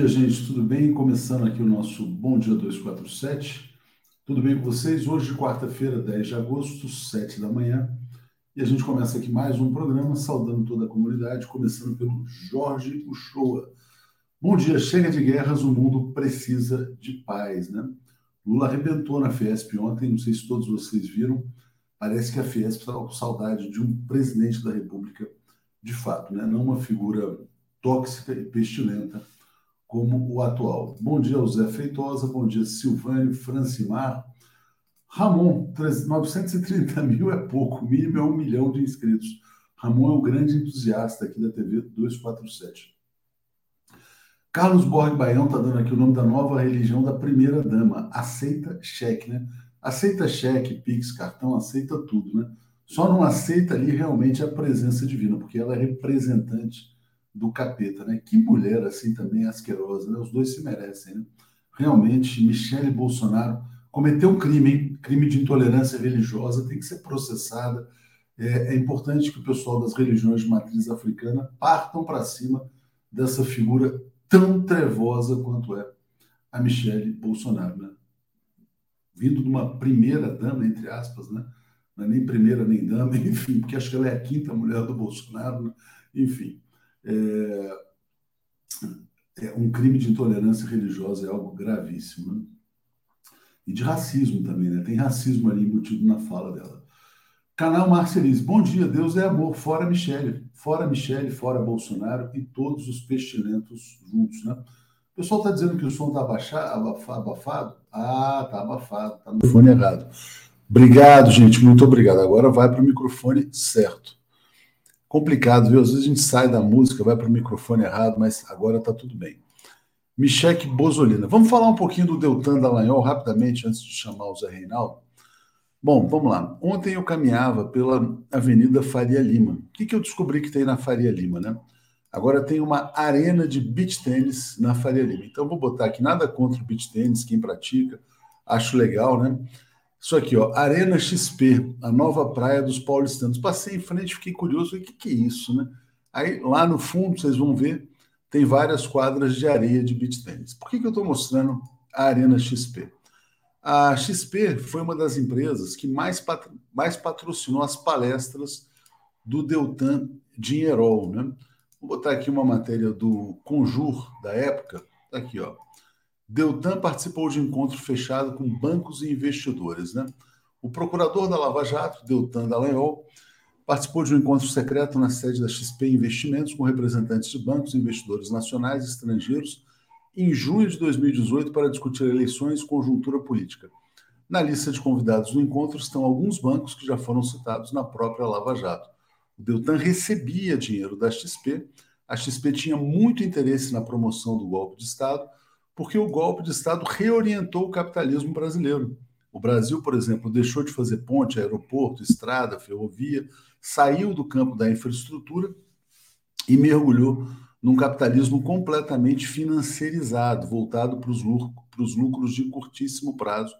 dia, gente. Tudo bem? Começando aqui o nosso Bom Dia 247. Tudo bem com vocês? Hoje, quarta-feira, 10 de agosto, 7 da manhã. E a gente começa aqui mais um programa, saudando toda a comunidade, começando pelo Jorge Uchoa. Bom dia, chega de guerras, o mundo precisa de paz, né? Lula arrebentou na Fiesp ontem, não sei se todos vocês viram. Parece que a Fiesp estava com saudade de um presidente da República de fato, né? não uma figura tóxica e pestilenta como o atual. Bom dia, Zé Feitosa, bom dia, Silvânio, Francimar. Ramon, 930 mil é pouco, mínimo é um milhão de inscritos. Ramon é um grande entusiasta aqui da TV 247. Carlos Borg Baião está dando aqui o nome da nova religião da primeira dama. Aceita cheque, né? Aceita cheque, Pix, cartão, aceita tudo, né? Só não aceita ali realmente a presença divina, porque ela é representante do capeta, né? Que mulher assim também asquerosa, né? Os dois se merecem, né? Realmente, Michele Bolsonaro cometeu um crime, hein? crime de intolerância religiosa, tem que ser processada. É, é importante que o pessoal das religiões de matriz africana partam para cima dessa figura tão trevosa quanto é a Michele Bolsonaro, né? Vindo de uma primeira dama, entre aspas, né? Não é nem primeira nem dama, enfim, porque acho que ela é a quinta mulher do Bolsonaro, né? enfim. É, é, um crime de intolerância religiosa é algo gravíssimo. Né? E de racismo também, né? Tem racismo ali embutido na fala dela. Canal Marcelis, bom dia, Deus é amor, fora Michele, fora Michele, fora Bolsonaro e todos os pestilentos juntos, né? O pessoal está dizendo que o som está abafado. Ah, está abafado, está no fone errado. Obrigado, gente, muito obrigado. Agora vai para o microfone certo complicado, viu? Às vezes a gente sai da música, vai para o microfone errado, mas agora está tudo bem. Micheque Bozolina. Vamos falar um pouquinho do Deltan Dallagnol rapidamente, antes de chamar o Zé Reinaldo? Bom, vamos lá. Ontem eu caminhava pela Avenida Faria Lima. O que, que eu descobri que tem na Faria Lima, né? Agora tem uma arena de beach tênis na Faria Lima. Então vou botar aqui nada contra o beach tênis, quem pratica, acho legal, né? Isso aqui, ó, Arena XP, a nova praia dos paulistanos. Passei em frente, fiquei curioso, o que, que é isso, né? Aí lá no fundo, vocês vão ver, tem várias quadras de areia de beach tennis. Por que, que eu estou mostrando a Arena XP? A XP foi uma das empresas que mais, patro, mais patrocinou as palestras do Deltan Dinheirol, né? Vou botar aqui uma matéria do Conjur da época, tá aqui, ó. Deltan participou de encontro fechado com bancos e investidores. Né? O procurador da Lava Jato, Deltan Dallagnol, participou de um encontro secreto na sede da XP Investimentos com representantes de bancos e investidores nacionais e estrangeiros em junho de 2018 para discutir eleições e conjuntura política. Na lista de convidados do encontro estão alguns bancos que já foram citados na própria Lava Jato. O Deltan recebia dinheiro da XP, a XP tinha muito interesse na promoção do golpe de Estado porque o golpe de Estado reorientou o capitalismo brasileiro. O Brasil, por exemplo, deixou de fazer ponte, aeroporto, estrada, ferrovia, saiu do campo da infraestrutura e mergulhou num capitalismo completamente financiarizado, voltado para os lucros, de curtíssimo prazo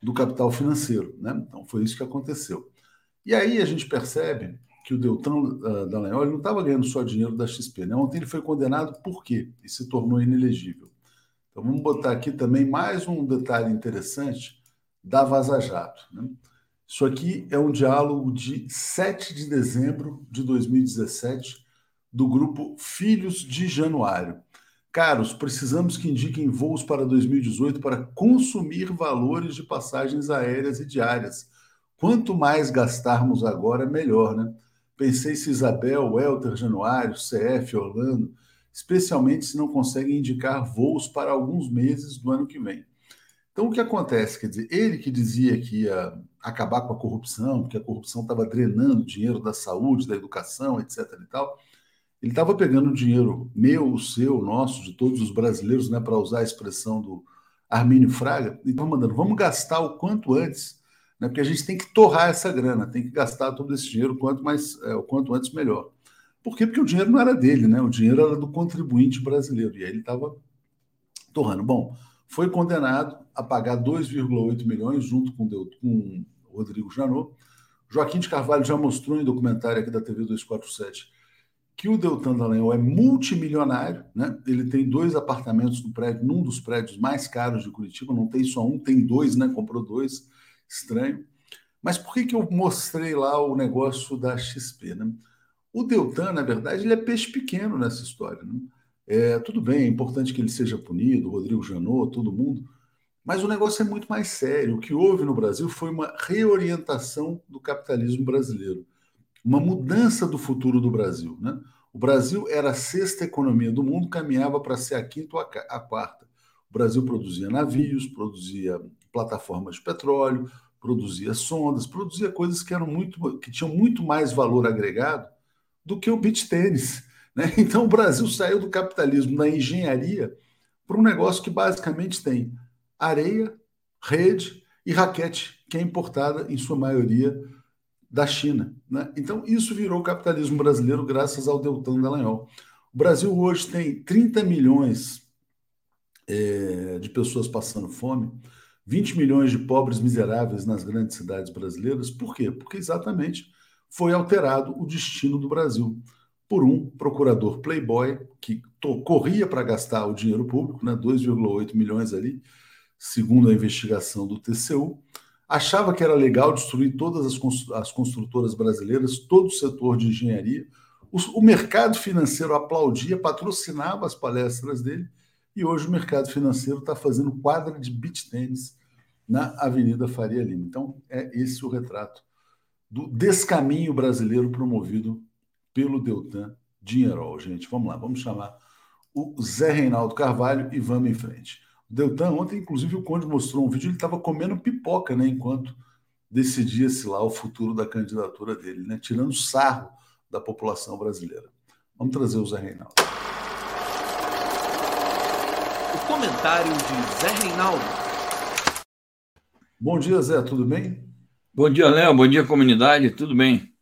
do capital financeiro. Né? Então, foi isso que aconteceu. E aí a gente percebe que o Deltan uh, Dallagnol não estava ganhando só dinheiro da XP. Né? Ontem ele foi condenado por quê? E se tornou inelegível. Então vamos botar aqui também mais um detalhe interessante da Vaza Jato. Né? Isso aqui é um diálogo de 7 de dezembro de 2017 do grupo Filhos de Januário. Caros, precisamos que indiquem voos para 2018 para consumir valores de passagens aéreas e diárias. Quanto mais gastarmos agora, melhor, né? Pensei se Isabel, Welter, Januário, CF, Orlando especialmente se não conseguem indicar voos para alguns meses do ano que vem. Então, o que acontece? Quer dizer, ele que dizia que ia acabar com a corrupção, porque a corrupção estava drenando dinheiro da saúde, da educação, etc. e tal, ele estava pegando dinheiro meu, seu, nosso, de todos os brasileiros, né, para usar a expressão do Armínio Fraga, e estava mandando, vamos gastar o quanto antes, né, porque a gente tem que torrar essa grana, tem que gastar todo esse dinheiro quanto mais, é, o quanto antes melhor. Por quê? Porque o dinheiro não era dele, né? O dinheiro era do contribuinte brasileiro. E aí ele estava torrando. Bom, foi condenado a pagar 2,8 milhões junto com, o Rodrigo Janot. Joaquim de Carvalho já mostrou em documentário aqui da TV 247 que o Deltan Dallagnol é multimilionário, né? Ele tem dois apartamentos no prédio, num dos prédios mais caros de Curitiba, não tem só um, tem dois, né? Comprou dois, estranho. Mas por que, que eu mostrei lá o negócio da XP, né? O Deltan, na verdade, ele é peixe pequeno nessa história. Né? É, tudo bem, é importante que ele seja punido, Rodrigo Janot, todo mundo, mas o negócio é muito mais sério. O que houve no Brasil foi uma reorientação do capitalismo brasileiro uma mudança do futuro do Brasil. Né? O Brasil era a sexta economia do mundo, caminhava para ser a quinta ou a quarta. O Brasil produzia navios, produzia plataformas de petróleo, produzia sondas, produzia coisas que eram muito, que tinham muito mais valor agregado do que o beach tênis. Né? Então o Brasil saiu do capitalismo da engenharia para um negócio que basicamente tem areia, rede e raquete, que é importada em sua maioria da China. Né? Então, isso virou o capitalismo brasileiro graças ao Deltan Dallagnol. O Brasil hoje tem 30 milhões é, de pessoas passando fome, 20 milhões de pobres miseráveis nas grandes cidades brasileiras. Por quê? Porque exatamente foi alterado o destino do Brasil por um procurador playboy que corria para gastar o dinheiro público, né, 2,8 milhões ali, segundo a investigação do TCU, achava que era legal destruir todas as construtoras brasileiras, todo o setor de engenharia. O, mercado financeiro aplaudia, patrocinava as palestras dele, e hoje o mercado financeiro está fazendo quadra de beach tênis na Avenida Faria Lima. Então, é esse o retrato do descaminho brasileiro promovido pelo Deltan Dinheirol, gente. Vamos lá, vamos chamar o Zé Reinaldo Carvalho e vamos em frente. Deltan, ontem, inclusive, o Conde mostrou um vídeo, ele estava comendo pipoca, né? Enquanto decidia-se lá o futuro da candidatura dele, né? Tirando sarro da população brasileira. Vamos trazer o Zé Reinaldo. O comentário de Zé Reinaldo. Bom dia, Zé, tudo bem? Bom dia, Léo. Bom dia, comunidade. Tudo bem?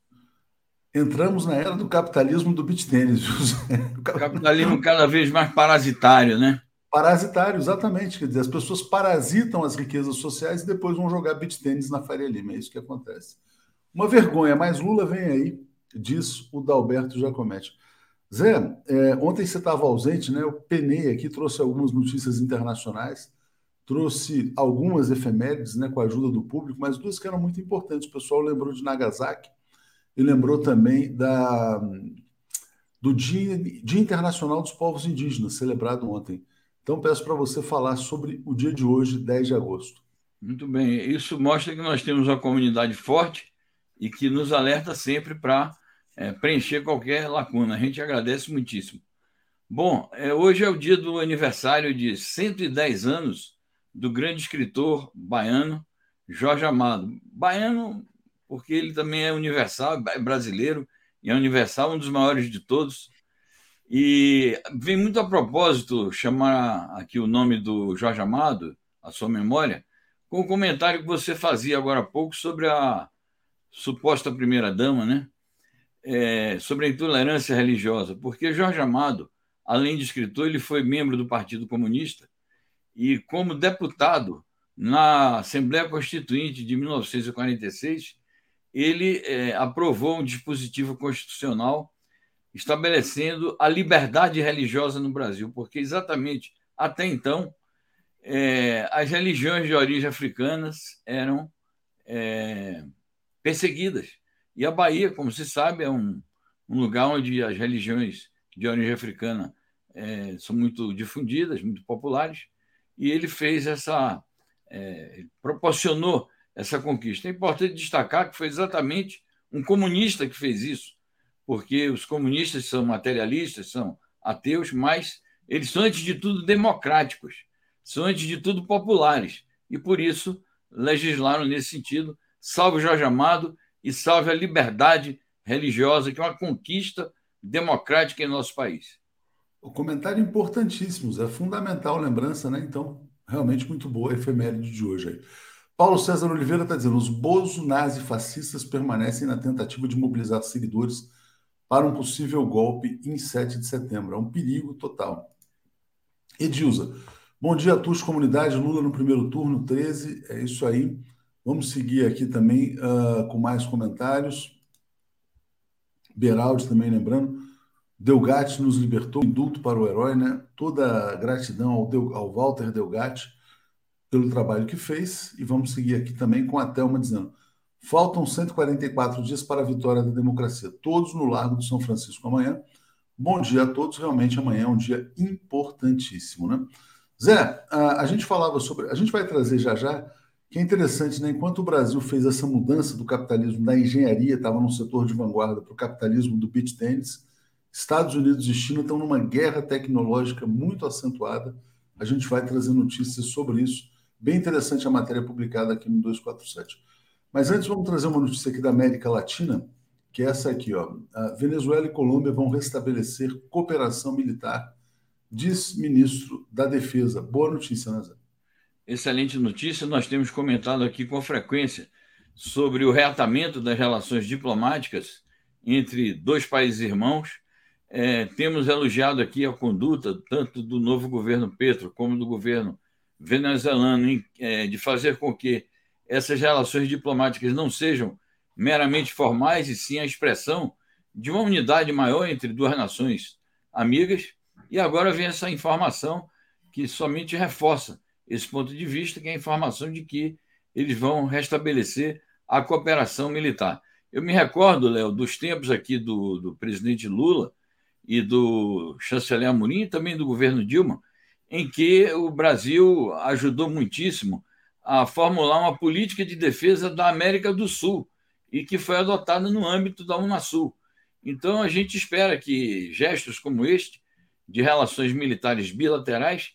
Entramos na era do capitalismo do beat tênis, José. Capitalismo cada vez mais parasitário, né? Parasitário, exatamente. Quer dizer, as pessoas parasitam as riquezas sociais e depois vão jogar beat tênis na Faria Lima. É isso que acontece. Uma vergonha, mas Lula vem aí, diz o Dalberto Jacomete. Zé, é, ontem você estava ausente, né? Eu penei aqui, trouxe algumas notícias internacionais, trouxe algumas efemérides, né, com a ajuda do público, mas duas que eram muito importantes. O pessoal lembrou de Nagasaki e lembrou também da, do Dia, Dia Internacional dos Povos Indígenas, celebrado ontem. Então, peço para você falar sobre o dia de hoje, 10 de agosto. Muito bem. Isso mostra que nós temos uma comunidade forte e que nos alerta sempre para é, preencher qualquer lacuna. A gente agradece muitíssimo. Bom, é, hoje é o dia do aniversário de 110 anos do grande escritor baiano Jorge Amado. Baiano, porque ele também é universal, é brasileiro, e é universal, um dos maiores de todos. E vem muito a propósito chamar aqui o nome do Jorge Amado, a sua memória, com o comentário que você fazia agora há pouco sobre a suposta primeira-dama, né? É, sobre a intolerância religiosa, porque Jorge Amado, além de escritor, ele foi membro do Partido Comunista e, como deputado na Assembleia Constituinte de 1946, ele é, aprovou um dispositivo constitucional estabelecendo a liberdade religiosa no Brasil, porque exatamente até então é, as religiões de origem africanas eram é, perseguidas. E a Bahia, como se sabe, é um, um lugar onde as religiões de origem africana é, são muito difundidas, muito populares, e ele fez essa. É, proporcionou essa conquista. É importante destacar que foi exatamente um comunista que fez isso, porque os comunistas são materialistas, são ateus, mas eles são, antes de tudo, democráticos, são, antes de tudo, populares, e por isso legislaram nesse sentido. Salve Jorge Amado e salve a liberdade religiosa, que é uma conquista democrática em nosso país. O comentário é importantíssimo, é fundamental lembrança, né? Então, realmente muito boa a efeméride de hoje aí. Paulo César Oliveira está dizendo: os bozo nazi fascistas permanecem na tentativa de mobilizar seguidores para um possível golpe em 7 de setembro. É um perigo total. Edilza, bom dia a todos, comunidade. Lula no primeiro turno, 13. É isso aí. Vamos seguir aqui também uh, com mais comentários. Beraldi também lembrando. Delgatti nos libertou, indulto para o herói, né? Toda gratidão ao, Del, ao Walter Delgatti pelo trabalho que fez. E vamos seguir aqui também com a Thelma dizendo: faltam 144 dias para a vitória da democracia, todos no Largo de São Francisco amanhã. Bom dia a todos, realmente amanhã é um dia importantíssimo, né? Zé, a, a gente falava sobre. A gente vai trazer já já que é interessante, né? Enquanto o Brasil fez essa mudança do capitalismo da engenharia, estava num setor de vanguarda para o capitalismo do beach tênis, Estados Unidos e China estão numa guerra tecnológica muito acentuada. A gente vai trazer notícias sobre isso. Bem interessante a matéria publicada aqui no 247. Mas antes vamos trazer uma notícia aqui da América Latina, que é essa aqui, ó. A Venezuela e Colômbia vão restabelecer cooperação militar, diz ministro da Defesa. Boa notícia, Zé? Excelente notícia. Nós temos comentado aqui com frequência sobre o reatamento das relações diplomáticas entre dois países irmãos é, temos elogiado aqui a conduta tanto do novo governo Petro como do governo venezuelano em, é, de fazer com que essas relações diplomáticas não sejam meramente formais e sim a expressão de uma unidade maior entre duas nações amigas. E agora vem essa informação que somente reforça esse ponto de vista, que é a informação de que eles vão restabelecer a cooperação militar. Eu me recordo, Léo, dos tempos aqui do, do presidente Lula, e do chanceler Amorim e também do governo Dilma, em que o Brasil ajudou muitíssimo a formular uma política de defesa da América do Sul e que foi adotada no âmbito da Unasul. Então, a gente espera que gestos como este, de relações militares bilaterais,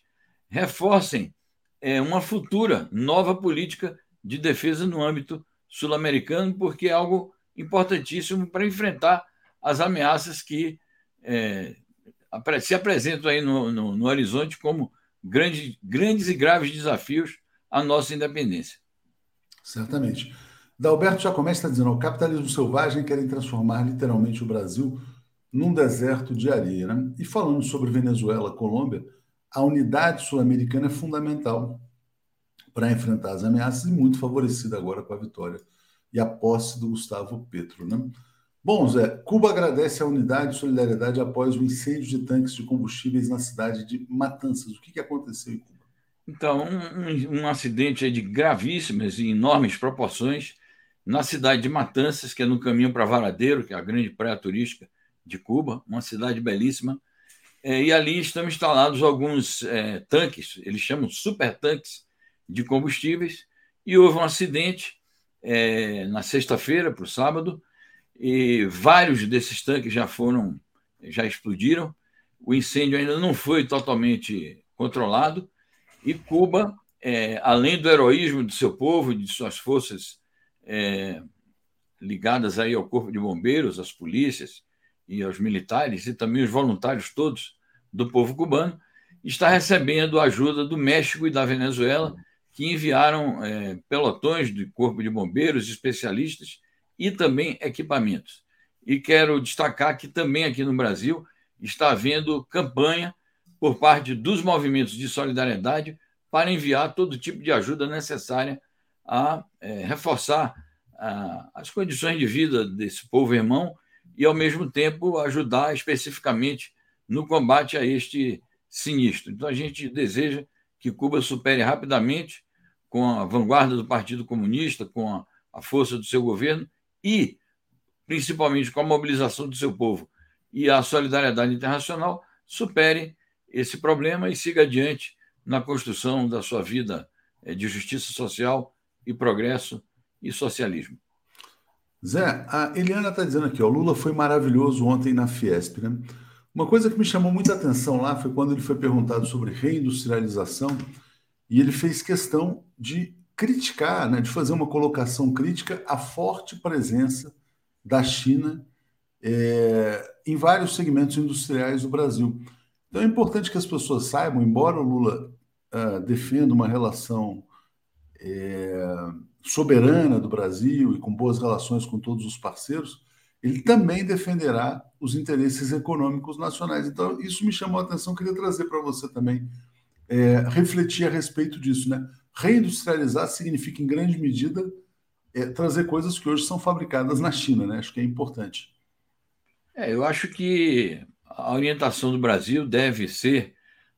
reforcem é, uma futura nova política de defesa no âmbito sul-americano, porque é algo importantíssimo para enfrentar as ameaças que é, se apresentam aí no, no, no horizonte como grandes, grandes e graves desafios à nossa independência. Certamente. Dalberto já começa dizendo: o capitalismo selvagem querem transformar literalmente o Brasil num deserto de areia. Né? E falando sobre Venezuela, Colômbia, a unidade sul-americana é fundamental para enfrentar as ameaças e muito favorecida agora com a vitória e a posse do Gustavo Petro. Né? Bom, Zé, Cuba agradece a unidade e solidariedade após o incêndio de tanques de combustíveis na cidade de Matanças. O que, que aconteceu em Cuba? Então, um, um acidente de gravíssimas e enormes proporções na cidade de Matanças, que é no caminho para Varadeiro, que é a grande praia turística de Cuba, uma cidade belíssima. É, e ali estão instalados alguns é, tanques, eles chamam super tanques de combustíveis, e houve um acidente é, na sexta-feira para o sábado, e vários desses tanques já foram, já explodiram. O incêndio ainda não foi totalmente controlado e Cuba, é, além do heroísmo de seu povo de suas forças é, ligadas aí ao corpo de bombeiros, às polícias e aos militares e também os voluntários todos do povo cubano, está recebendo ajuda do México e da Venezuela, que enviaram é, pelotões do corpo de bombeiros especialistas e também equipamentos. E quero destacar que também aqui no Brasil está havendo campanha por parte dos movimentos de solidariedade para enviar todo tipo de ajuda necessária a é, reforçar a, as condições de vida desse povo irmão e, ao mesmo tempo, ajudar especificamente no combate a este sinistro. Então, a gente deseja que Cuba supere rapidamente, com a vanguarda do Partido Comunista, com a, a força do seu governo, e, principalmente com a mobilização do seu povo e a solidariedade internacional, supere esse problema e siga adiante na construção da sua vida eh, de justiça social e progresso e socialismo. Zé, a Eliana está dizendo aqui, o Lula foi maravilhoso ontem na Fiesp, né? Uma coisa que me chamou muita atenção lá foi quando ele foi perguntado sobre reindustrialização e ele fez questão de criticar, né, de fazer uma colocação crítica à forte presença da China é, em vários segmentos industriais do Brasil. Então é importante que as pessoas saibam, embora o Lula uh, defenda uma relação é, soberana do Brasil e com boas relações com todos os parceiros, ele também defenderá os interesses econômicos nacionais. Então, isso me chamou a atenção, queria trazer para você também é, refletir a respeito disso, né? Reindustrializar significa, em grande medida, é, trazer coisas que hoje são fabricadas na China, né? Acho que é importante. É, eu acho que a orientação do Brasil deve ser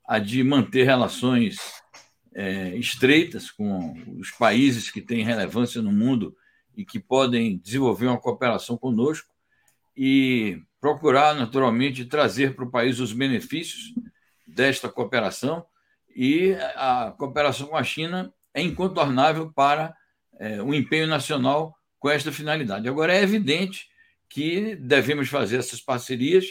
a de manter relações é, estreitas com os países que têm relevância no mundo e que podem desenvolver uma cooperação conosco e procurar, naturalmente, trazer para o país os benefícios desta cooperação. E a cooperação com a China é incontornável para é, o empenho nacional com esta finalidade. Agora, é evidente que devemos fazer essas parcerias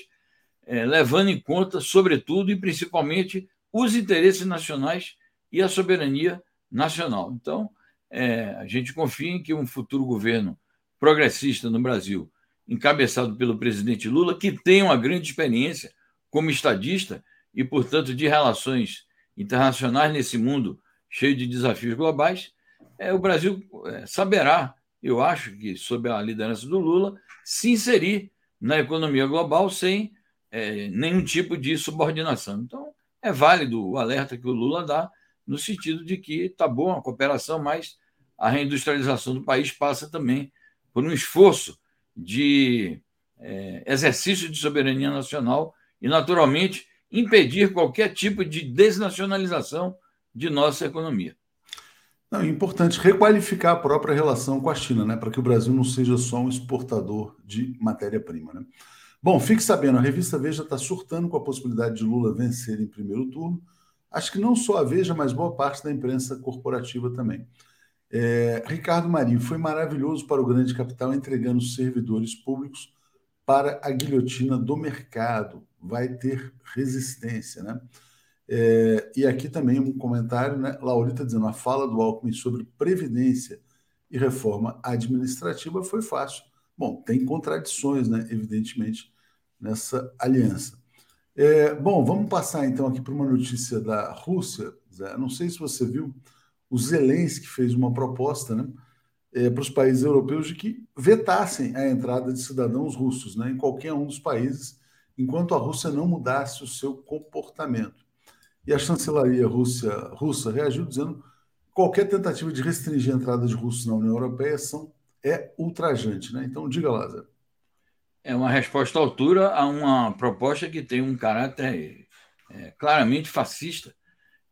é, levando em conta, sobretudo e principalmente, os interesses nacionais e a soberania nacional. Então, é, a gente confia em que um futuro governo progressista no Brasil, encabeçado pelo presidente Lula, que tem uma grande experiência como estadista e, portanto, de relações internacionais nesse mundo cheio de desafios globais, é, o Brasil é, saberá, eu acho que, sob a liderança do Lula, se inserir na economia global sem é, nenhum tipo de subordinação. Então, é válido o alerta que o Lula dá, no sentido de que está bom a cooperação, mas a reindustrialização do país passa também por um esforço de é, exercício de soberania nacional e, naturalmente, impedir qualquer tipo de desnacionalização de nossa economia. Não, é importante requalificar a própria relação com a China, né, para que o Brasil não seja só um exportador de matéria-prima. Né? Bom, fique sabendo, a revista Veja está surtando com a possibilidade de Lula vencer em primeiro turno. Acho que não só a Veja, mas boa parte da imprensa corporativa também. É, Ricardo Marinho foi maravilhoso para o grande capital, entregando servidores públicos para a guilhotina do mercado. Vai ter resistência, né? É, e aqui também um comentário, né? Laurita dizendo a fala do Alckmin sobre previdência e reforma administrativa foi fácil. Bom, tem contradições, né? Evidentemente, nessa aliança. É, bom, vamos passar então aqui para uma notícia da Rússia. Zé. Não sei se você viu, o Zelensky fez uma proposta, né? É, para os países europeus de que vetassem a entrada de cidadãos russos né, em qualquer um dos países, enquanto a Rússia não mudasse o seu comportamento. E a chancelaria russa reagiu dizendo que qualquer tentativa de restringir a entrada de russos na União Europeia são, é ultrajante. Né? Então, diga lá, Zé. É uma resposta à altura a uma proposta que tem um caráter é, claramente fascista.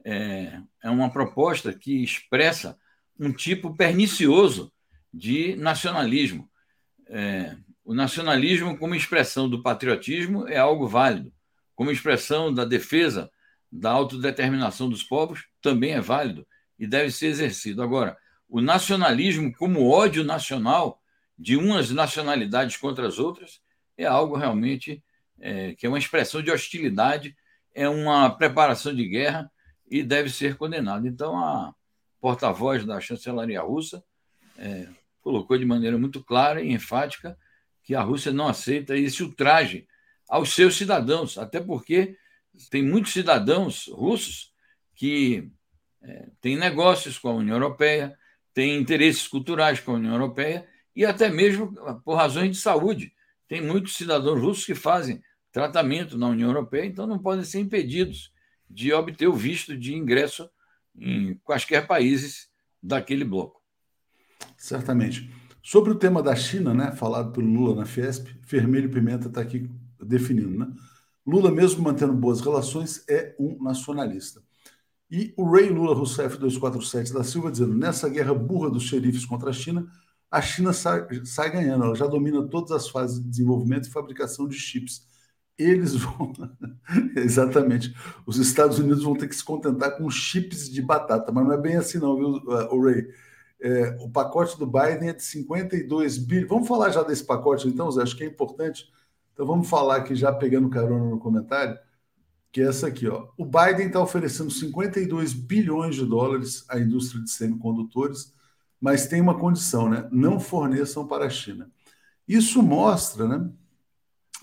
É, é uma proposta que expressa um tipo pernicioso de nacionalismo. É, o nacionalismo, como expressão do patriotismo, é algo válido. Como expressão da defesa da autodeterminação dos povos também é válido e deve ser exercido. Agora, o nacionalismo como ódio nacional de umas nacionalidades contra as outras é algo realmente é, que é uma expressão de hostilidade, é uma preparação de guerra e deve ser condenado. Então, a porta-voz da chancelaria russa é, colocou de maneira muito clara e enfática que a Rússia não aceita esse ultraje aos seus cidadãos, até porque tem muitos cidadãos russos que é, têm negócios com a União Europeia, têm interesses culturais com a União Europeia e até mesmo por razões de saúde. Tem muitos cidadãos russos que fazem tratamento na União Europeia, então não podem ser impedidos de obter o visto de ingresso em quaisquer países daquele bloco. Certamente. Sobre o tema da China, né, falado pelo Lula na Fiesp, Vermelho Pimenta está aqui definindo, né? Lula, mesmo mantendo boas relações, é um nacionalista. E o Rei Lula Rousseff 247 da Silva dizendo: nessa guerra burra dos xerifes contra a China, a China sai, sai, ganhando, ela já domina todas as fases de desenvolvimento e fabricação de chips. Eles vão. Exatamente. Os Estados Unidos vão ter que se contentar com chips de batata, mas não é bem assim, não, viu, o Ray? É, o pacote do Biden é de 52 bilhões. Vamos falar já desse pacote, então, Zé? Acho que é importante então vamos falar aqui, já pegando carona no comentário, que é essa aqui. Ó. O Biden está oferecendo 52 bilhões de dólares à indústria de semicondutores, mas tem uma condição, né? Não forneçam para a China. Isso mostra né,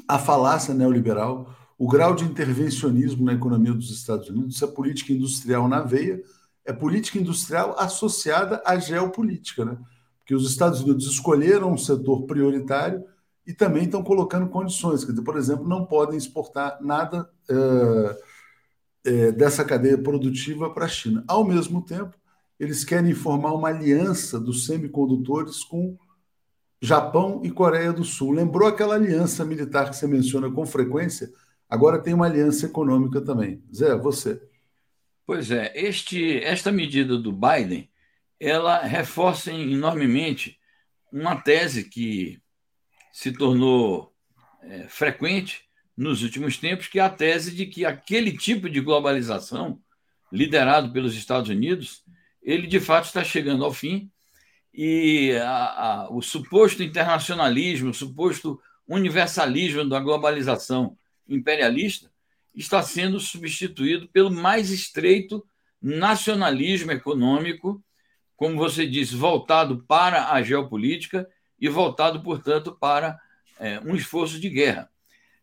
a falácia neoliberal, o grau de intervencionismo na economia dos Estados Unidos, isso é política industrial na veia, é política industrial associada à geopolítica, né? Porque os Estados Unidos escolheram um setor prioritário e também estão colocando condições. Por exemplo, não podem exportar nada é, é, dessa cadeia produtiva para a China. Ao mesmo tempo, eles querem formar uma aliança dos semicondutores com Japão e Coreia do Sul. Lembrou aquela aliança militar que você menciona com frequência? agora tem uma aliança econômica também. Zé, você. Pois é, este, esta medida do Biden, ela reforça enormemente uma tese que se tornou é, frequente nos últimos tempos, que é a tese de que aquele tipo de globalização liderado pelos Estados Unidos, ele de fato está chegando ao fim e a, a, o suposto internacionalismo, o suposto universalismo da globalização imperialista está sendo substituído pelo mais estreito nacionalismo econômico, como você disse, voltado para a geopolítica e voltado, portanto, para é, um esforço de guerra.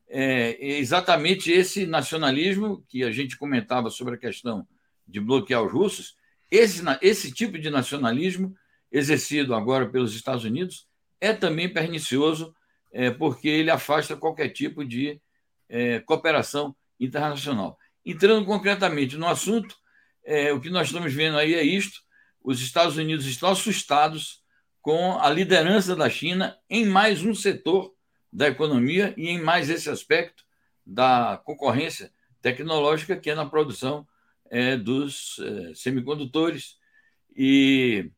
É, é exatamente esse nacionalismo que a gente comentava sobre a questão de bloquear os russos, esse, esse tipo de nacionalismo exercido agora pelos Estados Unidos é também pernicioso, é, porque ele afasta qualquer tipo de é, cooperação internacional. Entrando concretamente no assunto, é, o que nós estamos vendo aí é isto: os Estados Unidos estão assustados com a liderança da China em mais um setor da economia e em mais esse aspecto da concorrência tecnológica, que é na produção é, dos é, semicondutores. E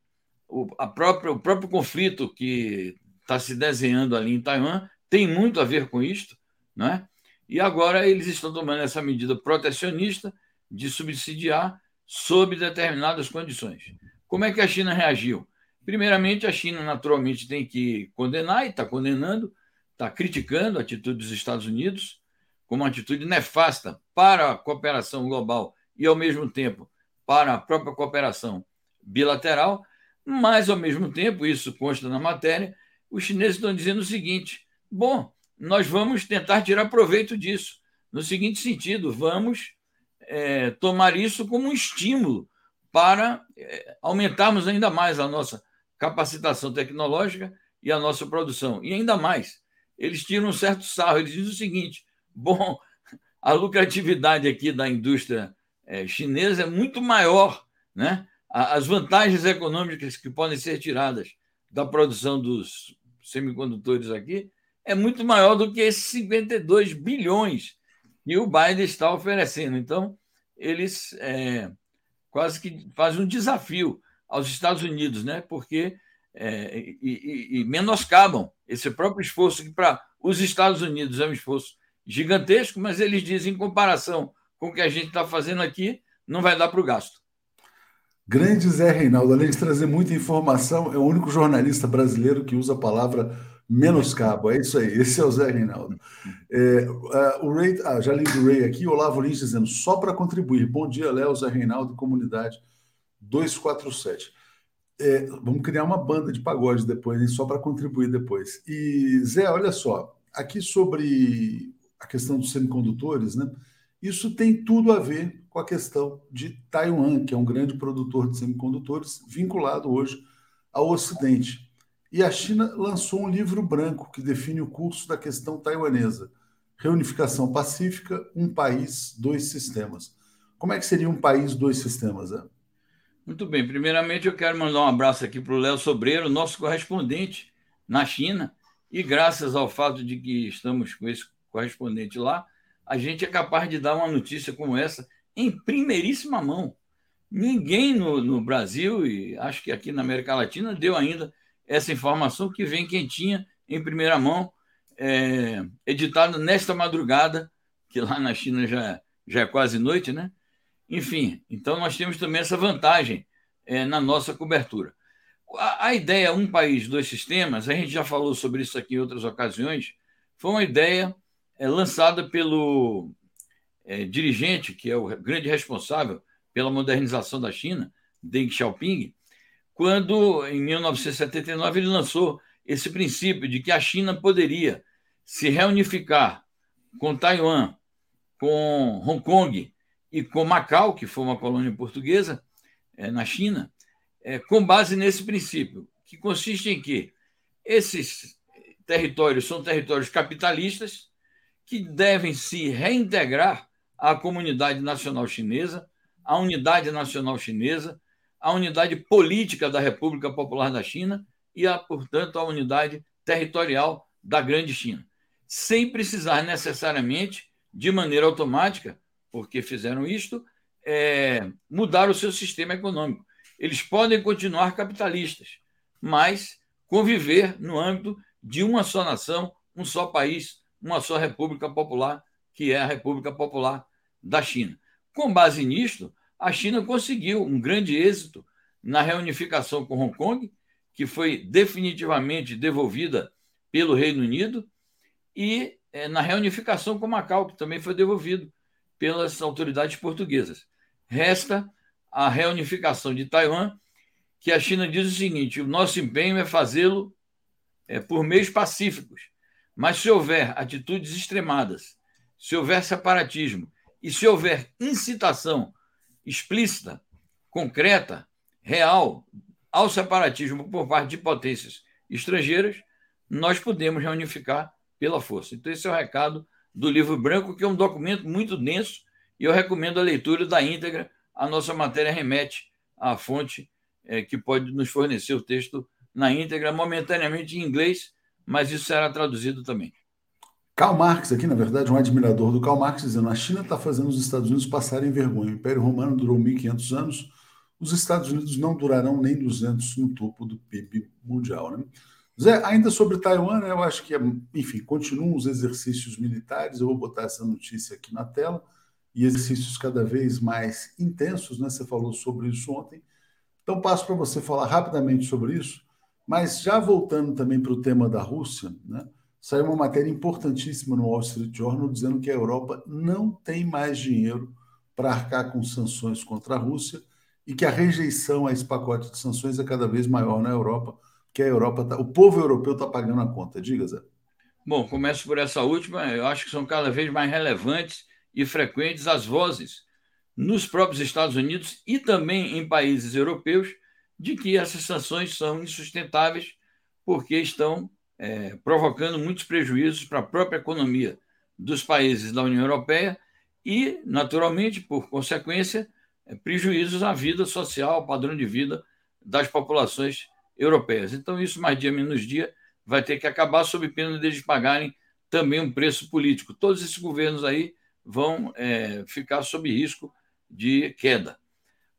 o, a própria, o próprio conflito que está se desenhando ali em Taiwan tem muito a ver com isto, né? E agora eles estão tomando essa medida protecionista de subsidiar sob determinadas condições. Como é que a China reagiu? Primeiramente, a China naturalmente tem que condenar e está condenando, está criticando a atitude dos Estados Unidos como uma atitude nefasta para a cooperação global e, ao mesmo tempo, para a própria cooperação bilateral, mas, ao mesmo tempo, isso consta na matéria, os chineses estão dizendo o seguinte: bom, nós vamos tentar tirar proveito disso. No seguinte sentido, vamos é, tomar isso como um estímulo para é, aumentarmos ainda mais a nossa capacitação tecnológica e a nossa produção. E ainda mais, eles tiram um certo sarro, eles dizem o seguinte: bom, a lucratividade aqui da indústria é, chinesa é muito maior, né? As vantagens econômicas que podem ser tiradas da produção dos semicondutores aqui é muito maior do que esses 52 bilhões que o Biden está oferecendo. Então, eles é, quase que fazem um desafio aos Estados Unidos, né? porque é, e, e, e menoscabam esse próprio esforço que para os Estados Unidos é um esforço gigantesco, mas eles dizem, em comparação com o que a gente está fazendo aqui, não vai dar para o gasto. Grande Zé Reinaldo, além de trazer muita informação, é o único jornalista brasileiro que usa a palavra menoscabo. É isso aí, esse é o Zé Reinaldo. É, uh, o Ray, ah, já li do Ray aqui, Olavo Lins dizendo, só para contribuir. Bom dia, Léo, Zé Reinaldo, comunidade 247. É, vamos criar uma banda de pagode depois, hein? só para contribuir depois. E, Zé, olha só, aqui sobre a questão dos semicondutores, né? Isso tem tudo a ver com a questão de Taiwan, que é um grande produtor de semicondutores, vinculado hoje ao Ocidente. E a China lançou um livro branco que define o curso da questão taiwanesa. Reunificação pacífica, um país, dois sistemas. Como é que seria um país, dois sistemas, Zé? Muito bem. Primeiramente, eu quero mandar um abraço aqui para o Léo Sobreiro, nosso correspondente na China. E graças ao fato de que estamos com esse correspondente lá, a gente é capaz de dar uma notícia como essa em primeiríssima mão. Ninguém no, no Brasil, e acho que aqui na América Latina, deu ainda essa informação que vem quentinha, em primeira mão, é, editada nesta madrugada, que lá na China já, já é quase noite, né? Enfim, então nós temos também essa vantagem é, na nossa cobertura. A, a, ideia um país, dois sistemas, a gente já falou sobre isso aqui em outras ocasiões, foi uma ideia é lançada pelo é, dirigente, que é o grande responsável pela modernização da China, Deng Xiaoping, quando, em 1979, ele lançou esse princípio de que a China poderia se reunificar com Taiwan, com Hong Kong e com Macau, que foi uma colônia portuguesa é, na China, é, com base nesse princípio, que consiste em que esses territórios são territórios capitalistas que devem se reintegrar à comunidade nacional chinesa, à unidade nacional chinesa, à unidade política da República Popular da China e, a, portanto, à unidade territorial da Grande China, sem precisar necessariamente de maneira automática, porque fizeram isto, é, mudar o seu sistema econômico. Eles podem continuar capitalistas, mas conviver no âmbito de uma só nação, um só país, uma só república popular, que é a República Popular da China. Com base nisto, a China conseguiu um grande êxito na reunificação com Hong Kong, que foi definitivamente devolvida pelo Reino Unido, e é, na reunificação com Macau, que também foi devolvido pelas autoridades portuguesas. Resta a reunificação de Taiwan, que a China diz o seguinte: o nosso empenho é fazê-lo é, por meios pacíficos, mas se houver atitudes extremadas, se houver separatismo e se houver incitação explícita, concreta, real ao separatismo por parte de potências estrangeiras, nós podemos reunificar pela força. Então, esse é o recado do livro branco, que é um documento muito denso, e eu recomendo a leitura da íntegra. A nossa matéria remete à fonte é, que pode nos fornecer o texto na íntegra, momentaneamente em inglês, mas isso será traduzido também. Karl Marx, aqui, na verdade, um admirador do Karl Marx, dizendo: a China está fazendo os Estados Unidos passarem vergonha. O Império Romano durou 1.500 anos, os Estados Unidos não durarão nem 200 no topo do PIB mundial. Né? Zé, ainda sobre Taiwan, eu acho que, enfim, continuam os exercícios militares. Eu vou botar essa notícia aqui na tela e exercícios cada vez mais intensos, né? Você falou sobre isso ontem. Então, passo para você falar rapidamente sobre isso, mas já voltando também para o tema da Rússia, né? Saiu uma matéria importantíssima no Wall Street Journal dizendo que a Europa não tem mais dinheiro para arcar com sanções contra a Rússia e que a rejeição a esse pacote de sanções é cada vez maior na Europa, que a Europa tá, o povo europeu está pagando a conta. Diga, Zé. Bom, começo por essa última. Eu acho que são cada vez mais relevantes e frequentes as vozes nos próprios Estados Unidos e também em países europeus de que essas sanções são insustentáveis porque estão é, provocando muitos prejuízos para a própria economia dos países da União Europeia e, naturalmente, por consequência, é, prejuízos à vida social, ao padrão de vida das populações europeias. Então, isso, mais dia menos dia, vai ter que acabar sob pena deles pagarem também um preço político. Todos esses governos aí vão é, ficar sob risco de queda.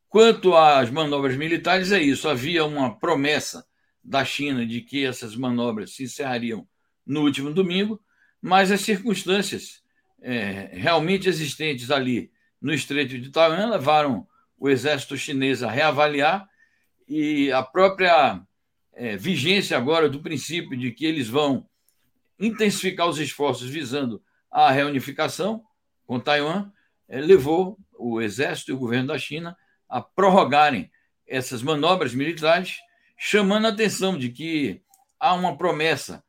Quanto às manobras militares, é isso. Havia uma promessa da China de que essas manobras se encerrariam no último domingo, mas as circunstâncias é, realmente existentes ali no Estreito de Taiwan levaram o exército chinês a reavaliar e a própria é, vigência agora do princípio de que eles vão intensificar os esforços visando a reunificação com Taiwan é, levou o exército e o governo da China a prorrogarem essas manobras militares chamando a atenção de que há uma promessa,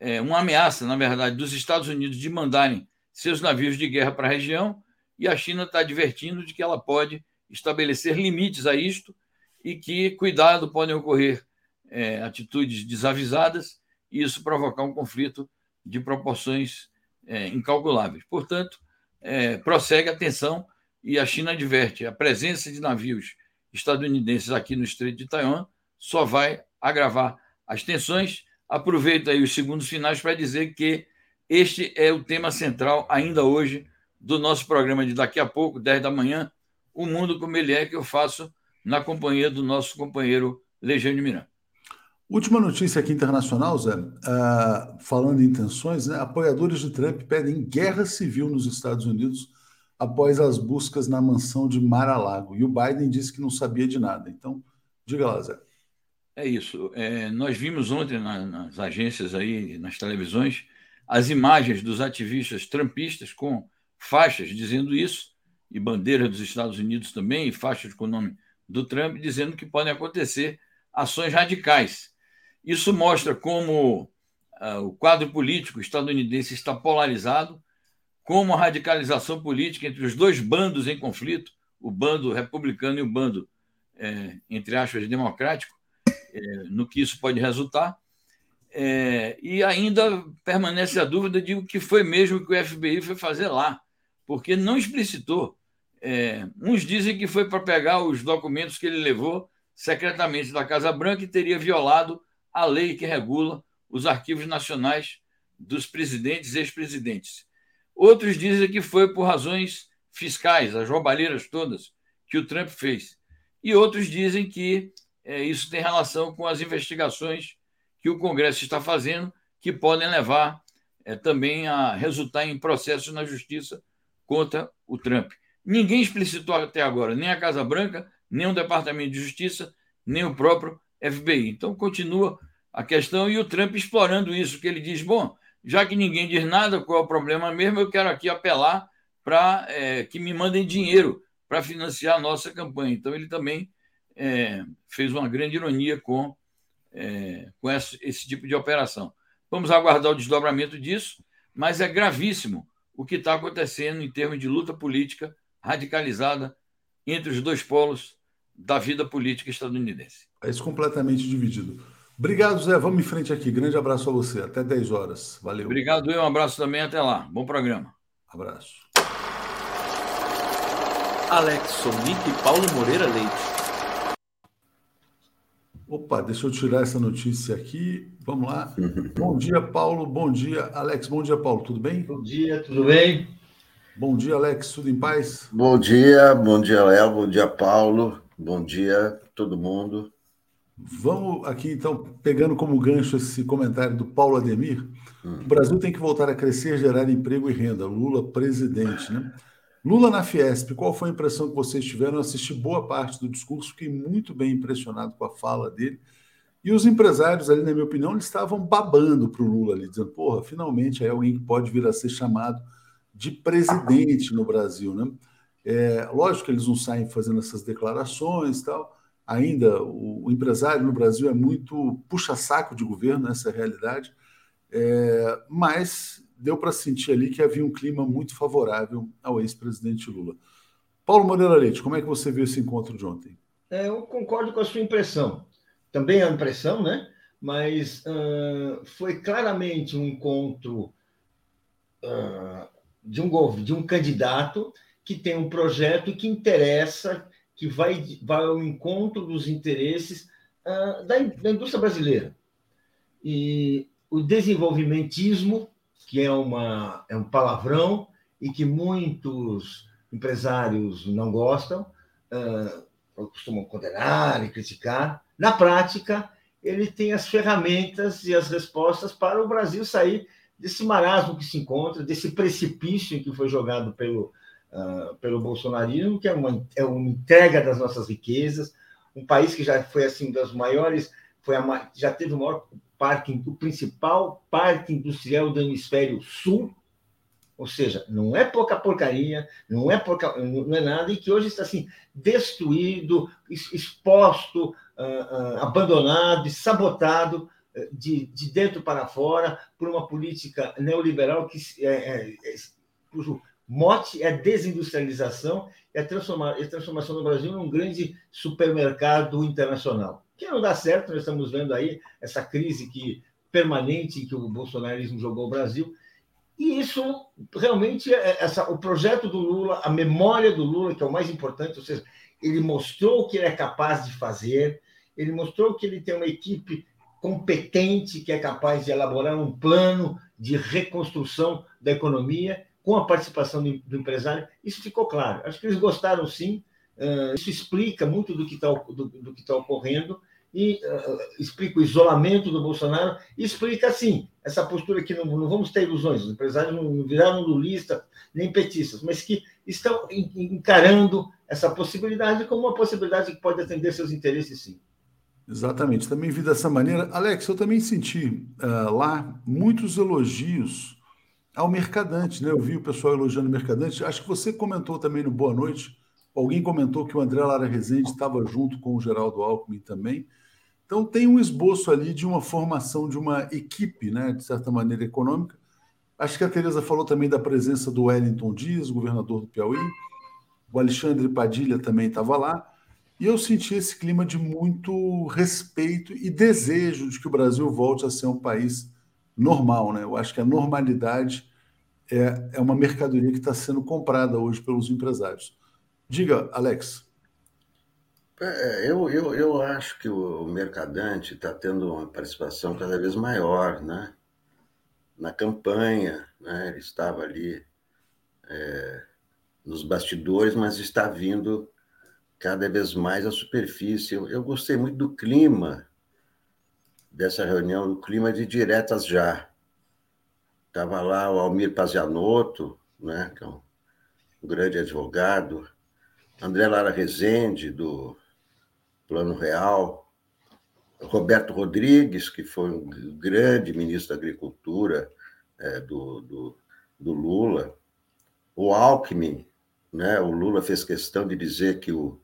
é, uma ameaça, na verdade, dos Estados Unidos de mandarem seus navios de guerra para a região, e a China está advertindo de que ela pode estabelecer limites a isto e que, cuidado, podem ocorrer é, atitudes desavisadas e isso provocar um conflito de proporções é, incalculáveis. Portanto, é, prossegue a tensão e a China adverte: a presença de navios estadunidenses aqui no Estreito de Taiwan só vai agravar as tensões. Aproveito aí os segundos finais para dizer que este é o tema central ainda hoje do nosso programa de daqui a pouco, 10 da manhã, o mundo como ele é, que eu faço na companhia do nosso companheiro Legênio Miranda. Última notícia aqui internacional, Zé. Uh, falando em tensões, né? apoiadores de Trump pedem guerra civil nos Estados Unidos após as buscas na mansão de Mar-a-Lago. E o Biden disse que não sabia de nada. Então, diga lá, Zé. É isso. É, nós vimos ontem na, nas agências aí, nas televisões, as imagens dos ativistas trumpistas com faixas dizendo isso, e bandeira dos Estados Unidos também, e faixas com o nome do Trump, dizendo que podem acontecer ações radicais. Isso mostra como uh, o quadro político estadunidense está polarizado, como a radicalização política entre os dois bandos em conflito, o bando republicano e o bando, é, entre aspas, democrático, no que isso pode resultar. É, e ainda permanece a dúvida de o que foi mesmo que o FBI foi fazer lá, porque não explicitou. É, uns dizem que foi para pegar os documentos que ele levou secretamente da Casa Branca e teria violado a lei que regula os arquivos nacionais dos presidentes e ex-presidentes. Outros dizem que foi por razões fiscais, as roubalheiras todas que o Trump fez. E outros dizem que é, isso tem relação com as investigações que o Congresso está fazendo, que podem levar é, também a resultar em processos na justiça contra o Trump. Ninguém explicitou até agora, nem a Casa Branca, nem o Departamento de Justiça, nem o próprio FBI. Então, continua a questão e o Trump explorando isso, que ele diz: bom, já que ninguém diz nada, qual é o problema mesmo? Eu quero aqui apelar para é, que me mandem dinheiro para financiar a nossa campanha. Então, ele também é, fez uma grande ironia com, é, com esse, esse tipo de operação. Vamos aguardar o desdobramento disso, mas é gravíssimo o que está acontecendo em termos de luta política radicalizada entre os dois polos da vida política estadunidense. É isso completamente dividido. Obrigado, Zé. Vamos em frente aqui. Grande abraço a você. Até 10 horas. Valeu. Obrigado, eu. Um abraço também. Até lá. Bom programa. Abraço. Alex Sonic e Paulo Moreira Leite. Opa, deixa eu tirar essa notícia aqui. Vamos lá. bom dia, Paulo. Bom dia, Alex. Bom dia, Paulo. Tudo bem? Bom dia, tudo bem? Bom dia, Alex. Tudo em paz? Bom dia, bom dia, Léo. Bom dia, Paulo. Bom dia, todo mundo. Vamos aqui, então, pegando como gancho esse comentário do Paulo Ademir. Hum. O Brasil tem que voltar a crescer, gerar emprego e renda. Lula, presidente, né? Lula na Fiesp, qual foi a impressão que vocês tiveram? Eu assisti boa parte do discurso, fiquei muito bem impressionado com a fala dele. E os empresários ali, na minha opinião, eles estavam babando para o Lula ali, dizendo, porra, finalmente é alguém que pode vir a ser chamado de presidente no Brasil, né? É, lógico que eles não saem fazendo essas declarações e tal, ainda o, o empresário no Brasil é muito puxa-saco de governo, essa é a realidade, é, mas deu para sentir ali que havia um clima muito favorável ao ex-presidente Lula. Paulo Moreira Leite, como é que você viu esse encontro de ontem? É, eu concordo com a sua impressão. Também é a impressão, né? Mas uh, foi claramente um encontro uh, de, um, de um candidato que tem um projeto que interessa que vai, vai ao encontro dos interesses uh, da, da indústria brasileira. E o desenvolvimentismo, que é, uma, é um palavrão e que muitos empresários não gostam, uh, costumam condenar e criticar, na prática, ele tem as ferramentas e as respostas para o Brasil sair desse marasmo que se encontra, desse precipício que foi jogado pelo, uh, pelo bolsonarismo, que é uma, é uma entrega das nossas riquezas, um país que já foi assim das maiores, foi a, já teve o maior parque, o principal parque industrial do hemisfério sul, ou seja, não é pouca porcaria, não é não é nada, e que hoje está assim destruído, exposto, uh, uh, abandonado sabotado de, de dentro para fora por uma política neoliberal que é, é, é cujo mote é desindustrialização e transforma, a transformação do Brasil num grande supermercado internacional. Que não dá certo, nós estamos vendo aí essa crise que permanente que o bolsonarismo jogou o Brasil. E isso realmente é essa, o projeto do Lula, a memória do Lula, que é o mais importante, ou seja, ele mostrou o que ele é capaz de fazer, ele mostrou que ele tem uma equipe competente que é capaz de elaborar um plano de reconstrução da economia com a participação do, empresário. Isso ficou claro. Acho que eles gostaram sim. Uh, isso explica muito do que está do, do que tá ocorrendo e uh, explica o isolamento do Bolsonaro e explica, assim, essa postura que não, não vamos ter ilusões, os empresários não viraram lulista nem petistas, mas que estão encarando essa possibilidade como uma possibilidade que pode atender seus interesses, sim. Exatamente, também vi dessa maneira. Alex, eu também senti uh, lá muitos elogios ao Mercadante, né? Eu vi o pessoal elogiando o Mercadante. Acho que você comentou também no Boa Noite, alguém comentou que o André Lara Rezende estava junto com o Geraldo Alckmin também. Então tem um esboço ali de uma formação de uma equipe, né, de certa maneira econômica. Acho que a Tereza falou também da presença do Wellington Dias, governador do Piauí. O Alexandre Padilha também estava lá. E eu senti esse clima de muito respeito e desejo de que o Brasil volte a ser um país normal. Né? Eu acho que a normalidade é, é uma mercadoria que está sendo comprada hoje pelos empresários. Diga, Alex. É, eu, eu, eu acho que o mercadante está tendo uma participação cada vez maior né? na campanha. Né? Ele estava ali é, nos bastidores, mas está vindo cada vez mais à superfície. Eu, eu gostei muito do clima dessa reunião, do clima de diretas já. Estava lá o Almir Pazianotto, né, que é um, um grande advogado, André Lara Rezende, do Plano Real, Roberto Rodrigues, que foi um grande ministro da Agricultura é, do, do, do, Lula, o Alckmin, né? o Lula fez questão de dizer que o,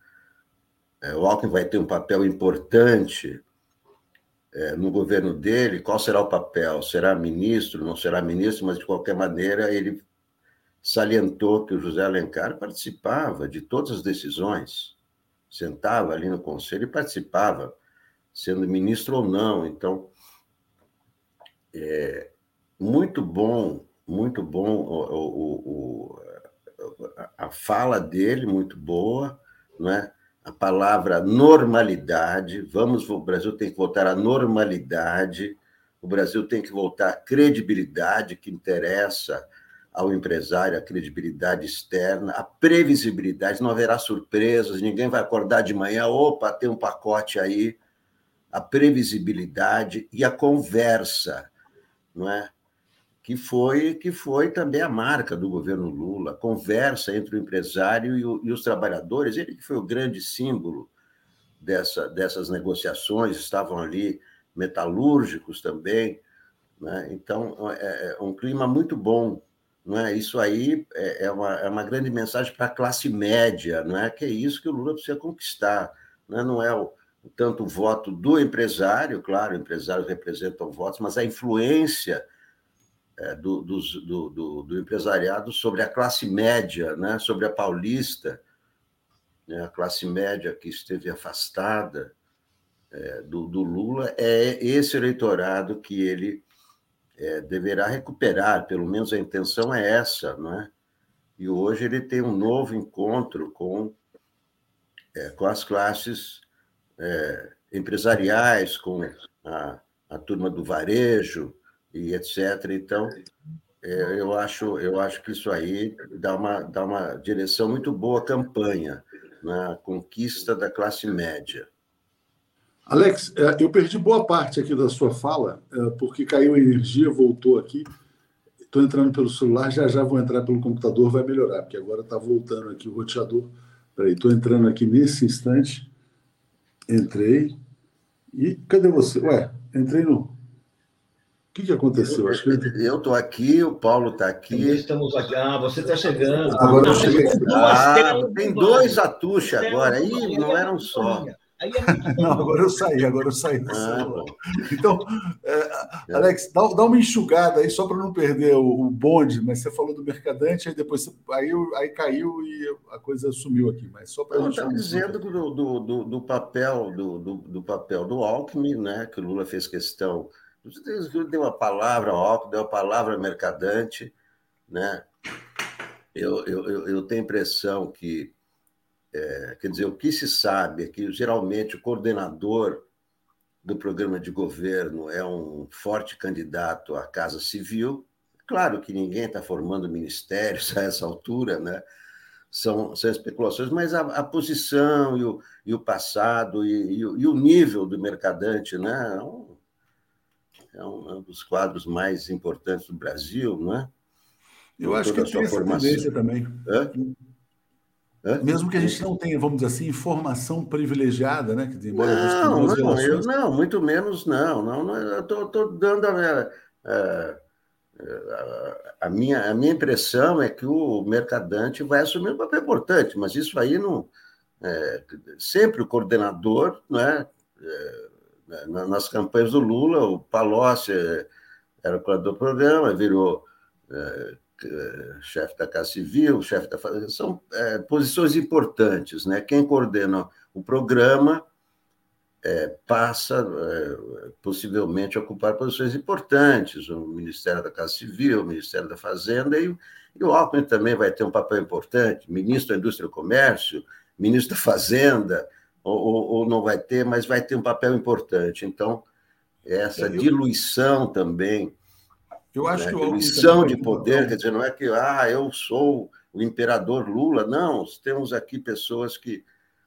é, o Alckmin vai ter um papel importante é, no governo dele. Qual será o papel? Será ministro? Não será ministro? Mas, de qualquer maneira, ele salientou que o José Alencar participava de todas as decisões, sentava ali no conselho e participava sendo ministro ou não. Então, é muito bom, muito bom o, o, o, a fala dele, muito boa, não é? A palavra normalidade, vamos, o Brasil tem que voltar à normalidade, o Brasil tem que voltar à credibilidade que interessa ao empresário, a credibilidade externa, a previsibilidade, não haverá surpresas, ninguém vai acordar de manhã, opa, tem um pacote aí, a previsibilidade e a conversa, não é? Que foi que foi também a marca do governo Lula, conversa entre o empresário e, o, e os trabalhadores, ele que foi o grande símbolo dessa, dessas negociações, estavam ali metalúrgicos também, né? então é, é um clima muito bom, não é? Isso aí é, é uma, é uma grande mensagem para a classe média, não é? Que é isso que o Lula precisa conquistar, não é, não é o, tanto o voto do empresário, claro, empresários representam votos, mas a influência é, do, do, do, do, empresariado sobre a classe média, né, sobre a paulista, né, a classe média que esteve afastada é, do, do, Lula, é esse eleitorado que ele é, deverá recuperar, pelo menos a intenção é essa, não é? E hoje ele tem um novo encontro com, é, com as classes é, empresariais, com a, a turma do varejo e etc. Então, é, eu, acho, eu acho que isso aí dá uma, dá uma direção muito boa à campanha na conquista da classe média. Alex, é, eu perdi boa parte aqui da sua fala, é, porque caiu a energia, voltou aqui. Estou entrando pelo celular, já já vou entrar pelo computador, vai melhorar, porque agora está voltando aqui o roteador. Estou entrando aqui nesse instante. Entrei. E cadê você? Ué, entrei no. O que, que aconteceu? Eu, Acho que eu estou aqui, o Paulo está aqui. estamos aqui. Ah, você está chegando. Agora eu cheguei. Ah, tem dois Atush agora. Aí não eram só. É Não, agora eu saí, agora eu saí do ah, Então, é, Alex, dá, dá, uma enxugada aí só para não perder o, o, bonde, mas você falou do mercadante, aí depois aí, aí caiu e a coisa sumiu aqui, mas só para gente. Estava dizendo do, do, do, do, papel do, do, do, papel do Alckmin, né, que o Lula fez questão. Deu a palavra Alckmin, deu a palavra mercadante, né? Eu, eu, eu tenho a impressão que é, quer dizer, o que se sabe é que geralmente o coordenador do programa de governo é um forte candidato à Casa Civil. Claro que ninguém está formando ministérios a essa altura, né? São, são especulações, mas a, a posição e o, e o passado e, e, o, e, o, nível do mercadante né? é, um, é um, dos quadros mais importantes do Brasil, não é? Eu acho que tem essa formação. também. Hã? Mesmo que a gente não tenha, vamos dizer assim, informação privilegiada, né? Não, não, relações... eu, não, muito menos não. não, não eu estou dando a, a, a, minha, a minha impressão é que o mercadante vai assumir um papel importante, mas isso aí não. É, sempre o coordenador, né, é, nas campanhas do Lula, o Palocci era o coordenador do programa, virou é, chefe da Casa Civil, chefe da Fazenda, são é, posições importantes. Né? Quem coordena o programa é, passa, possivelmente, a ocupar posições importantes, o Ministério da Casa Civil, o Ministério da Fazenda, e, e o Alckmin também vai ter um papel importante, ministro da Indústria e Comércio, ministro da Fazenda, ou, ou, ou não vai ter, mas vai ter um papel importante. Então, essa diluição também eu acho né? que missão de poder, quer dizer, não é que ah, eu sou o imperador Lula. Não, temos aqui pessoas que.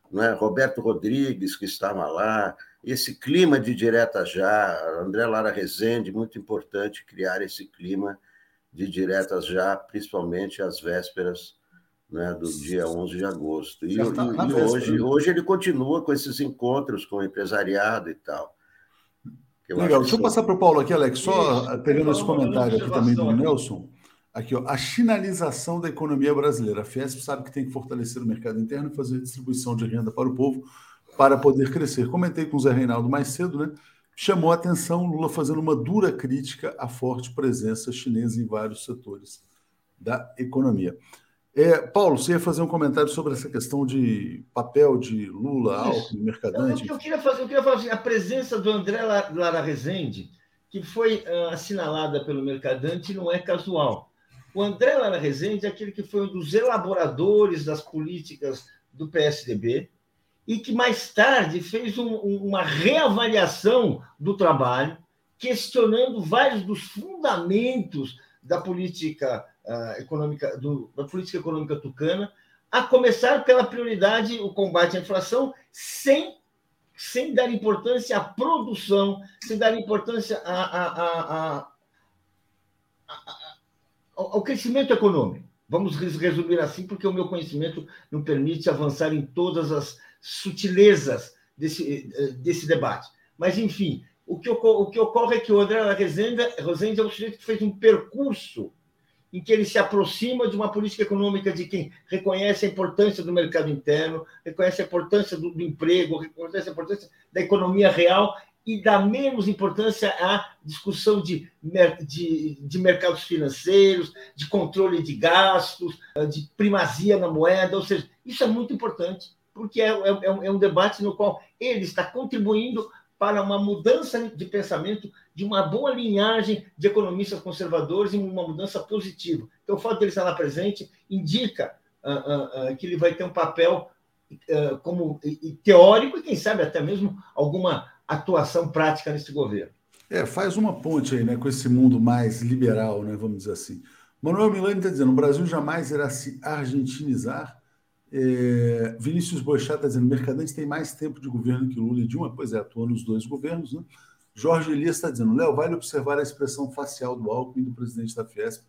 Não é? Roberto Rodrigues, que estava lá, esse clima de direta já, André Lara Rezende, muito importante criar esse clima de diretas já, principalmente às vésperas né, do dia 11 de agosto. E, tá e, e hoje, né? hoje ele continua com esses encontros com o empresariado e tal. Legal, deixa eu passar para o Paulo aqui, Alex, só Isso. pegando esse comentário aqui também do Nelson. Aqui, ó, a chinalização da economia brasileira. A Fiesp sabe que tem que fortalecer o mercado interno e fazer distribuição de renda para o povo para poder crescer. Comentei com o Zé Reinaldo mais cedo, né? Chamou a atenção Lula fazendo uma dura crítica à forte presença chinesa em vários setores da economia. É, Paulo, você ia fazer um comentário sobre essa questão de papel de Lula, Alckmin, Mercadante? Eu, eu, queria fazer, eu queria falar assim, a presença do André Lara Rezende, que foi uh, assinalada pelo Mercadante, não é casual. O André Lara Rezende é aquele que foi um dos elaboradores das políticas do PSDB e que mais tarde fez um, uma reavaliação do trabalho, questionando vários dos fundamentos da política uh, econômica do, da política econômica tucana, a começar pela prioridade o combate à inflação, sem sem dar importância à produção, sem dar importância a, a, a, ao crescimento econômico. Vamos resumir assim, porque o meu conhecimento não permite avançar em todas as sutilezas desse, desse debate. Mas, enfim, o que, o que ocorre é que o André Rosenda é um sujeito que fez um percurso em que ele se aproxima de uma política econômica de quem reconhece a importância do mercado interno, reconhece a importância do, do emprego, reconhece a importância da economia real e dá menos importância à discussão de, de, de, mercados financeiros, de controle de gastos, de primazia na moeda. Ou seja, isso é muito importante, porque é, é, é um debate no qual ele está contribuindo para uma mudança de pensamento de uma boa linhagem de economistas conservadores e uma mudança positiva. Então, o fato dele estar lá presente indica uh, uh, que ele vai ter um papel como teórico e, quem sabe, até mesmo alguma atuação prática nesse governo. É, faz uma ponte aí né, com esse mundo mais liberal, né, vamos dizer assim. Manuel Milani está dizendo: o Brasil jamais irá se argentinizar é, Vinícius Boixá está dizendo: Mercadante tem mais tempo de governo que Lula e Dilma. Pois é, atuou nos dois governos. Né? Jorge Elias está dizendo: Léo, vale observar a expressão facial do Alckmin do presidente da Fiesp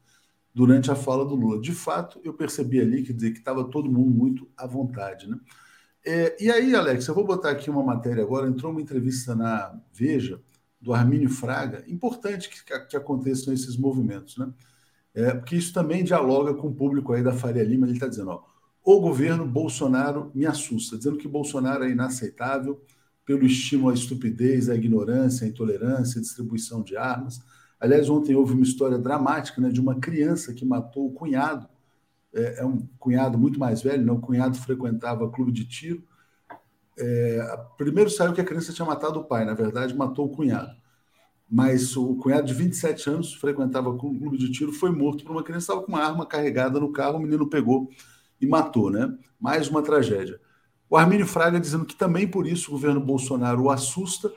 durante a fala do Lula. De fato, eu percebi ali que estava todo mundo muito à vontade. Né? É, e aí, Alex, eu vou botar aqui uma matéria agora. Entrou uma entrevista na Veja do Armínio Fraga. Importante que, que aconteçam esses movimentos, né? É, porque isso também dialoga com o público aí da Faria Lima. Ele está dizendo: ó, o governo Bolsonaro me assusta, dizendo que Bolsonaro é inaceitável pelo estímulo à estupidez, à ignorância, à intolerância, à distribuição de armas. Aliás, ontem houve uma história dramática né, de uma criança que matou o cunhado. É, é um cunhado muito mais velho, né? o cunhado frequentava clube de tiro. É, primeiro saiu que a criança tinha matado o pai, na verdade, matou o cunhado. Mas o cunhado de 27 anos frequentava clube de tiro, foi morto por uma criança estava com uma arma carregada no carro, o menino pegou e matou, né? Mais uma tragédia. O Armínio Fraga dizendo que também por isso o governo Bolsonaro o assusta,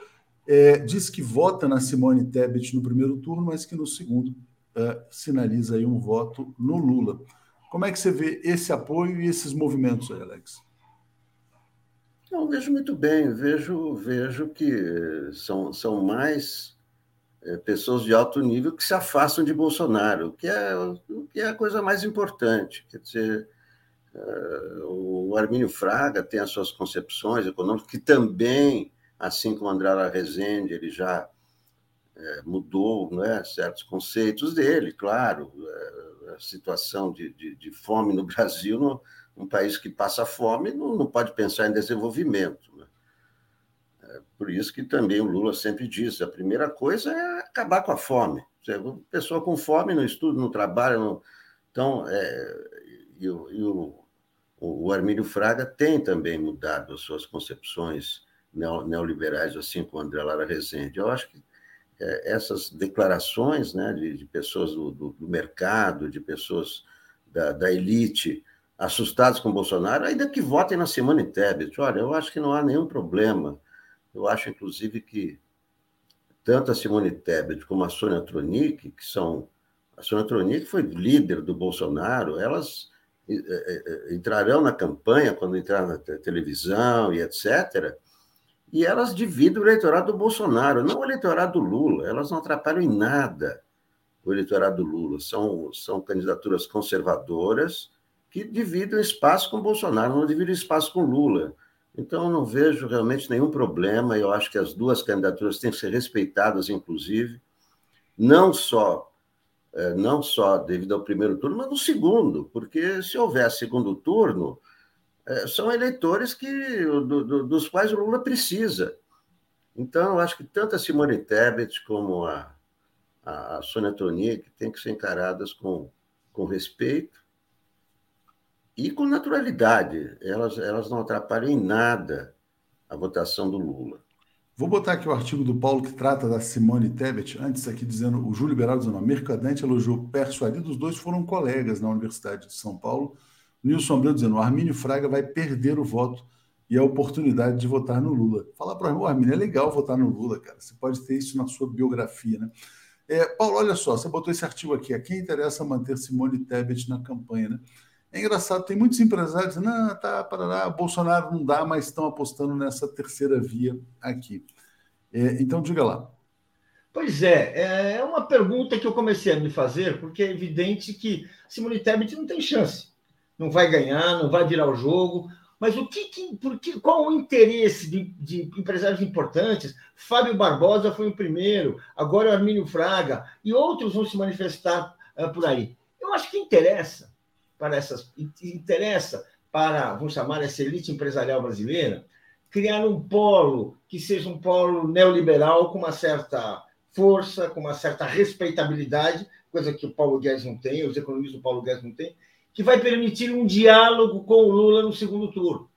é, diz que vota na Simone Tebet no primeiro turno, mas que no segundo é, sinaliza aí um voto no Lula. Como é que você vê esse apoio e esses movimentos aí, Alex? Eu vejo muito bem, vejo, vejo que são, são mais é, pessoas de alto nível que se afastam de Bolsonaro, que é, que é a coisa mais importante. Quer dizer, o Armínio Fraga tem as suas concepções econômicas, que também, assim como André Rezende, ele já é, mudou né, certos conceitos dele, claro. É, a situação de, de, de, fome no Brasil, no, um país que passa fome, não, não pode pensar em desenvolvimento. Né? É por isso que também o Lula sempre diz: a primeira coisa é acabar com a fome. Pessoa com fome não estuda, não trabalha. Não... Então, é, e, e o o Armílio Fraga tem também mudado as suas concepções neoliberais, assim como André Lara Rezende. Eu acho que é, essas declarações né, de, de pessoas do, do, do, mercado, de pessoas da, da, elite assustadas com Bolsonaro, ainda que votem na Simone Tebet. Olha, eu acho que não há nenhum problema. Eu acho, inclusive, que tanto a Simone Tebet como a Sônia Tronic, que são... A Sônia Tronic foi líder do Bolsonaro, elas entrarão na campanha, quando entrar na televisão e etc., e elas dividem o eleitorado do Bolsonaro, não o eleitorado do Lula. Elas não atrapalham em nada o eleitorado do Lula. São, são candidaturas conservadoras que dividem espaço com Bolsonaro, não dividem espaço com Lula. Então, não vejo realmente nenhum problema. Eu acho que as duas candidaturas têm que ser respeitadas, inclusive, não só não só devido ao primeiro turno, mas no segundo, porque se houver segundo turno, é, são eleitores que, do, do, dos quais o Lula precisa. Então, eu acho que tanto a Simone Tebet como a, a, Sônia Tronic têm que ser encaradas com, com respeito e com naturalidade. Elas, elas não atrapalham em nada a votação do Lula. Vou botar aqui o artigo do Paulo que trata da Simone Tebet, antes aqui dizendo, o Júlio Liberal dizendo, a Mercadante elogiou persuadido, os dois foram colegas na Universidade de São Paulo. Nilson Abreu dizendo, o Armínio Fraga vai perder o voto e a oportunidade de votar no Lula. Falar para o Armínio, é legal votar no Lula, cara. Você pode ter isso na sua biografia, né? É, Paulo, olha só, você botou esse artigo aqui, a quem interessa manter Simone Tebet na campanha, né? É engraçado, tem muitos empresários dizendo, não, tá, parará, Bolsonaro não dá, mas estão apostando nessa terceira via aqui. É, então, diga lá. Pois é, é uma pergunta que eu comecei a me fazer, porque é evidente que Simone Tebet não tem chance. Não vai ganhar, não vai virar o jogo. Mas o que, que porque, qual o interesse de, de, empresários importantes? Fábio Barbosa foi o primeiro, agora o Armínio Fraga, e outros vão se manifestar uh, por aí. Eu acho que interessa para essas interessa para, vamos chamar essa elite empresarial brasileira, criar um polo que seja um polo neoliberal com uma certa força, com uma certa respeitabilidade, coisa que o Paulo Guedes não tem, os economistas do Paulo Guedes não têm, que vai permitir um diálogo com o Lula no segundo turno.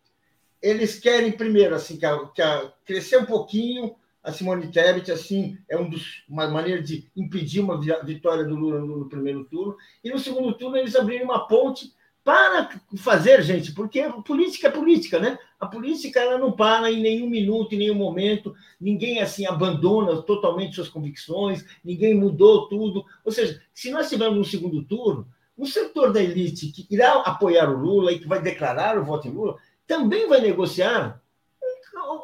Eles querem primeiro assim que, a, que a, crescer um pouquinho a Simone Tebet assim é um dos, uma maneira de impedir uma vitória do Lula no, primeiro turno e no segundo turno eles abrirem uma ponte para fazer, gente, porque política é política, né? A política ela não para em nenhum minuto, em nenhum momento, ninguém assim abandona totalmente suas convicções, ninguém mudou tudo. Ou seja, se nós tivermos um segundo turno, um setor da elite que irá apoiar o Lula e que vai declarar o voto em Lula, também vai negociar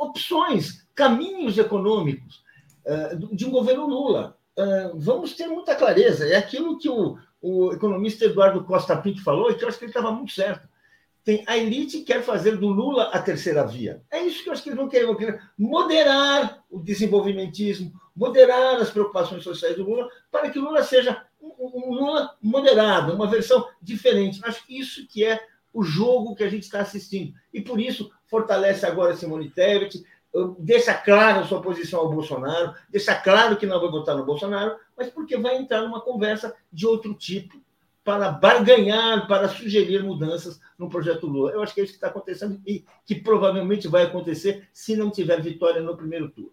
opções, caminhos econômicos eh, de um governo Lula. Eh, vamos ter muita clareza. É aquilo que o, o economista Eduardo Costa Pinto falou e que eu acho que ele estava muito certo. Tem, a elite quer fazer do Lula a terceira via. É isso que eu acho que eles vão querer, querer moderar o desenvolvimentismo, moderar as preocupações sociais do Lula, para que o Lula seja um, um Lula moderado, uma versão diferente. Acho que isso que é o jogo que a gente está assistindo. E por isso fortalece agora Simone Tebet, deixa claro sua posição ao Bolsonaro, deixa claro que não vai votar no Bolsonaro, mas porque vai entrar numa conversa de outro tipo para barganhar, para sugerir mudanças no projeto Lula. Eu acho que é isso que está acontecendo e que provavelmente vai acontecer se não tiver vitória no primeiro turno.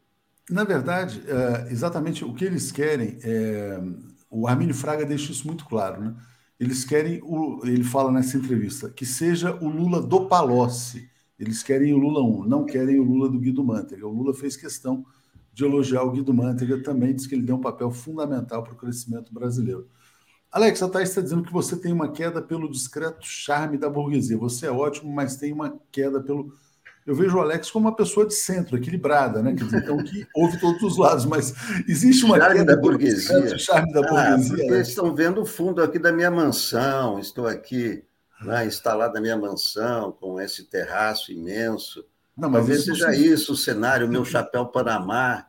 Na verdade, é, exatamente o que eles querem, é, o Armínio Fraga deixa isso muito claro, né? Eles querem, o, ele fala nessa entrevista, que seja o Lula do Palocci. Eles querem o Lula 1, não querem o Lula do Guido Mantega. O Lula fez questão de elogiar o Guido Mantega também, diz que ele deu um papel fundamental para o crescimento brasileiro. Alex, a Thaís está dizendo que você tem uma queda pelo discreto charme da burguesia. Você é ótimo, mas tem uma queda pelo eu vejo o Alex como uma pessoa de centro, equilibrada, né? Dizer, então, que ouve todos os lados, mas existe uma charme da burguesia. charme da ah, burguesia. Porque estão vendo o fundo aqui da minha mansão, estou aqui né, instalado na minha mansão, com esse terraço imenso. Não, Talvez isso seja isso o cenário, o meu chapéu Panamá,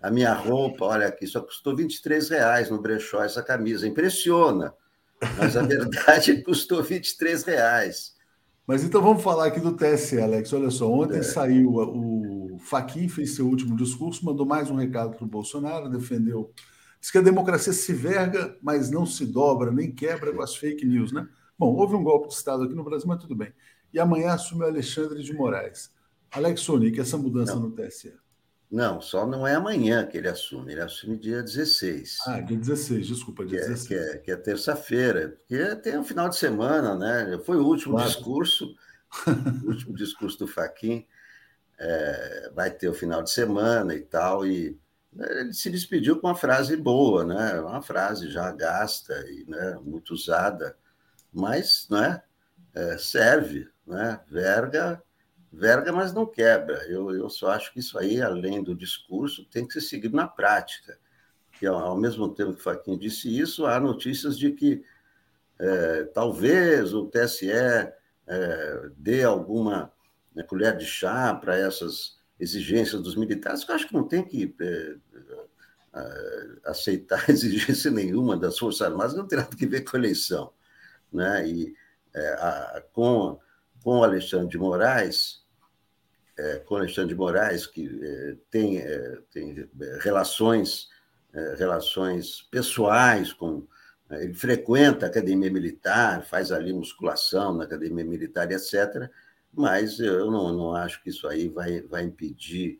a minha roupa, olha aqui, só custou 23 reais no brechó essa camisa. Impressiona, mas a verdade é custou 23 reais. Mas então vamos falar aqui do TSE, Alex. Olha só, ontem é. saiu o Faquin fez seu último discurso, mandou mais um recado para o Bolsonaro, defendeu. Diz que a democracia se verga, mas não se dobra, nem quebra com as fake news, né? Bom, houve um golpe de Estado aqui no Brasil, mas tudo bem. E amanhã assume o Alexandre de Moraes. Alex Sonic, essa mudança não. no TSE. Não, só não é amanhã que ele assume, ele assume dia 16. Ah, dia 16, desculpa, dia que 16. É, que é, que é terça-feira, porque tem um final de semana, né? Foi o último claro. discurso, o último discurso do Faquin, é, vai ter o final de semana e tal, e né, ele se despediu com uma frase boa, né? Uma frase já gasta e né, muito usada, mas, né? é, serve, né? Verga, verga, mas não quebra. Eu, eu só acho que isso aí, além do discurso, tem que ser seguido na prática. E ao, ao mesmo tempo que o Faquinha disse isso, há notícias de que é, talvez o TSE é, dê alguma né, colher de chá para essas exigências dos militares, que eu acho que não tem que é, é, aceitar exigência nenhuma das Forças Armadas, não tem nada a ver com a eleição. Né? E é, a, com, com Alexandre de Moraes, é, com Alexandre de Moraes, que é, tem, é, tem relações, relações pessoais com. Ele frequenta a academia militar, faz ali musculação na academia militar, etc mas eu não, não acho que isso aí vai, vai impedir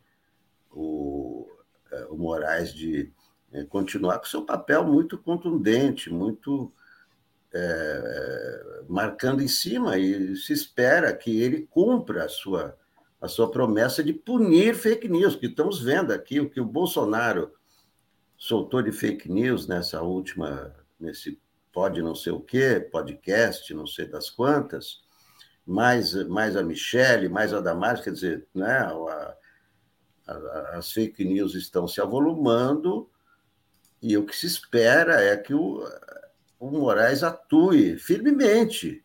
o, é, o Moraes de é, continuar com seu papel muito contundente, muito é, marcando em cima, e se espera que ele cumpra a sua, a sua promessa de punir fake news, que estamos vendo aqui, o que o Bolsonaro soltou de fake news nessa última, nesse pode não sei o quê, podcast, não sei das quantas, mais, mais a Michelle, mais a Damares, quer dizer, né, a, a, as fake news estão se avolumando e o que se espera é que o, o Moraes atue firmemente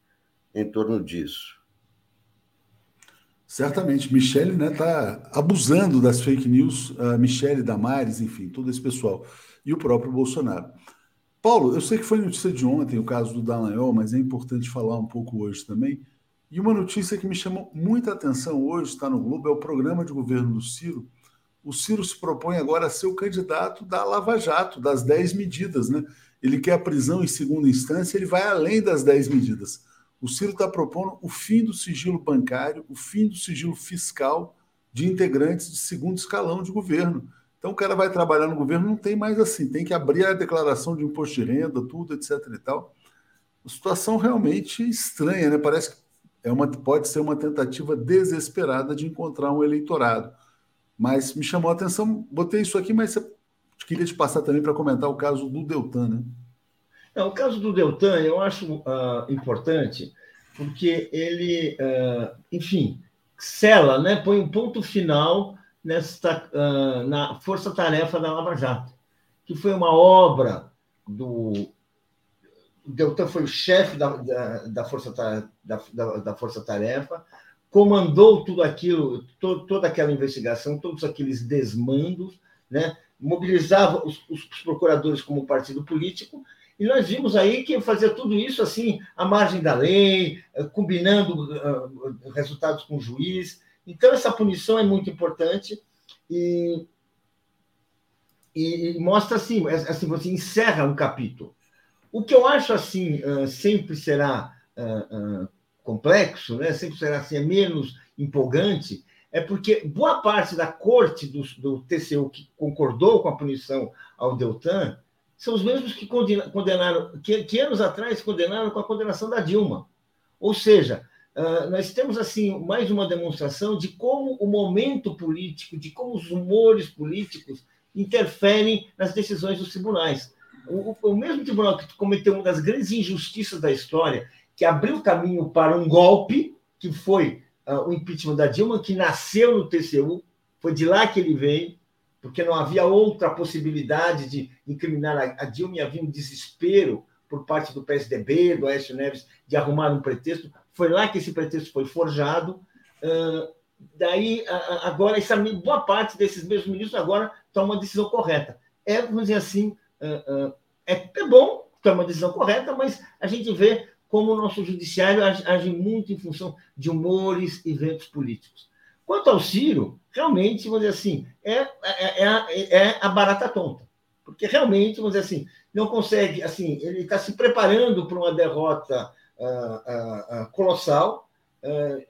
em torno disso. Certamente, Michele está né, tá abusando das fake news, uh, Michele, Damares, enfim, todo esse pessoal, e o próprio Bolsonaro. Paulo, eu sei que foi notícia de ontem o caso do Dallagnol, mas é importante falar um pouco hoje também. E uma notícia que me chamou muita atenção hoje, está no Globo, é o programa de governo do Ciro. O Ciro se propõe agora a ser o candidato da Lava Jato, das 10 medidas, né? Ele quer a prisão em segunda instância, ele vai além das 10 medidas. O Ciro está propondo o fim do sigilo bancário, o fim do sigilo fiscal de integrantes de segundo escalão de governo. Então o cara vai trabalhar no governo, não tem mais assim, tem que abrir a declaração de imposto de renda, tudo, etc. e tal. Uma situação realmente estranha, né? Parece que é uma, pode ser uma tentativa desesperada de encontrar um eleitorado. Mas me chamou a atenção, botei isso aqui, mas queria te passar também para comentar o caso do Deltan, né? Não, o caso do Deltan eu acho uh, importante, porque ele, uh, enfim, sela, né, põe um ponto final nesta, uh, na força-tarefa da Lava Jato, que foi uma obra do Deltan foi o chefe da, da, da força da, da, da força tarefa comandou tudo aquilo to, toda aquela investigação todos aqueles desmandos né mobilizava os, os, procuradores como partido político e nós vimos aí que fazia tudo isso assim à margem da lei eh, combinando uh, resultados com o juiz então essa punição é muito importante e e mostra assim, é, assim você encerra um capítulo o que eu acho assim sempre será complexo, né? sempre será assim, é menos empolgante, é porque boa parte da corte do, do TCU que concordou com a punição ao Deltan são os mesmos que condenaram, que, que anos atrás condenaram com a condenação da Dilma. Ou seja, nós temos assim mais uma demonstração de como o momento político, de como os humores políticos interferem nas decisões dos tribunais o, o mesmo tribunal que cometeu uma das grandes injustiças da história, que abriu caminho para um golpe, que foi uh, o impeachment da Dilma, que nasceu no TCU, foi de lá que ele veio, porque não havia outra possibilidade de incriminar a, Dilma e havia um desespero por parte do PSDB, do Aécio Neves, de arrumar um pretexto. Foi lá que esse pretexto foi forjado. Uh, daí, agora, essa boa parte desses mesmos ministros agora tomam uma decisão correta. É, vamos dizer assim, uh, é, é bom ter uma decisão correta, mas a gente vê como o nosso judiciário age, muito em função de humores e políticos. Quanto ao Ciro, realmente, vamos dizer assim, é, é, é, é a barata tonta. Porque realmente, vamos dizer assim, não consegue, assim, ele está se preparando para uma derrota uh, uh, uh, colossal.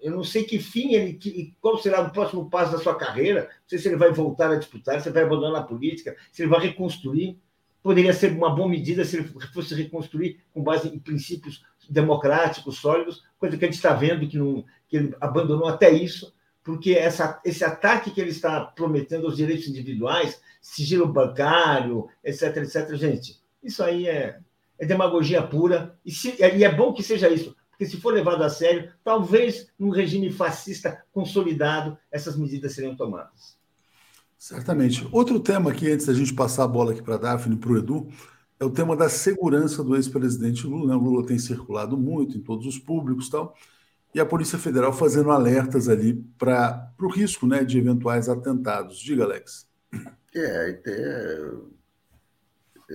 eu não sei que fim ele, que, qual será o próximo passo da sua carreira. Não sei se ele vai voltar a disputar, se ele vai abandonar a política, se ele vai reconstruir poderia ser uma boa medida se ele fosse reconstruir com base em princípios democráticos, sólidos, coisa que a gente está vendo que, não, que ele abandonou até isso, porque essa, esse ataque que ele está prometendo aos direitos individuais, sigilo bancário, etc, etc, gente, isso aí é, é demagogia pura, e, se, e é bom que seja isso, porque se for levado a sério, talvez num regime fascista consolidado, essas medidas seriam tomadas. Certamente. Outro tema aqui, antes da gente passar a bola aqui para a Daphne e para o Edu, é o tema da segurança do ex-presidente Lula. Né? O Lula tem circulado muito em todos os públicos e tal, e a Polícia Federal fazendo alertas ali para o risco né, de eventuais atentados. Diga, Alex. É, é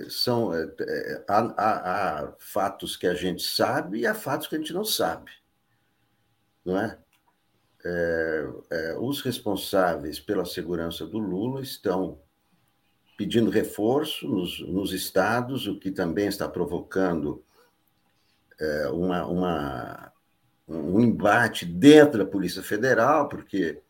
são é, é, há, há, há, fatos que a gente sabe e há fatos que a gente não sabe, não é? é? é os responsáveis pela segurança do Lula estão pedindo reforço nos, nos estados, o que também está provocando é, uma, uma, um embate dentro da Polícia Federal, porque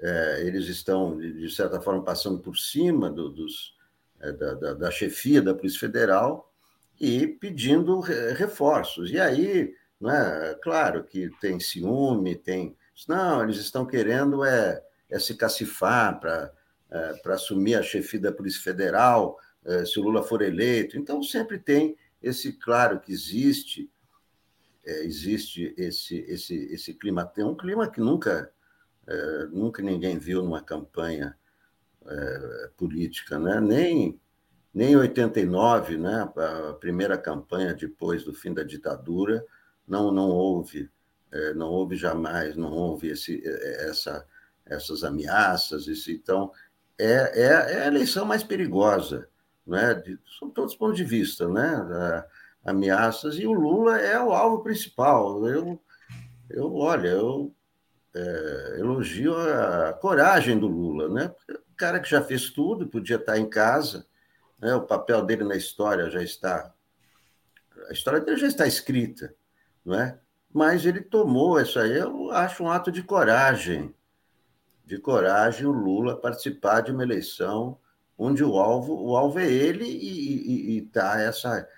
é, eles estão, de certa forma, passando por cima do, dos, é, da, da, da, chefia da Polícia Federal e pedindo reforços. E aí, né, claro que tem ciúme, tem. Não, eles estão querendo é, é se cacifar para para assumir a chefia da Polícia Federal, é, se o Lula for eleito. Então, sempre tem esse, claro que existe, é, existe esse, esse, esse clima, tem um clima que nunca é, nunca ninguém viu numa campanha é, política, né? nem, nem em 89, né? a primeira campanha depois do fim da ditadura, não, não houve, é, não houve jamais, não houve esse, é, essa, essas ameaças, isso, então é, é, é, a eleição mais perigosa, né? de, sob todos os pontos de vista, né? Ameaças, e o Lula é o alvo principal. Eu, eu olha, eu é, elogio a coragem do Lula, né? O cara que já fez tudo, podia estar em casa, né? o papel dele na história já está. A história dele já está escrita, não é? Mas ele tomou isso aí, eu acho um ato de coragem. De coragem o Lula participar de uma eleição onde o alvo, o alvo é ele e está essa.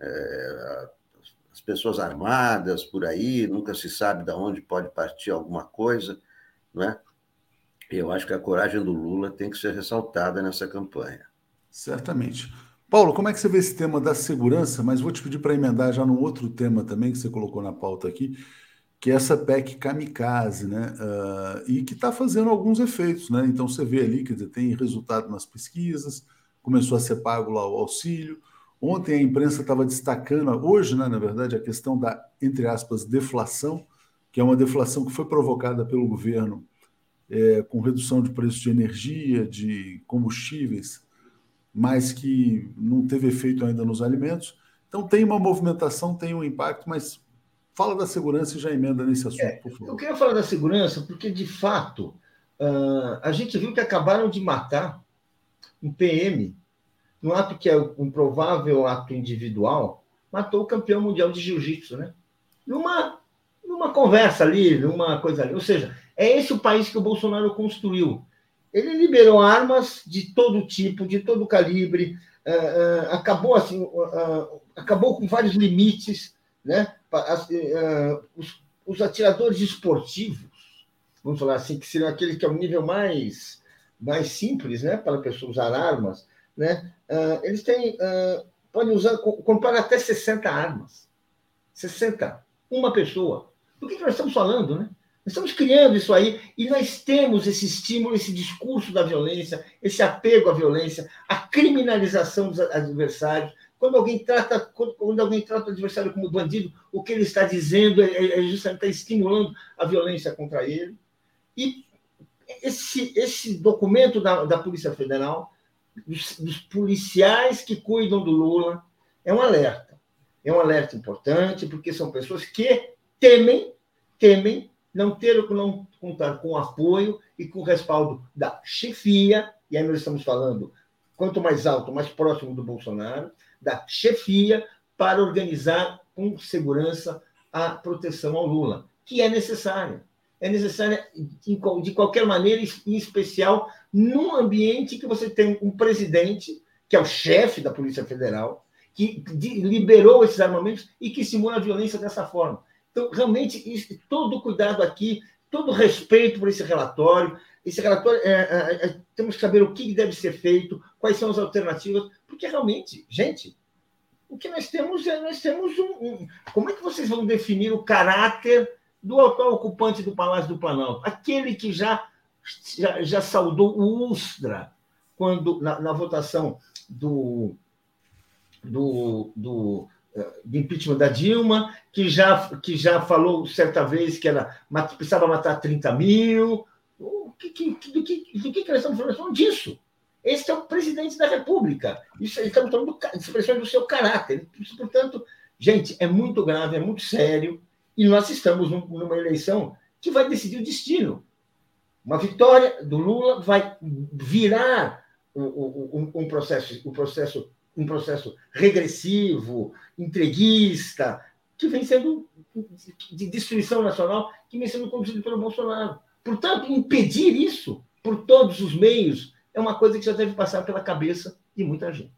É, as pessoas armadas por aí, nunca se sabe de onde pode partir alguma coisa, não é? Eu acho que a coragem do Lula tem que ser ressaltada nessa campanha. Certamente. Paulo, como é que você vê esse tema da segurança? Mas vou te pedir para emendar já num outro tema também que você colocou na pauta aqui, que é essa PEC kamikaze, né? Uh, e que está fazendo alguns efeitos, né? Então você vê ali, dizer, tem resultado nas pesquisas, começou a ser pago lá o auxílio, Ontem a imprensa estava destacando, hoje, né, na verdade, a questão da, entre aspas, deflação, que é uma deflação que foi provocada pelo governo é, com redução de preço de energia, de combustíveis, mas que não teve efeito ainda nos alimentos. Então tem uma movimentação, tem um impacto, mas fala da segurança e já emenda nesse assunto, é, por favor. Eu queria falar da segurança porque, de fato, uh, a gente viu que acabaram de matar um PM num ato que é um provável ato individual, matou o campeão mundial de jiu-jitsu, né? Numa, numa conversa ali, numa coisa ali. Ou seja, é esse o país que o Bolsonaro construiu. Ele liberou armas de todo tipo, de todo calibre, uh, uh, acabou assim, acabou com vários limites, né? Os, os, atiradores esportivos, vamos falar assim, que seriam aqueles que é o nível mais mais simples, né, para a pessoa usar armas, né? Uh, eles têm, uh, podem usar, comprar até 60 armas. 60. Uma pessoa. Do que, que nós estamos falando, né? Nós estamos criando isso aí e nós temos esse estímulo, esse discurso da violência, esse apego à violência, a criminalização dos adversários. Quando alguém trata, quando alguém trata o adversário como bandido, o que ele está dizendo é, é, é justamente está estimulando a violência contra ele. E esse, esse documento da, da Polícia Federal dos, dos policiais que cuidam do Lula é um alerta. É um alerta importante, porque são pessoas que temem, temem não ter não contar com apoio e com respaldo da chefia, e aí nós estamos falando, quanto mais alto, mais próximo do Bolsonaro, da chefia para organizar com segurança a proteção ao Lula, que é necessária é necessária de qualquer maneira, em especial num ambiente que você tem um presidente, que é o chefe da Polícia Federal, que liberou esses armamentos e que simula a violência dessa forma. Então, realmente, todo cuidado aqui, todo respeito por esse relatório. Esse relatório, é, é, é, temos que saber o que deve ser feito, quais são as alternativas, porque realmente, gente, O que nós temos é nós temos um, um, Como é que vocês vão definir o caráter do atual ocupante do Palácio do Planalto? Aquele que já, já, já saudou o Ustra quando na, na votação do, do, do, eh, do, impeachment da Dilma, que já, que já falou certa vez que ela precisava matar 30 mil. O que, que, do, que, do que nós estamos falando? falando disso. Esse é o presidente da República. Isso, estamos falando de expressões do seu caráter. Portanto, gente, é muito grave, é muito sério, e nós estamos numa eleição que vai decidir o destino. Uma vitória do Lula vai virar um, um, um processo, um processo, um processo regressivo, entreguista, que vem sendo de destruição nacional, que vem sendo conduzido pelo Bolsonaro. Portanto, impedir isso por todos os meios é uma coisa que já deve passar pela cabeça de muita gente.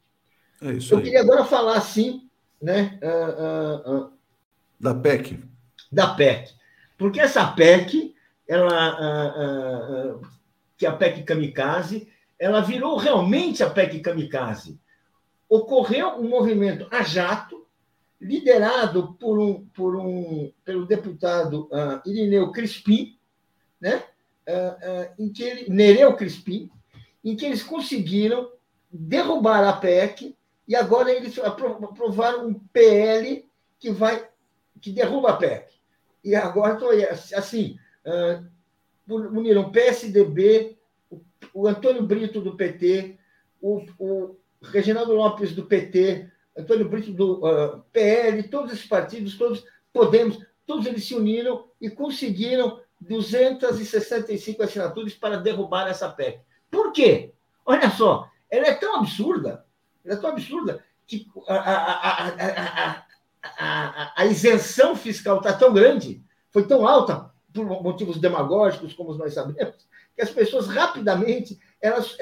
É isso Eu aí. queria agora falar, assim, né, uh, uh, uh, da PEC. Da PEC. Porque essa PEC, ela, que é a PEC Kamikaze, ela virou realmente a PEC Kamikaze. Ocorreu um movimento a jato, liderado por um, por um, pelo deputado Irineu Crispim, né? em que ele, Nereu Crispim, em que eles conseguiram derrubar a PEC e agora eles aprovaram um PL que vai que derruba a PEC. E agora estou assim, uh, uniram PSDB, o, Antônio Brito do PT, o, o Reginaldo Lopes do PT, Antônio Brito do uh, ah, PL, todos esses partidos, todos Podemos, todos eles se uniram e conseguiram 265 assinaturas para derrubar essa PEC. Por quê? Olha só, ela é tão absurda, ela é tão absurda que a, a, a, isenção fiscal está tão grande, foi tão alta, por motivos demagógicos, como nós sabemos, que as pessoas rapidamente, elas,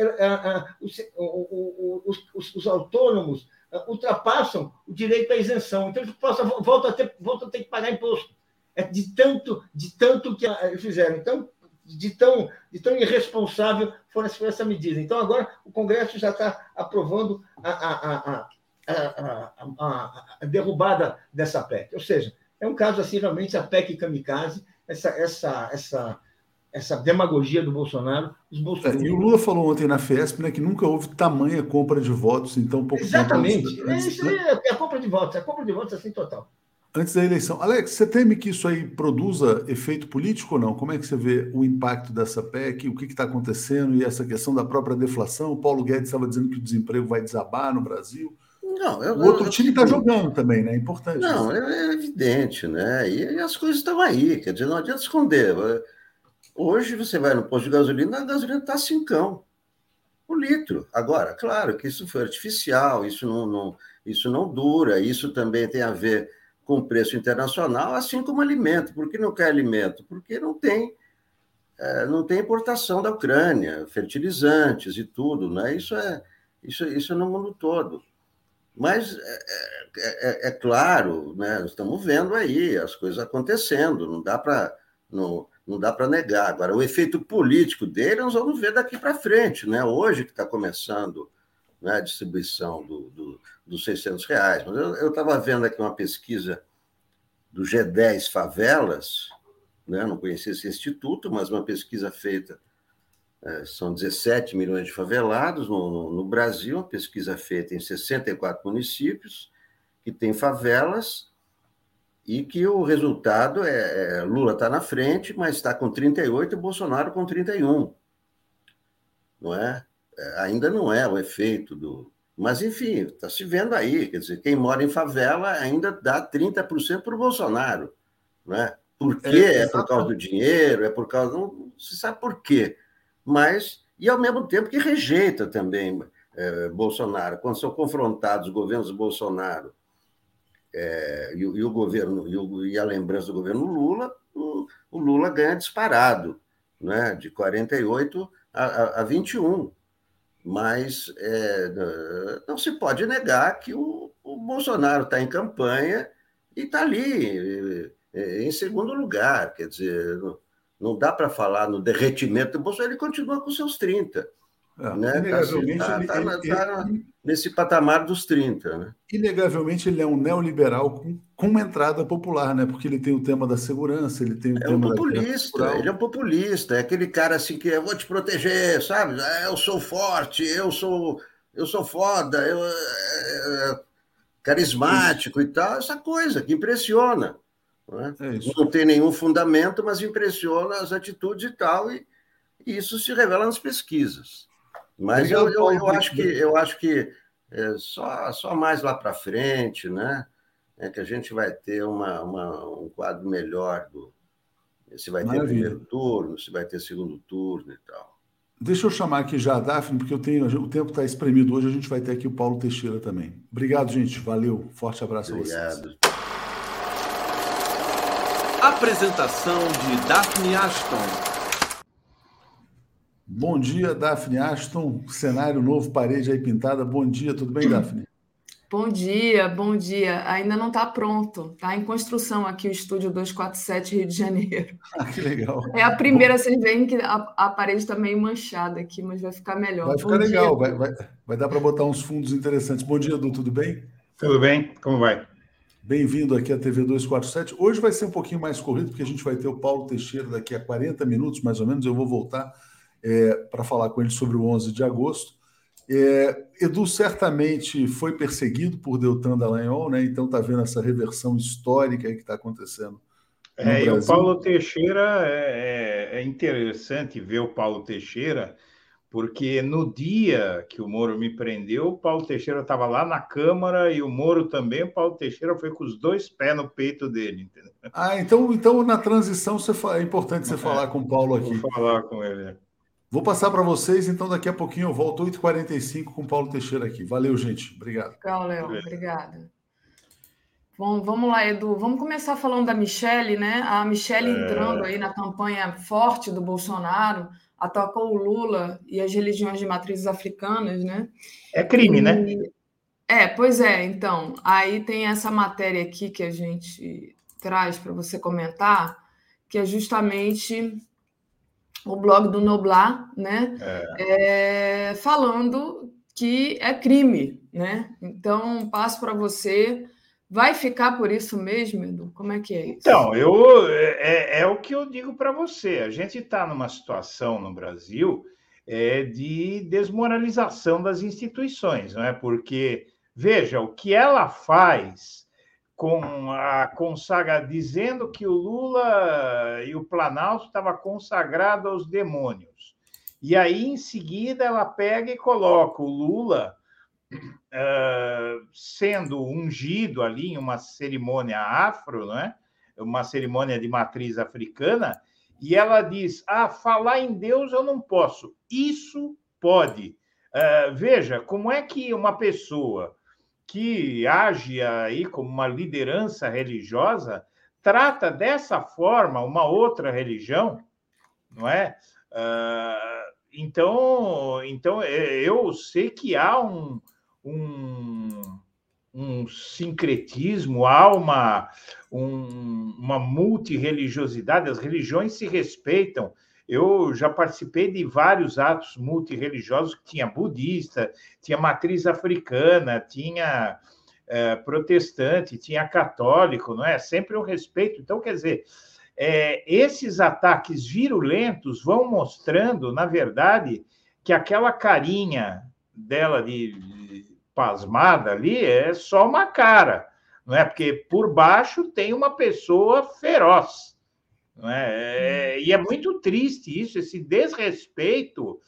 os, os, os, os autônomos ultrapassam o direito à isenção. Então, eles voltam a, ter, voltam a ter que pagar imposto. É de tanto, de tanto que fizeram. Então, de tão, de tão irresponsável foi essa medida. Então, agora o Congresso já está aprovando a, a, a, a, derrubada dessa PEC. Ou seja, é um caso assim, realmente, a PEC kamikaze, essa, essa, essa, essa demagogia do Bolsonaro. Os Bolsonaro... É, e o Lula falou ontem na FESP né, que nunca houve tamanha compra de votos em tão pouco Exatamente. tempo. Exatamente. É, isso é a compra de votos, é a compra de votos assim total antes da eleição. Alex, você teme que isso aí produza efeito político ou não? Como é que você vê o impacto dessa PEC, o que está acontecendo e essa questão da própria deflação? O Paulo Guedes estava dizendo que o desemprego vai desabar no Brasil. Não, eu, o outro eu, time está jogando também, né? É importante. Não, é, é, evidente, né? E, e, as coisas estão aí, quer dizer, não adianta esconder. Hoje você vai no posto de gasolina, a gasolina está cincão o litro. Agora, claro que isso foi artificial, isso não, não, isso não dura, isso também tem a ver com preço internacional, assim como alimento. Por que não quer alimento? Porque não tem é, não tem importação da Ucrânia, fertilizantes e tudo, né? Isso é isso, isso é no mundo todo. Mas é, é, é, é claro, né? Estamos vendo aí as coisas acontecendo, não dá para não, não dá para negar. Agora, o efeito político dele nós vamos ver daqui para frente, né? Hoje que está começando né, a distribuição do, do dos 600 reais. Mas eu estava vendo aqui uma pesquisa do G10 Favelas, né? não conhecia esse instituto, mas uma pesquisa feita, é, são 17 milhões de favelados no, no, no, Brasil, uma pesquisa feita em 64 municípios, que tem favelas, e que o resultado é, é Lula está na frente, mas está com 38 e Bolsonaro com 31. Não é? É? Ainda não é o efeito do, mas, enfim, está se vendo aí. Quer dizer, quem mora em favela ainda dá 30% para o Bolsonaro. Né? Por quê? É, é, por causa do dinheiro? É por causa. Não se sabe por quê. Mas, e ao mesmo tempo que rejeita também é, Bolsonaro. Quando são confrontados os governos Bolsonaro é, e, e, o governo, e, o, e, a lembrança do governo Lula, o, o Lula ganha disparado, né? de 48 a, a, a 21 mas é, não se pode negar que o, o Bolsonaro está em campanha e está ali é, em segundo lugar. Quer dizer, não, não dá para falar no derretimento do Bolsonaro, ele continua com seus 30. É, né? Inegavelmente, tá, ele, tá, ele, tá ele, nesse patamar dos 30. Né? Inegavelmente, ele é um neoliberal com, com uma entrada popular, né? porque ele tem o tema da segurança, ele tem o é tema. Um populista, ele é um populista, é aquele cara assim que eu vou te proteger, sabe? Ah, eu sou forte, eu sou, eu sou foda, eu. É, é, carismático Isso. e tal, essa coisa que impressiona. Não, é? É não tem nenhum fundamento, mas impressiona as atitudes e tal, e, e isso se revela nas pesquisas. Mas eu, eu, eu, acho que eu acho que é só, só mais lá para frente, né? É que a gente vai ter uma, uma, um quadro melhor do se vai ter primeiro turno, se vai ter segundo turno e tal. Deixa eu chamar aqui já a Daphne, porque eu tenho, o tempo está espremido hoje, a gente vai ter aqui o Paulo Teixeira também. Obrigado, gente. Valeu. Forte abraço Obrigado. a vocês. Apresentação de Daphne Ashton. Bom dia, Daphne Ashton. Cenário novo, parede aí pintada. Bom dia, tudo bem, Daphne? Bom dia, bom dia. Ainda não está pronto, está em construção aqui o estúdio 247 Rio de Janeiro. Ah, que legal. É a primeira, vocês veem que a, a parede está meio manchada aqui, mas vai ficar melhor. Vai ficar bom legal, vai, vai, vai dar para botar uns fundos interessantes. Bom dia, Edu, tudo bem? Tudo bem, como vai? Bem-vindo aqui à TV 247. Hoje vai ser um pouquinho mais corrido, porque a gente vai ter o Paulo Teixeira daqui a 40 minutos, mais ou menos. Eu vou voltar é, para falar com ele sobre o 11 de agosto. É, Edu certamente foi perseguido por Deltan Dallagnol, né? então está vendo essa reversão histórica que está acontecendo. É, e o Paulo Teixeira é, é, é, interessante ver o Paulo Teixeira, porque no dia que o Moro me prendeu, o Paulo Teixeira estava lá na Câmara e o Moro também. O Paulo Teixeira foi com os dois pés no peito dele, entendeu? Ah, então, então na transição você, é importante você é, falar com o Paulo aqui. Vou falar com ele. Vou passar para vocês, então daqui a pouquinho eu volto 8h45 com o Paulo Teixeira aqui. Valeu, gente. Obrigado. Legal, Léo. Obrigada. Bom, vamos lá, Edu. Vamos começar falando da Michelle, né? A Michelle é... entrando aí na campanha forte do Bolsonaro, atacou o Lula e as religiões de matrizes africanas, né? É crime, e... né? É, pois é. Então, aí tem essa matéria aqui que a gente traz para você comentar, que é justamente o blog do Noblar, né? É. É, falando que é crime, né? Então, passo para você. Vai ficar por isso mesmo, Edu? Como é que é isso? Então, eu, é, é o que eu digo para você. A gente está numa situação no Brasil é, de desmoralização das instituições, não é? Porque, veja, o que ela faz com a consagra dizendo que o Lula e o Planalto estava consagrado aos demônios. E aí, em seguida, ela pega e coloca o Lula uh, sendo ungido ali em uma cerimônia afro, né? uma cerimônia de matriz africana, e ela diz: Ah, falar em Deus eu não posso. Isso pode. Uh, veja, como é que uma pessoa que age aí como uma liderança religiosa trata dessa forma uma outra religião, não é? Uh, então, então é, eu sei que há um, um, um sincretismo, há uma, um, uma multireligiosidade, as religiões se respeitam, eu já participei de vários atos multireligiosos que tinha budista, tinha matriz africana, tinha é, protestante, tinha católico, não é? Sempre o respeito. Então, quer dizer, é, esses ataques virulentos vão mostrando, na verdade, que aquela carinha dela de, de pasmada ali é só uma cara, não é? Porque por baixo tem uma pessoa feroz. Não é? é? e é muito triste isso, esse desrespeito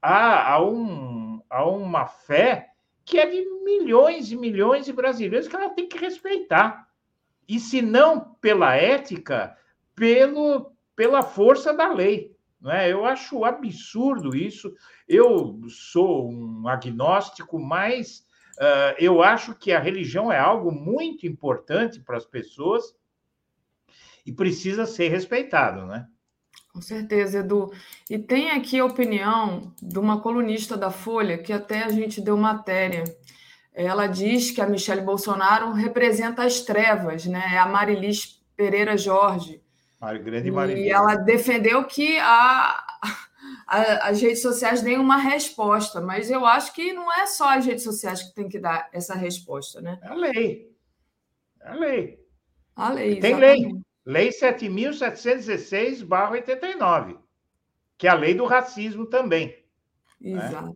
a, a, um, a uma fé que é de milhões e milhões de brasileiros que ela tem que respeitar. E se não pela ética, pelo, pela força da lei. Não é? Eu acho absurdo isso. Eu sou um agnóstico, mas uh, eu acho que a religião é algo muito importante para as pessoas e precisa ser respeitado, né? Com certeza, Edu. E tem aqui a opinião de uma colunista da Folha, que até a gente deu matéria. Ela diz que a Michelle Bolsonaro representa as trevas, né? É a Marilis Pereira Jorge. grande Marilis. E ela defendeu que a, a, as redes sociais deem uma resposta, mas eu acho que não é só as redes sociais que tem que dar essa resposta, né? É a lei. É a lei. A lei. Tem lei. Lei 7.716-89, que é a lei do racismo também. Né? Exato. Né?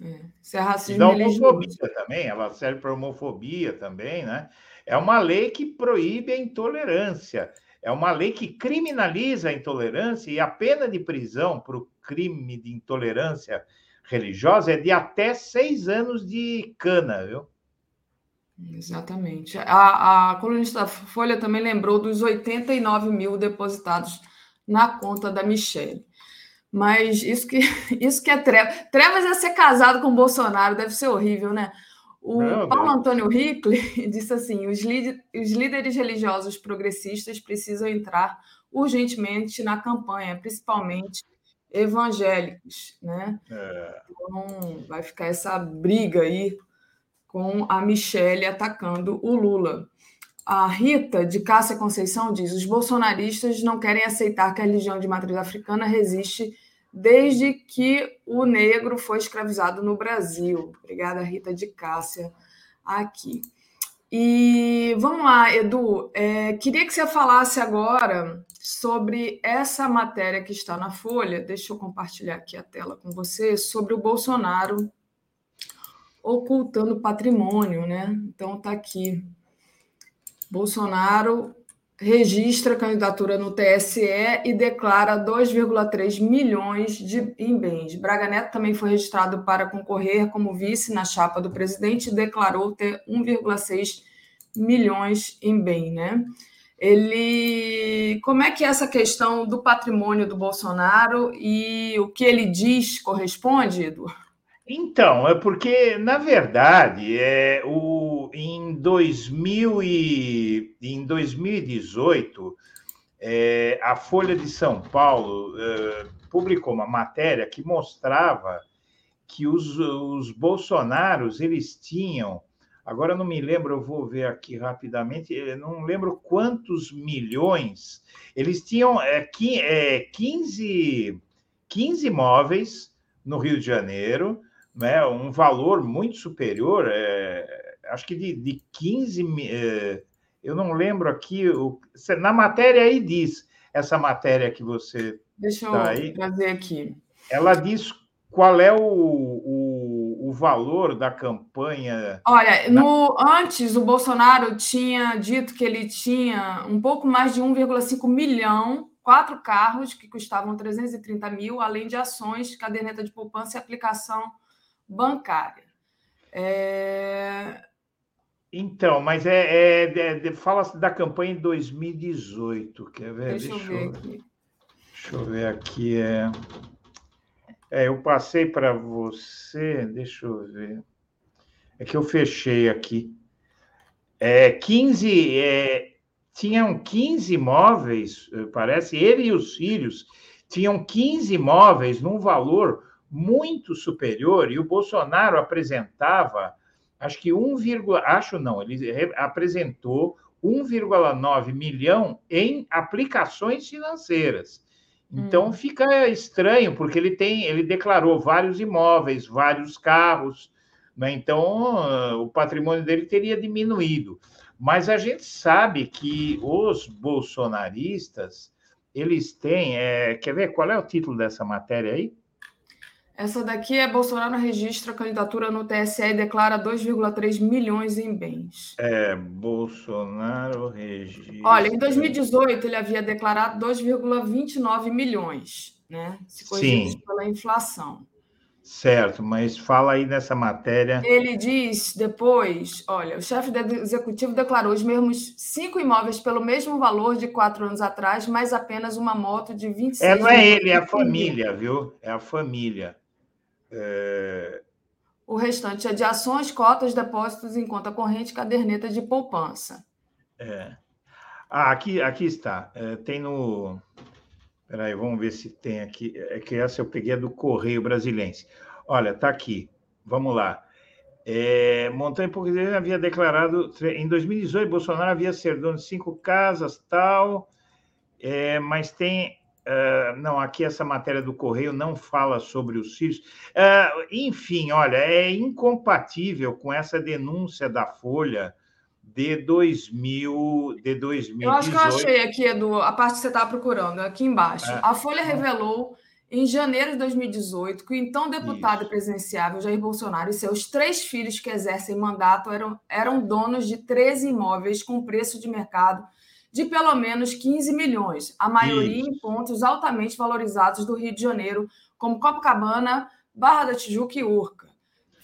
É. Isso é racismo da homofobia também, ela serve para homofobia também, né? É uma lei que proíbe a intolerância. É uma lei que criminaliza a intolerância e a pena de prisão para o crime de intolerância religiosa é de até seis anos de cana, viu? Exatamente. A, a colunista da Folha também lembrou dos 89 mil depositados na conta da Michelle. Mas isso que, isso que é trevas. Trevas é ser casado com o Bolsonaro, deve ser horrível, né? O Paulo Deus. Antônio Hickley disse assim: os, os líderes religiosos progressistas precisam entrar urgentemente na campanha, principalmente evangélicos, né? É. Então vai ficar essa briga aí com a Michelle atacando o Lula. A Rita de Cássia Conceição diz: os bolsonaristas não querem aceitar que a religião de matriz africana resiste desde que o negro foi escravizado no Brasil. Obrigada, Rita de Cássia, aqui. E vamos lá, Edu. É, queria que você falasse agora sobre essa matéria que está na Folha. Deixa eu compartilhar aqui a tela com você sobre o Bolsonaro ocultando patrimônio, né? Então está aqui. Bolsonaro registra candidatura no TSE e declara 2,3 milhões de, em bens. Braga Neto também foi registrado para concorrer como vice na chapa do presidente e declarou ter 1,6 milhões em bem, né? Ele, como é que é essa questão do patrimônio do Bolsonaro e o que ele diz corresponde, Edu? Então, é porque, na verdade, é, o, em, 2000 e, em 2018, é, a Folha de São Paulo é, publicou uma matéria que mostrava que os, os Bolsonaros eles tinham, agora não me lembro, eu vou ver aqui rapidamente, não lembro quantos milhões, eles tinham é, 15, 15 imóveis no Rio de Janeiro, né, um valor muito superior, é, acho que de, de 15 é, eu não lembro aqui, o, na matéria aí diz, essa matéria que você Deixa eu tá aí, trazer aqui. Ela diz qual é o, o, o valor da campanha. Olha, no, antes o Bolsonaro tinha dito que ele tinha um pouco mais de 1,5 milhão quatro carros que custavam 330 mil, além de ações, caderneta de poupança e aplicação bancária. É... Então, mas é, é, é fala da campanha em 2018. Quer ver? Deixa, Deixa eu ver aqui. Deixa eu ver aqui. É, é eu passei para você. Deixa eu ver. É que eu fechei aqui. É, 15. É, tinham 15 imóveis, parece, ele e os filhos tinham 15 imóveis num valor muito superior, e o Bolsonaro apresentava, acho que 1, acho não, ele apresentou 1,9 milhão em aplicações financeiras. Então hum. fica estranho, porque ele tem, ele declarou vários imóveis, vários carros, né? então o patrimônio dele teria diminuído. Mas a gente sabe que os bolsonaristas, eles têm. É, quer ver qual é o título dessa matéria aí? Essa daqui é Bolsonaro registra candidatura no TSE e declara 2,3 milhões em bens. É, Bolsonaro registra. Olha, em 2018 ele havia declarado 2,29 milhões, né? Se corrigido pela inflação. Certo, mas fala aí nessa matéria. Ele diz depois: olha, o chefe do executivo declarou os mesmos cinco imóveis pelo mesmo valor de quatro anos atrás, mas apenas uma moto de 26 É, não é ele, é a família, viu? É a família. É... O restante é de ações, cotas, depósitos em conta corrente, caderneta de poupança. É. Ah, aqui, aqui está. É, tem no. Peraí, vamos ver se tem aqui. É que essa eu peguei do Correio Brasilense. Olha, está aqui. Vamos lá. É, Montanha Hipocrisia havia declarado. Em 2018, Bolsonaro havia ser dono de cinco casas, tal. É, mas tem Uh, não, aqui essa matéria do Correio não fala sobre os filhos. Uh, enfim, olha, é incompatível com essa denúncia da Folha de 2000, de 2018. Eu acho que eu achei aqui, Edu, a parte que você estava procurando, aqui embaixo. É. A Folha revelou em janeiro de 2018 que o então deputado Isso. presidenciável Jair Bolsonaro e seus três filhos que exercem mandato eram, eram donos de 13 imóveis com preço de mercado de pelo menos 15 milhões, a maioria Isso. em pontos altamente valorizados do Rio de Janeiro, como Copacabana, Barra da Tijuca e Urca.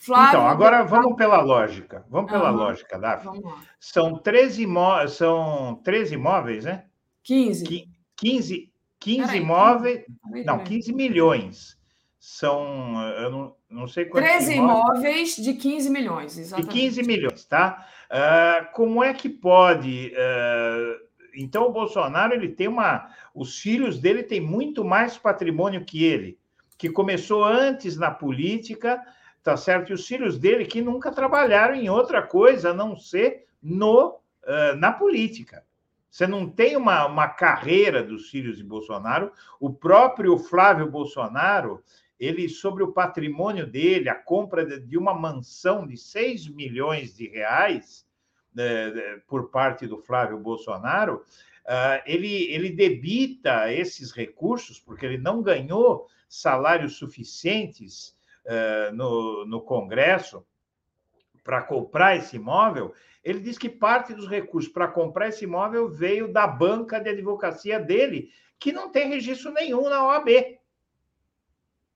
Flávio então, agora vamos pela lógica. Vamos pela uhum. lógica, Daphne. São 13, imó são 13 imóveis, né? 15. 15, 15 imóveis. Não, 15 milhões. São, eu não, não sei quantos. 13 imóveis, imóveis de 15 milhões, exatamente. De 15 milhões, tá? Uh, como é que pode. Uh, então, o Bolsonaro ele tem uma. Os filhos dele têm muito mais patrimônio que ele, que começou antes na política tá certo? E os filhos dele que nunca trabalharam em outra coisa a não ser no, uh, na política. Você não tem uma, uma carreira dos filhos de Bolsonaro. O próprio Flávio Bolsonaro, ele, sobre o patrimônio dele, a compra de, de uma mansão de 6 milhões de reais por parte do Flávio Bolsonaro, uh, ele, ele debita esses recursos, porque ele não ganhou salários suficientes uh, no, no Congresso para comprar esse imóvel, ele diz que parte dos recursos para comprar esse imóvel veio da banca de advocacia dele, que não tem registro nenhum na OAB.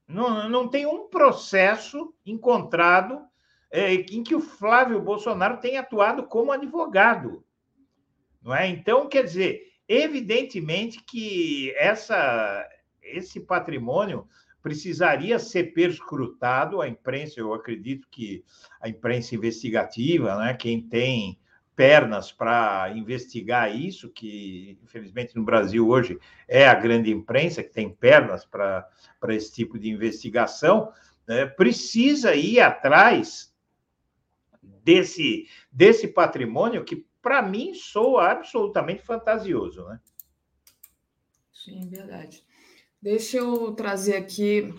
Não, não tem um processo encontrado é, em que o Flávio Bolsonaro tenha atuado como advogado. Não é? Então, quer dizer, evidentemente que essa, esse patrimônio precisaria ser perscrutado. A imprensa, eu acredito que a imprensa investigativa, né, quem tem pernas para investigar isso, que infelizmente no Brasil hoje é a grande imprensa que tem pernas para esse tipo de investigação, né, precisa ir atrás desse, desse patrimônio que, para mim, soa absolutamente fantasioso. Né? Sim, verdade. Deixa eu trazer aqui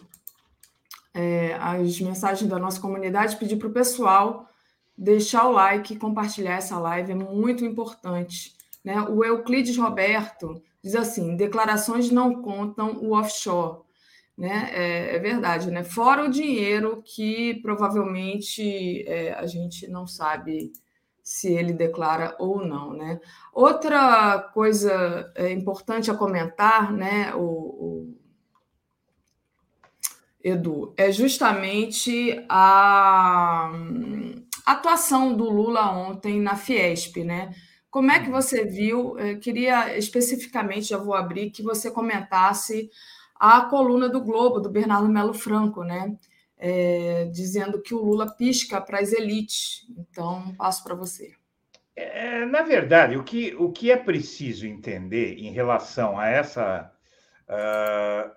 é, as mensagens da nossa comunidade, pedir para o pessoal deixar o like e compartilhar essa live, é muito importante. Né? O Euclides Roberto diz assim: declarações não contam o offshore. Né? É, é verdade, né? Fora o dinheiro que provavelmente é, a gente não sabe se ele declara ou não, né? Outra coisa é, importante a comentar, né, o, o, Edu, é justamente a, a atuação do Lula ontem na Fiesp, né? Como é que você viu? Eu queria especificamente, já vou abrir, que você comentasse a coluna do Globo, do Bernardo Melo Franco, né? é, dizendo que o Lula pisca para as elites. Então, passo para você. É, na verdade, o que, o que é preciso entender em relação a essa. Uh,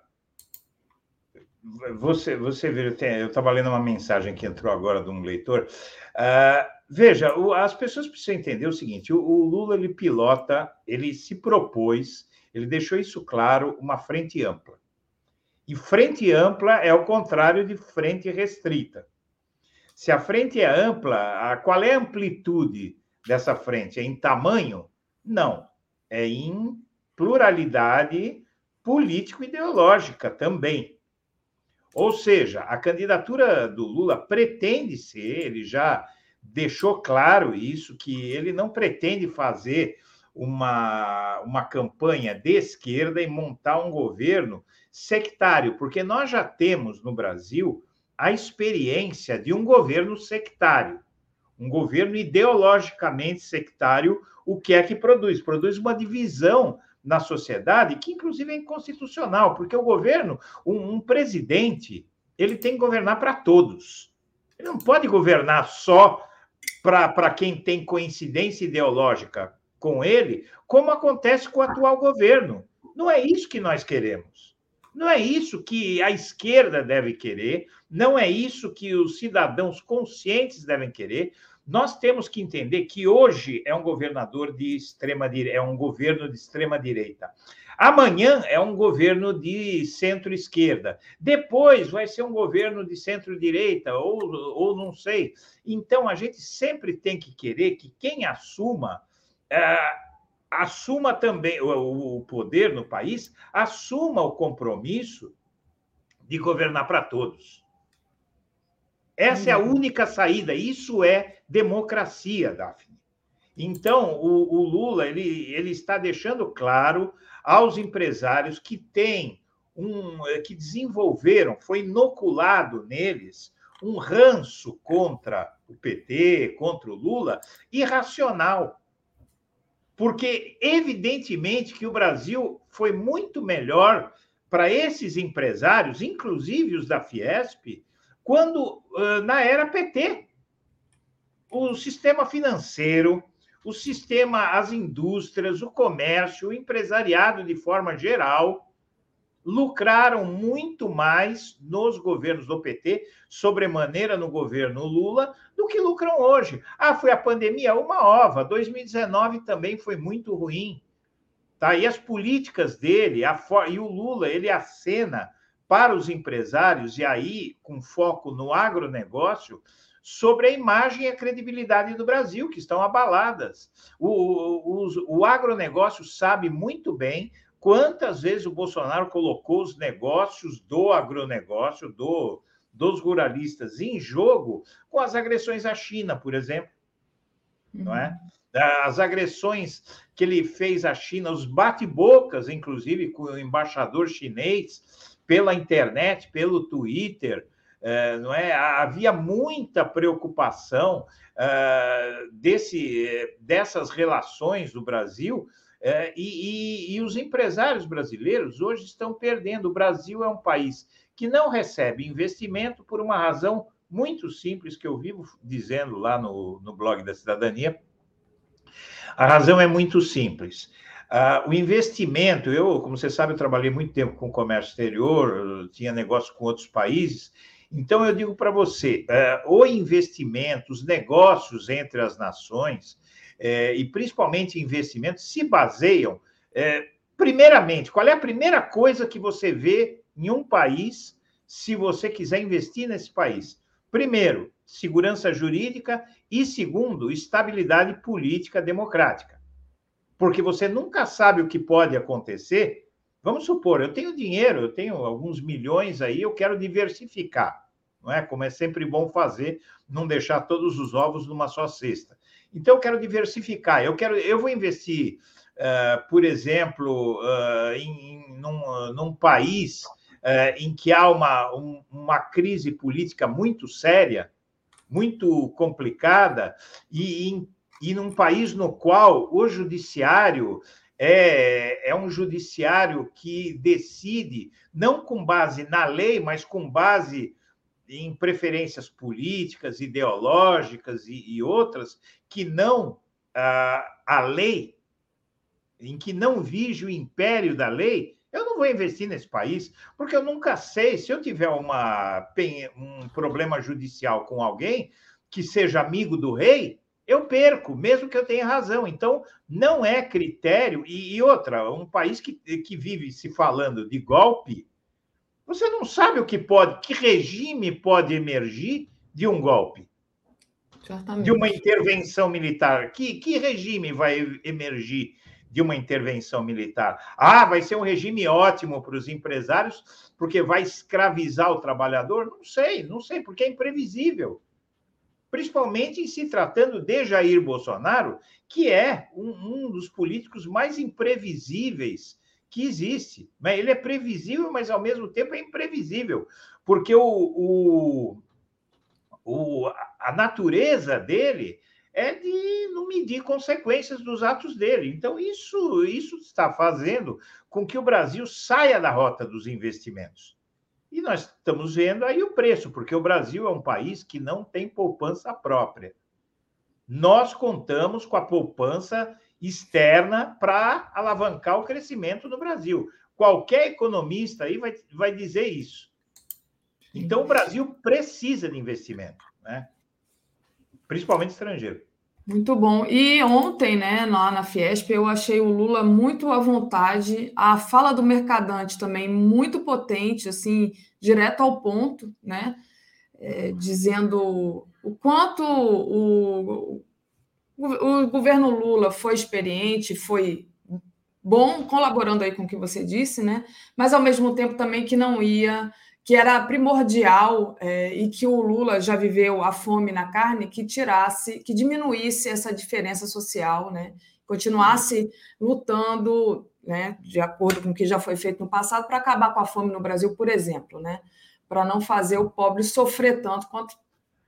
você, você vê, eu estava lendo uma mensagem que entrou agora de um leitor. Uh, veja, o, as pessoas precisam entender o seguinte: o, o Lula ele pilota, ele se propôs, ele deixou isso claro, uma frente ampla. E frente ampla é o contrário de frente restrita. Se a frente é ampla, a, qual é a amplitude dessa frente? É em tamanho? Não. É em pluralidade político-ideológica também. Ou seja, a candidatura do Lula pretende ser, ele já deixou claro isso, que ele não pretende fazer uma, uma campanha de esquerda e montar um governo sectário, porque nós já temos no Brasil a experiência de um governo sectário, um governo ideologicamente sectário, o que é que produz? Produz uma divisão na sociedade que, inclusive, é inconstitucional, porque o governo, um, um presidente, ele tem que governar para todos. Ele não pode governar só para quem tem coincidência ideológica com ele, como acontece com o atual governo. Não é isso que nós queremos. Não é isso que a esquerda deve querer, não é isso que os cidadãos conscientes devem querer. Nós temos que entender que hoje é um governador de extrema é um governo de extrema direita. Amanhã é um governo de centro-esquerda. Depois vai ser um governo de centro-direita, ou, ou não sei. Então, a gente sempre tem que querer que quem assuma, é, assuma também o, o poder no país, assuma o compromisso de governar para todos. Essa é a uhum. única saída. Isso é democracia, Daphne. Então, o, o Lula ele, ele está deixando claro aos empresários que têm um, eh, que desenvolveram, foi inoculado neles um ranço contra o PT, contra o Lula, irracional. Porque, evidentemente, que o Brasil foi muito melhor para esses empresários, inclusive os da Fiesp, quando na era PT. O sistema financeiro, o sistema, as indústrias, o comércio, o empresariado de forma geral, lucraram muito mais nos governos do PT, sobremaneira no governo Lula, do que lucram hoje. Ah, foi a pandemia, uma ova. 2019 também foi muito ruim. Tá? E as políticas dele, a, e o Lula, ele acena para os empresários, e aí com foco no agronegócio, sobre a imagem e a credibilidade do Brasil, que estão abaladas. O, o, o agronegócio sabe muito bem quantas vezes o Bolsonaro colocou os negócios do agronegócio, do, dos ruralistas em jogo com as agressões à China, por exemplo. Uhum. Não é? Uhum. As agressões que ele fez à China, os bate-bocas, inclusive, com o embaixador chinês, pela internet, pelo Twitter, é, não é? Havia muita preocupação é, desse, dessas relações do Brasil é, e, e, e os empresários brasileiros hoje estão perdendo. O Brasil é um país que não recebe investimento por uma razão muito simples que eu vivo dizendo lá no, no blog da cidadania. A razão é muito simples. Uh, o investimento, eu, como você sabe, eu trabalhei muito tempo com comércio exterior, tinha negócio com outros países, então, eu digo para você: é, o investimento, os negócios entre as nações, é, e principalmente investimentos, se baseiam, é, primeiramente, qual é a primeira coisa que você vê em um país se você quiser investir nesse país? Primeiro, segurança jurídica e, segundo, estabilidade política democrática. Porque você nunca sabe o que pode acontecer. Vamos supor, eu tenho dinheiro, eu tenho alguns milhões aí, eu quero diversificar não é? Como é sempre bom fazer, não deixar todos os ovos numa só cesta. Então, eu quero diversificar. Eu quero, eu vou investir, uh, por exemplo, uh, em, em num, num, país uh, em que há uma, um, uma crise política muito séria, muito complicada, e, em, e num país no qual o judiciário é, é um judiciário que decide, não com base na lei, mas com base em preferências políticas, ideológicas e, e outras que não a, a lei, em que não vige o império da lei, eu não vou investir nesse país, porque eu nunca sei se eu tiver uma, um problema judicial com alguém que seja amigo do rei, eu perco, mesmo que eu tenha razão. Então, não é critério. E, e outra, um país que, que vive se falando de golpe, você não sabe o que pode, que regime pode emergir de um golpe, Certamente. de uma intervenção militar. Que, que regime vai emergir de uma intervenção militar? Ah, vai ser um regime ótimo para os empresários, porque vai escravizar o trabalhador? Não sei, não sei, porque é imprevisível. Principalmente em se tratando de Jair Bolsonaro, que é um, um dos políticos mais imprevisíveis que existe. Né? Ele é previsível, mas ao mesmo tempo é imprevisível, porque o, o, o, a natureza dele é de não medir consequências dos atos dele. Então, isso, isso está fazendo com que o Brasil saia da rota dos investimentos. E nós estamos vendo aí o preço, porque o Brasil é um país que não tem poupança própria. Nós contamos com a poupança externa para alavancar o crescimento no Brasil. Qualquer economista aí vai, vai dizer isso. Então, o Brasil precisa de investimento. Né? principalmente estrangeiro. Muito bom. E ontem, né, lá na Fiesp, eu achei o Lula muito à vontade, a fala do Mercadante também muito potente, assim, direto ao ponto, né, é, dizendo o quanto o, o, governo Lula foi experiente, foi bom, colaborando aí com o que você disse, né, mas ao mesmo tempo também que não ia que era primordial é, e que o Lula já viveu a fome na carne, que tirasse, que diminuísse essa diferença social, né? continuasse lutando, né, de acordo com o que já foi feito no passado, para acabar com a fome no Brasil, por exemplo, né? para não fazer o pobre sofrer tanto quanto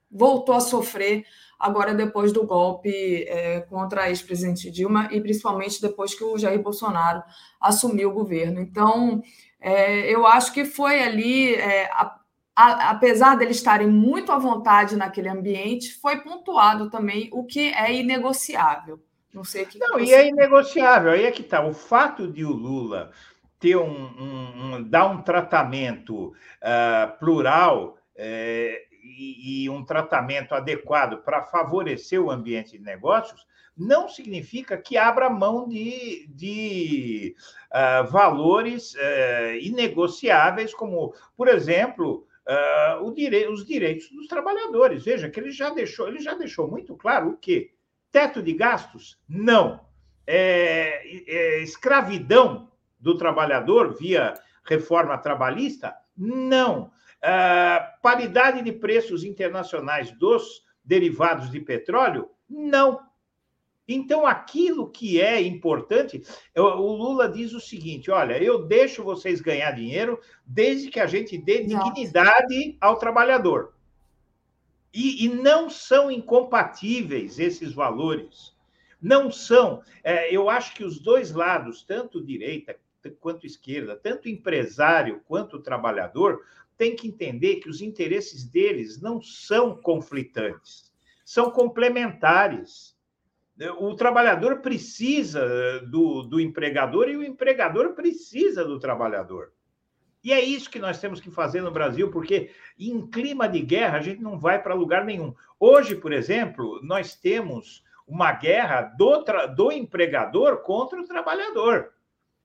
voltou a sofrer agora depois do golpe é, contra a ex-presidente Dilma e principalmente depois que o Jair Bolsonaro assumiu o governo. Então, é, eu acho que foi ali, é, a, a, apesar deles estarem muito à vontade naquele ambiente, foi pontuado também o que é inegociável. Não sei o que. Não, que e é inegociável. Aí é que está. O fato de o Lula ter um, um, um dar um tratamento uh, plural é, e, um tratamento adequado para favorecer o ambiente de negócios não significa que abra mão de, de uh, valores uh, inegociáveis, como, por exemplo, uh, dire os direitos dos trabalhadores. Veja que ele já deixou, ele já deixou muito claro o quê? Teto de gastos? Não. É, é, escravidão do trabalhador via reforma trabalhista? Não. Paridade de preços internacionais dos derivados de petróleo? Não. Então, aquilo que é importante, o Lula diz o seguinte: olha, eu deixo vocês ganhar dinheiro desde que a gente dê dignidade ao trabalhador. E, e não são incompatíveis esses valores. Não são. É, eu acho que os dois lados, tanto direita quanto esquerda, tanto empresário quanto trabalhador, têm que entender que os interesses deles não são conflitantes, são complementares. O trabalhador precisa eh, do, do empregador e o empregador precisa do trabalhador. E é isso que nós temos que fazer no Brasil, porque em clima de guerra a gente não vai para lugar nenhum. Hoje, por exemplo, nós temos uma guerra do, do empregador contra o trabalhador,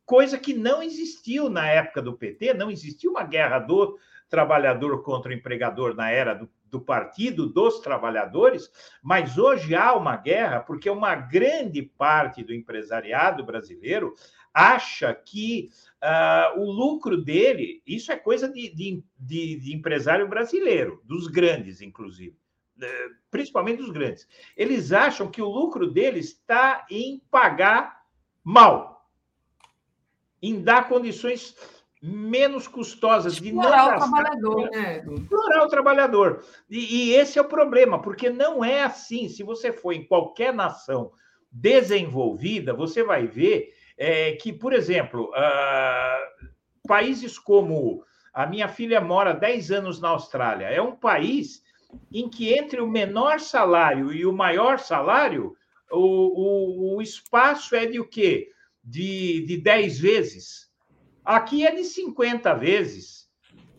coisa que não existiu na época do PT, não existiu uma guerra do trabalhador contra o empregador na era do do Partido dos Trabalhadores, mas hoje há uma guerra porque uma grande parte do empresariado brasileiro acha que uh, o lucro dele, isso é coisa de, de, de, de empresário brasileiro, dos grandes, inclusive, eh, principalmente dos grandes. Eles acham que o lucro dele está em pagar mal, em dar condições menos custosas de não gastar. o trabalhador, né? Explorar o trabalhador. E, e, esse é o problema, porque não é assim. Se você for em qualquer nação desenvolvida, você vai ver é, que, por exemplo, uh, países como a minha filha mora 10 anos na Austrália, é um país em que entre o menor salário e o maior salário, o, o, o espaço é de o quê? De, de 10 vezes. Aqui é de 50 vezes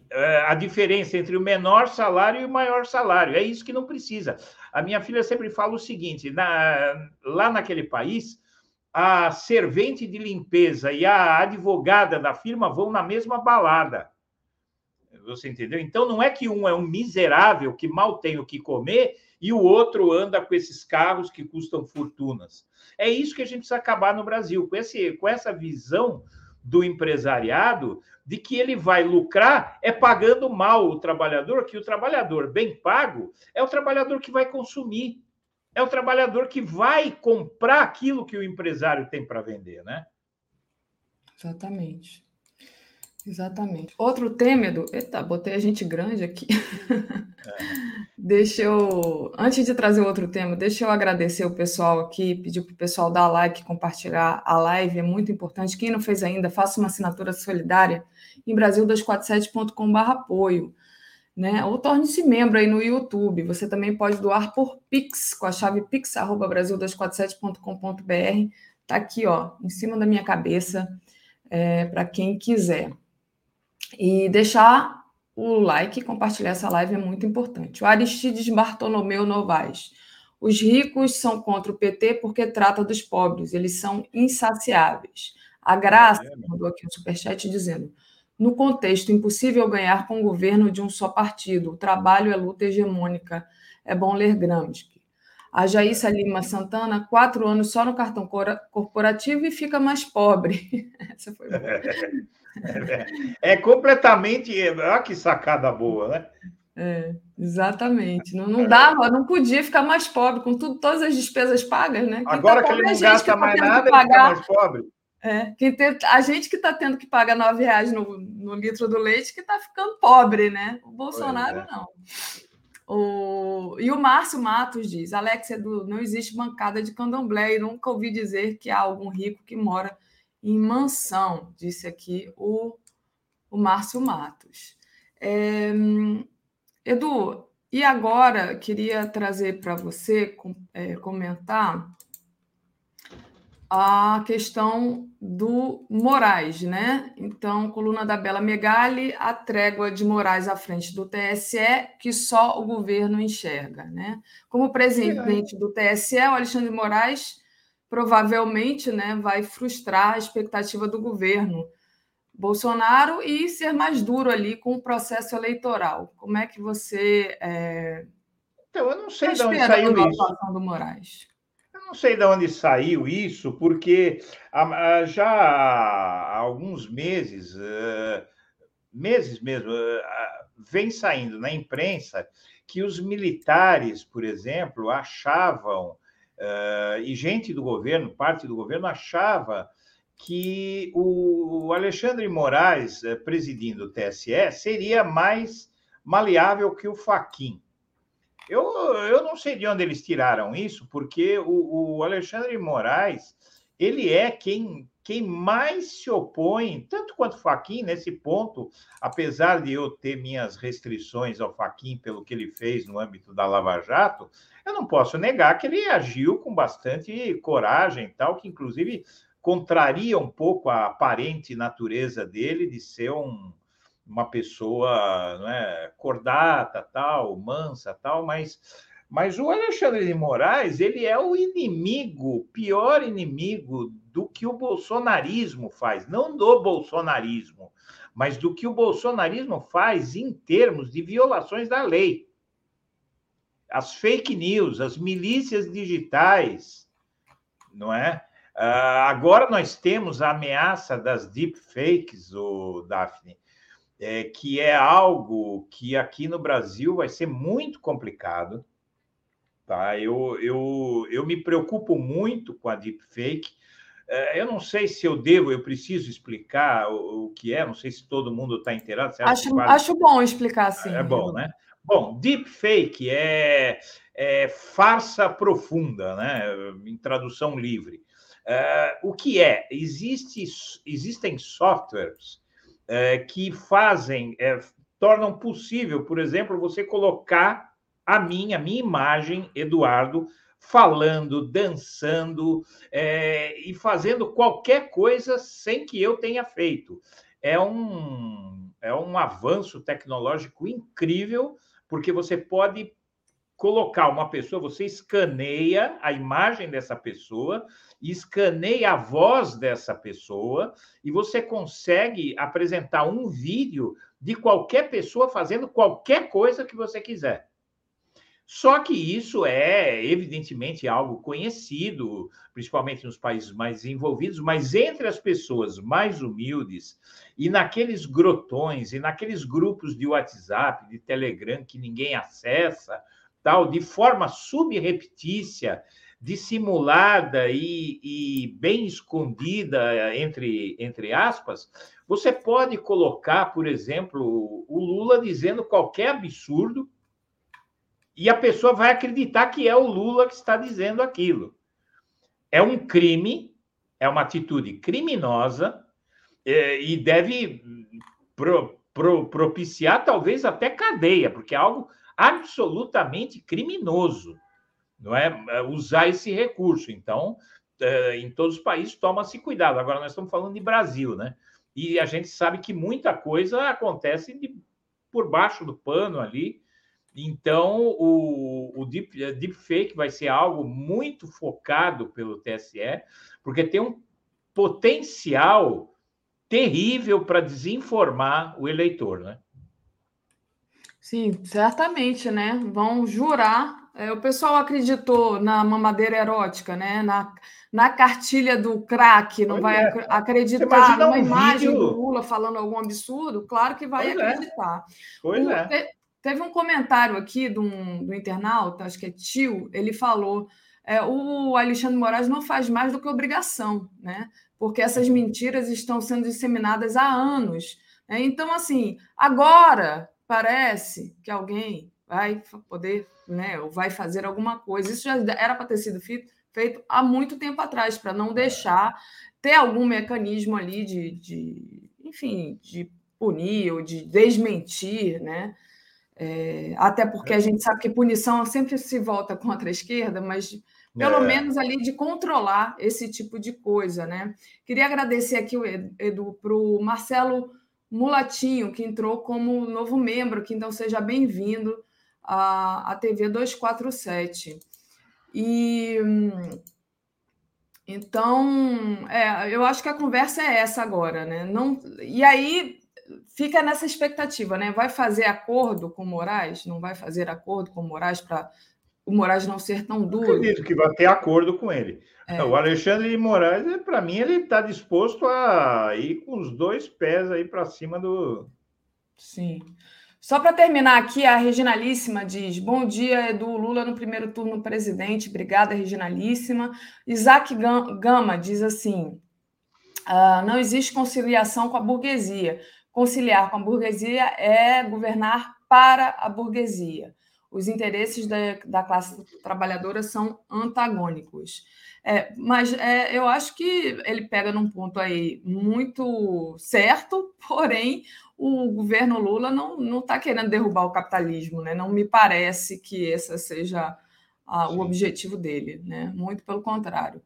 é, a diferença entre o menor salário e o maior salário. É isso que não precisa. A minha filha sempre fala o seguinte: na, lá naquele país, a servente de limpeza e a advogada da firma vão na mesma balada. Você entendeu? Então não é que um é um miserável que mal tem o que comer e o outro anda com esses carros que custam fortunas. É isso que a gente precisa acabar no Brasil, com, esse, com essa visão do empresariado de que ele vai lucrar é pagando mal o trabalhador, que o trabalhador bem pago é o trabalhador que vai consumir, é o trabalhador que vai comprar aquilo que o empresário tem para vender, né? Exatamente. Exatamente. Outro tema, Edu. Eita, botei a gente grande aqui. É. deixa eu. Antes de trazer outro tema, deixa eu agradecer o pessoal aqui, pedir para o pessoal dar like, compartilhar a live, é muito importante. Quem não fez ainda, faça uma assinatura solidária em Brasil247.com.br apoio. Né? Ou torne-se membro aí no YouTube. Você também pode doar por Pix, com a chave pix.brasil247.com.br. Está aqui, ó, em cima da minha cabeça, é, para quem quiser. E deixar o like e compartilhar essa live é muito importante. O Aristides Bartolomeu Novaes. Os ricos são contra o PT porque trata dos pobres, eles são insaciáveis. A Graça mandou aqui um superchat dizendo: no contexto impossível ganhar com o governo de um só partido, o trabalho é luta hegemônica. É bom ler Gramsci. A Jaíssa Lima Santana, quatro anos só no cartão corporativo e fica mais pobre. Essa foi boa. É, é completamente. Olha que sacada boa, né? É, exatamente. Não, não dava, não podia ficar mais pobre com tudo, todas as despesas pagas, né? Quem Agora tá que ele não gasta tá mais nada, pagar, ele fica mais pobre. É, quem tem, a gente que está tendo que pagar nove reais no, no litro do leite que está ficando pobre, né? O Bolsonaro é. não. O, e o Márcio Matos diz: Alex, Edu, não existe bancada de candomblé e nunca ouvi dizer que há algum rico que mora em mansão, disse aqui o, o Márcio Matos. É, Edu, e agora queria trazer para você é, comentar a questão do Moraes, né? Então, coluna da Bela Megali, a trégua de Moraes à frente do TSE, que só o governo enxerga, né? Como presidente do TSE, o Alexandre Moraes provavelmente, né, vai frustrar a expectativa do governo Bolsonaro e ser mais duro ali com o processo eleitoral. Como é que você é... Então, eu não sei tá de onde saiu isso. do Moraes não sei de onde saiu isso, porque já há alguns meses, eh, meses mesmo, vem saindo na imprensa que os militares, por exemplo, achavam, e gente do governo, parte do governo, achava que o Alexandre Moraes, presidindo o TSE, seria mais maleável que o Faquim. Eu, eu não sei de onde eles tiraram isso, porque o, o Alexandre Moraes ele é quem, quem mais se opõe, tanto quanto Faquin nesse ponto, apesar de eu ter minhas restrições ao Faquin pelo que ele fez no âmbito da Lava Jato, eu não posso negar que ele agiu com bastante coragem, tal, que inclusive contraria um pouco a aparente natureza dele de ser um, uma pessoa não é, cordata, tal, mansa, tal, mas, mas o Alexandre de Moraes ele é o inimigo, pior inimigo do que o bolsonarismo faz, não do bolsonarismo, mas do que o bolsonarismo faz em termos de violações da lei. As fake news, as milícias digitais, não é? Uh, agora nós temos a ameaça das deepfakes, o Daphne é, que é algo que aqui no Brasil vai ser muito complicado. Tá? Eu, eu, eu me preocupo muito com a deepfake. É, eu não sei se eu devo, eu preciso explicar o, o que é, não sei se todo mundo está inteirado. Acho, acho bom explicar assim. É bom, né? Bom, deepfake é, é farsa profunda, né? em tradução livre. É, o que é? Existe, existem softwares é, que fazem, é, tornam possível, por exemplo, você colocar a minha, minha imagem, Eduardo, falando, dançando é, e fazendo qualquer coisa sem que eu tenha feito. É um, é um avanço tecnológico incrível, porque você pode colocar uma pessoa, você escaneia a imagem dessa pessoa escaneia a voz dessa pessoa e você consegue apresentar um vídeo de qualquer pessoa fazendo qualquer coisa que você quiser. Só que isso é, evidentemente, algo conhecido, principalmente nos países mais desenvolvidos, mas entre as pessoas mais humildes e naqueles grotões e naqueles grupos de WhatsApp, de Telegram que ninguém acessa, tal, de forma subreptícia, dissimulada e, e, bem escondida, entre, entre aspas, você pode colocar, por exemplo, o Lula dizendo qualquer absurdo e a pessoa vai acreditar que é o Lula que está dizendo aquilo. É um crime, é uma atitude criminosa é, e deve pro, pro, propiciar talvez até cadeia, porque é algo absolutamente criminoso não é, usar esse recurso. Então, é, em todos os países toma-se cuidado. Agora nós estamos falando de Brasil, né? E a gente sabe que muita coisa acontece de, por baixo do pano ali Então, o, o deep, é, deepfake vai ser algo muito focado pelo TSE, porque tem um potencial terrível para desinformar o eleitor, né? Sim, certamente, né? Vão jurar. É, o pessoal acreditou na mamadeira erótica, né? Na, na cartilha do crack, não pois vai é. acreditar numa um imagem vídeo... do Lula falando algum absurdo? Claro que vai pois é. acreditar. É. Pois o, é. Teve um comentário aqui do, um, do internauta, acho que é tio, ele falou: é, o Alexandre Moraes não faz mais do que obrigação, né? Porque essas mentiras estão sendo disseminadas há anos. Né? Então, assim, agora parece que alguém vai poder, né, ou vai fazer alguma coisa. Isso já era para ter sido feito, feito há muito tempo atrás, para não deixar ter algum mecanismo ali de, de, enfim, de punir ou de desmentir, né? É, até porque a é. gente sabe que punição sempre se volta contra a esquerda, mas pelo é. menos ali de controlar esse tipo de coisa, né? Queria agradecer aqui, Edu, para o Marcelo Mulatinho, que entrou como novo membro, que então seja bem-vindo à, à TV 247. E então, é, eu acho que a conversa é essa agora, né? Não, e aí fica nessa expectativa, né? Vai fazer acordo com Moraes? Não vai fazer acordo com Moraes para o Moraes não ser tão duro? Eu acredito que vai ter acordo com ele. É. O Alexandre de Moraes, para mim, ele está disposto a ir com os dois pés aí para cima do. Sim. Só para terminar aqui, a Reginalíssima diz: Bom dia, Edu Lula no primeiro turno presidente. Obrigada, Reginalíssima. Isaac Gama diz assim: ah, não existe conciliação com a burguesia. Conciliar com a burguesia é governar para a burguesia. Os interesses da, da classe trabalhadora são antagônicos. É, mas é, eu acho que ele pega num ponto aí muito certo, porém o governo Lula não está querendo derrubar o capitalismo, né? Não me parece que esse seja a, o objetivo dele, né? Muito pelo contrário.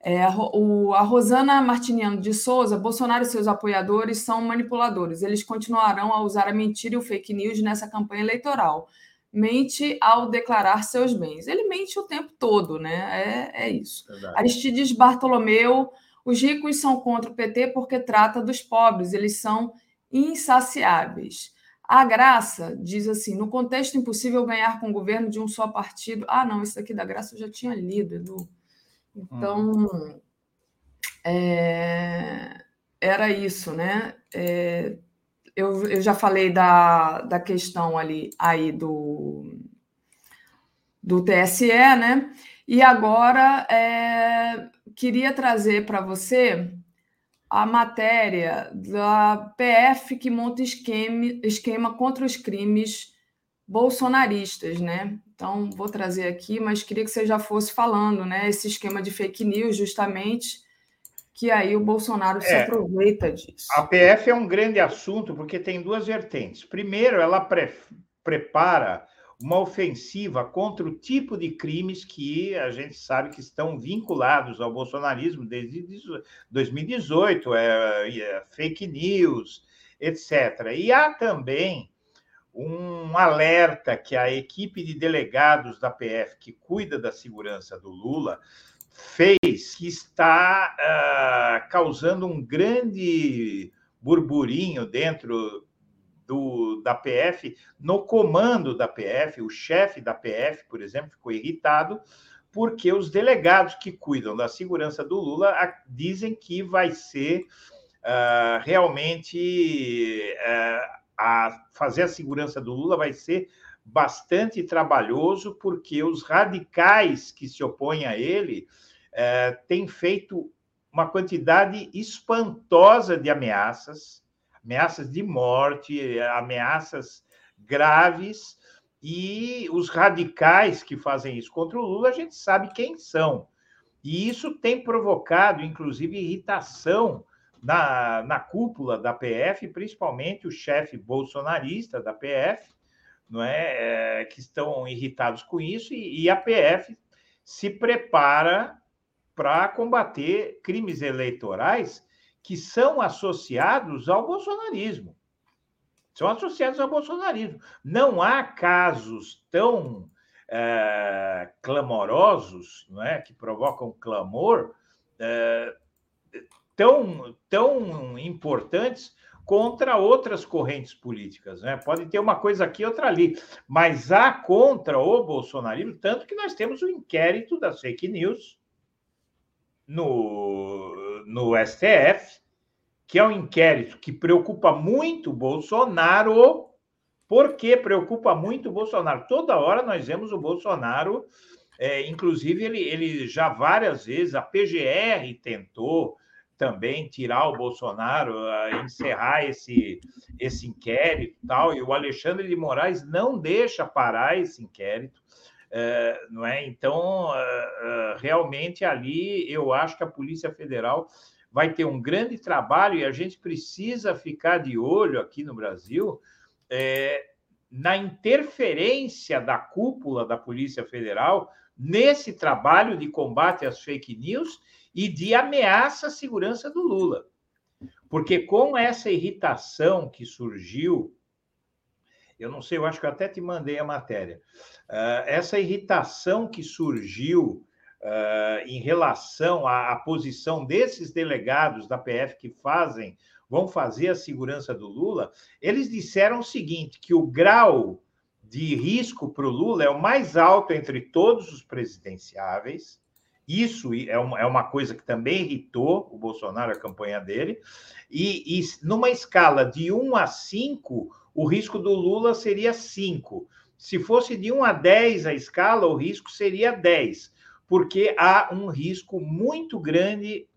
É, a, o, a Rosana Martiniano de Souza, Bolsonaro e seus apoiadores são manipuladores. Eles continuarão a usar a mentira e o fake news nessa campanha eleitoral. Mente ao declarar seus bens. Ele mente o tempo todo, né? É, é isso. Verdade. Aristides Bartolomeu, os ricos são contra o PT porque trata dos pobres, eles são insaciáveis. A Graça diz assim: no contexto impossível ganhar com o governo de um só partido. Ah, não, isso aqui da Graça eu já tinha lido, Edu. Então, é, era isso, né? É, eu, eu já falei da, da questão ali aí do, do TSE, né? E agora é, queria trazer para você a matéria da PF que monta esquema, esquema contra os crimes bolsonaristas, né? Então, vou trazer aqui, mas queria que você já fosse falando, né? Esse esquema de fake news, justamente, que aí o Bolsonaro é, se aproveita disso. A PF é um grande assunto, porque tem duas vertentes. Primeiro, ela pre prepara uma ofensiva contra o tipo de crimes que a gente sabe que estão vinculados ao bolsonarismo desde 2018, é, é fake news, etc. E há também um alerta que a equipe de delegados da PF que cuida da segurança do Lula fez, que está uh, causando um grande burburinho dentro do, da PF, no comando da PF, o chefe da PF, por exemplo, ficou irritado porque os delegados que cuidam da segurança do Lula dizem que vai ser uh, realmente uh, a fazer a segurança do Lula vai ser bastante trabalhoso, porque os radicais que se opõem a ele é, têm feito uma quantidade espantosa de ameaças, ameaças de morte, ameaças graves, e os radicais que fazem isso contra o Lula, a gente sabe quem são. E isso tem provocado, inclusive, irritação na, na cúpula da PF, principalmente o chefe bolsonarista da PF, não é, é que estão irritados com isso, e, e a PF se prepara para combater crimes eleitorais que são associados ao bolsonarismo. são associados ao bolsonarismo. Não há casos tão é, clamorosos, não é, que provocam clamor, é, tão, tão importantes contra outras correntes políticas. Né? Pode ter uma coisa aqui, outra ali, mas há contra o bolsonarismo, tanto que nós temos o inquérito das fake news no, no STF, que é um inquérito que preocupa muito o Bolsonaro. Por que preocupa muito o Bolsonaro? Toda hora nós vemos o Bolsonaro, é, inclusive ele, ele já várias vezes, a PGR tentou também tirar o Bolsonaro, encerrar esse, esse inquérito e tal, e o Alexandre de Moraes não deixa parar esse inquérito. É, não é? Então, é, é, realmente ali eu acho que a Polícia Federal vai ter um grande trabalho e a gente precisa ficar de olho aqui no Brasil é, na interferência da cúpula da Polícia Federal nesse trabalho de combate às fake news e de ameaça à segurança do Lula. Porque com essa irritação que surgiu, eu não sei, eu acho que eu até te mandei a matéria, uh, essa irritação que surgiu uh, em relação à, à, posição desses delegados da PF que fazem, vão fazer a segurança do Lula, eles disseram o seguinte: que o grau de risco para o Lula é o mais alto entre todos os presidenciáveis. Isso é uma, é uma coisa que também irritou o Bolsonaro, a campanha dele. E, e numa escala de 1 a 5, o risco do Lula seria 5. Se fosse de 1 a 10 a escala, o risco seria 10 porque há um risco muito grande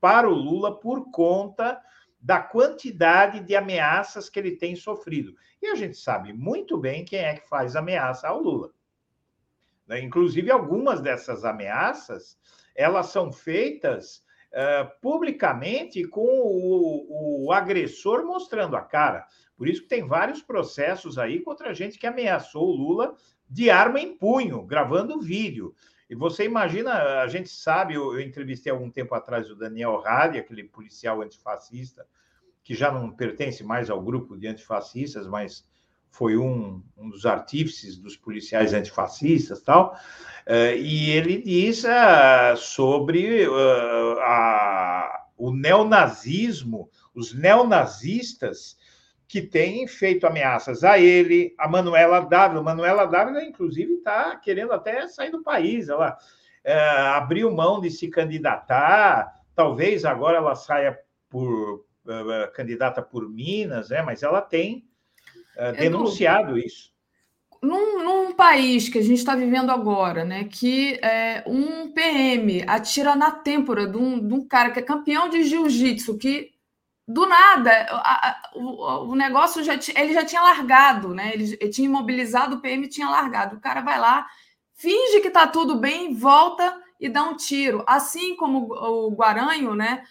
para o Lula por conta da quantidade de ameaças que ele tem sofrido. E a gente sabe muito bem quem é que faz ameaça ao Lula. Né? Inclusive, algumas dessas ameaças, elas são feitas uh, publicamente com o, o agressor mostrando a cara. Por isso que tem vários processos aí contra gente que ameaçou o Lula de arma em punho, gravando vídeo. E você imagina, a gente sabe, eu, eu entrevistei algum tempo atrás o Daniel Hadi, aquele policial antifascista, que já não pertence mais ao grupo de antifascistas, mas foi um, um dos artífices dos policiais antifascistas tal, uh, e ele diz uh, sobre uh, a, o neonazismo, os neonazistas que têm feito ameaças a ele, a Manuela Dávila. Manuela Dávila, inclusive, está querendo até sair do país. Ela é, abriu mão de se candidatar, talvez agora ela saia por uh, candidata por Minas, né? mas ela tem uh, denunciado isso. Num, num, país que a gente está vivendo agora, né, que é, um PM atira na têmpora de um, de um cara que é campeão de jiu-jitsu, que do nada, a, a, o, o, negócio já ele já tinha largado, né? Ele, ele, tinha imobilizado o PM tinha largado. O cara vai lá, finge que tá tudo bem, volta e dá um tiro. Assim como o, o Guaranho, né?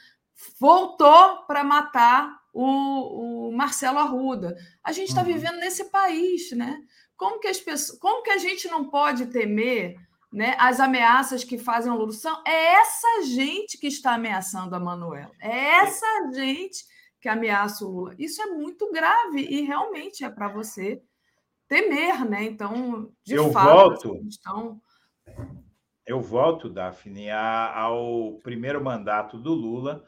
Voltou para matar o, o, Marcelo Arruda. A gente está uhum. vivendo nesse país, né? Como que as pessoas, como que a gente não pode temer né, as ameaças que fazem o Lula. São, é essa gente que está ameaçando a Manuela. É essa gente que ameaça o Lula. Isso é muito grave e realmente é para você temer, né? Então, de eu fato, volto, estão... eu volto, Daphne, ao primeiro mandato do Lula.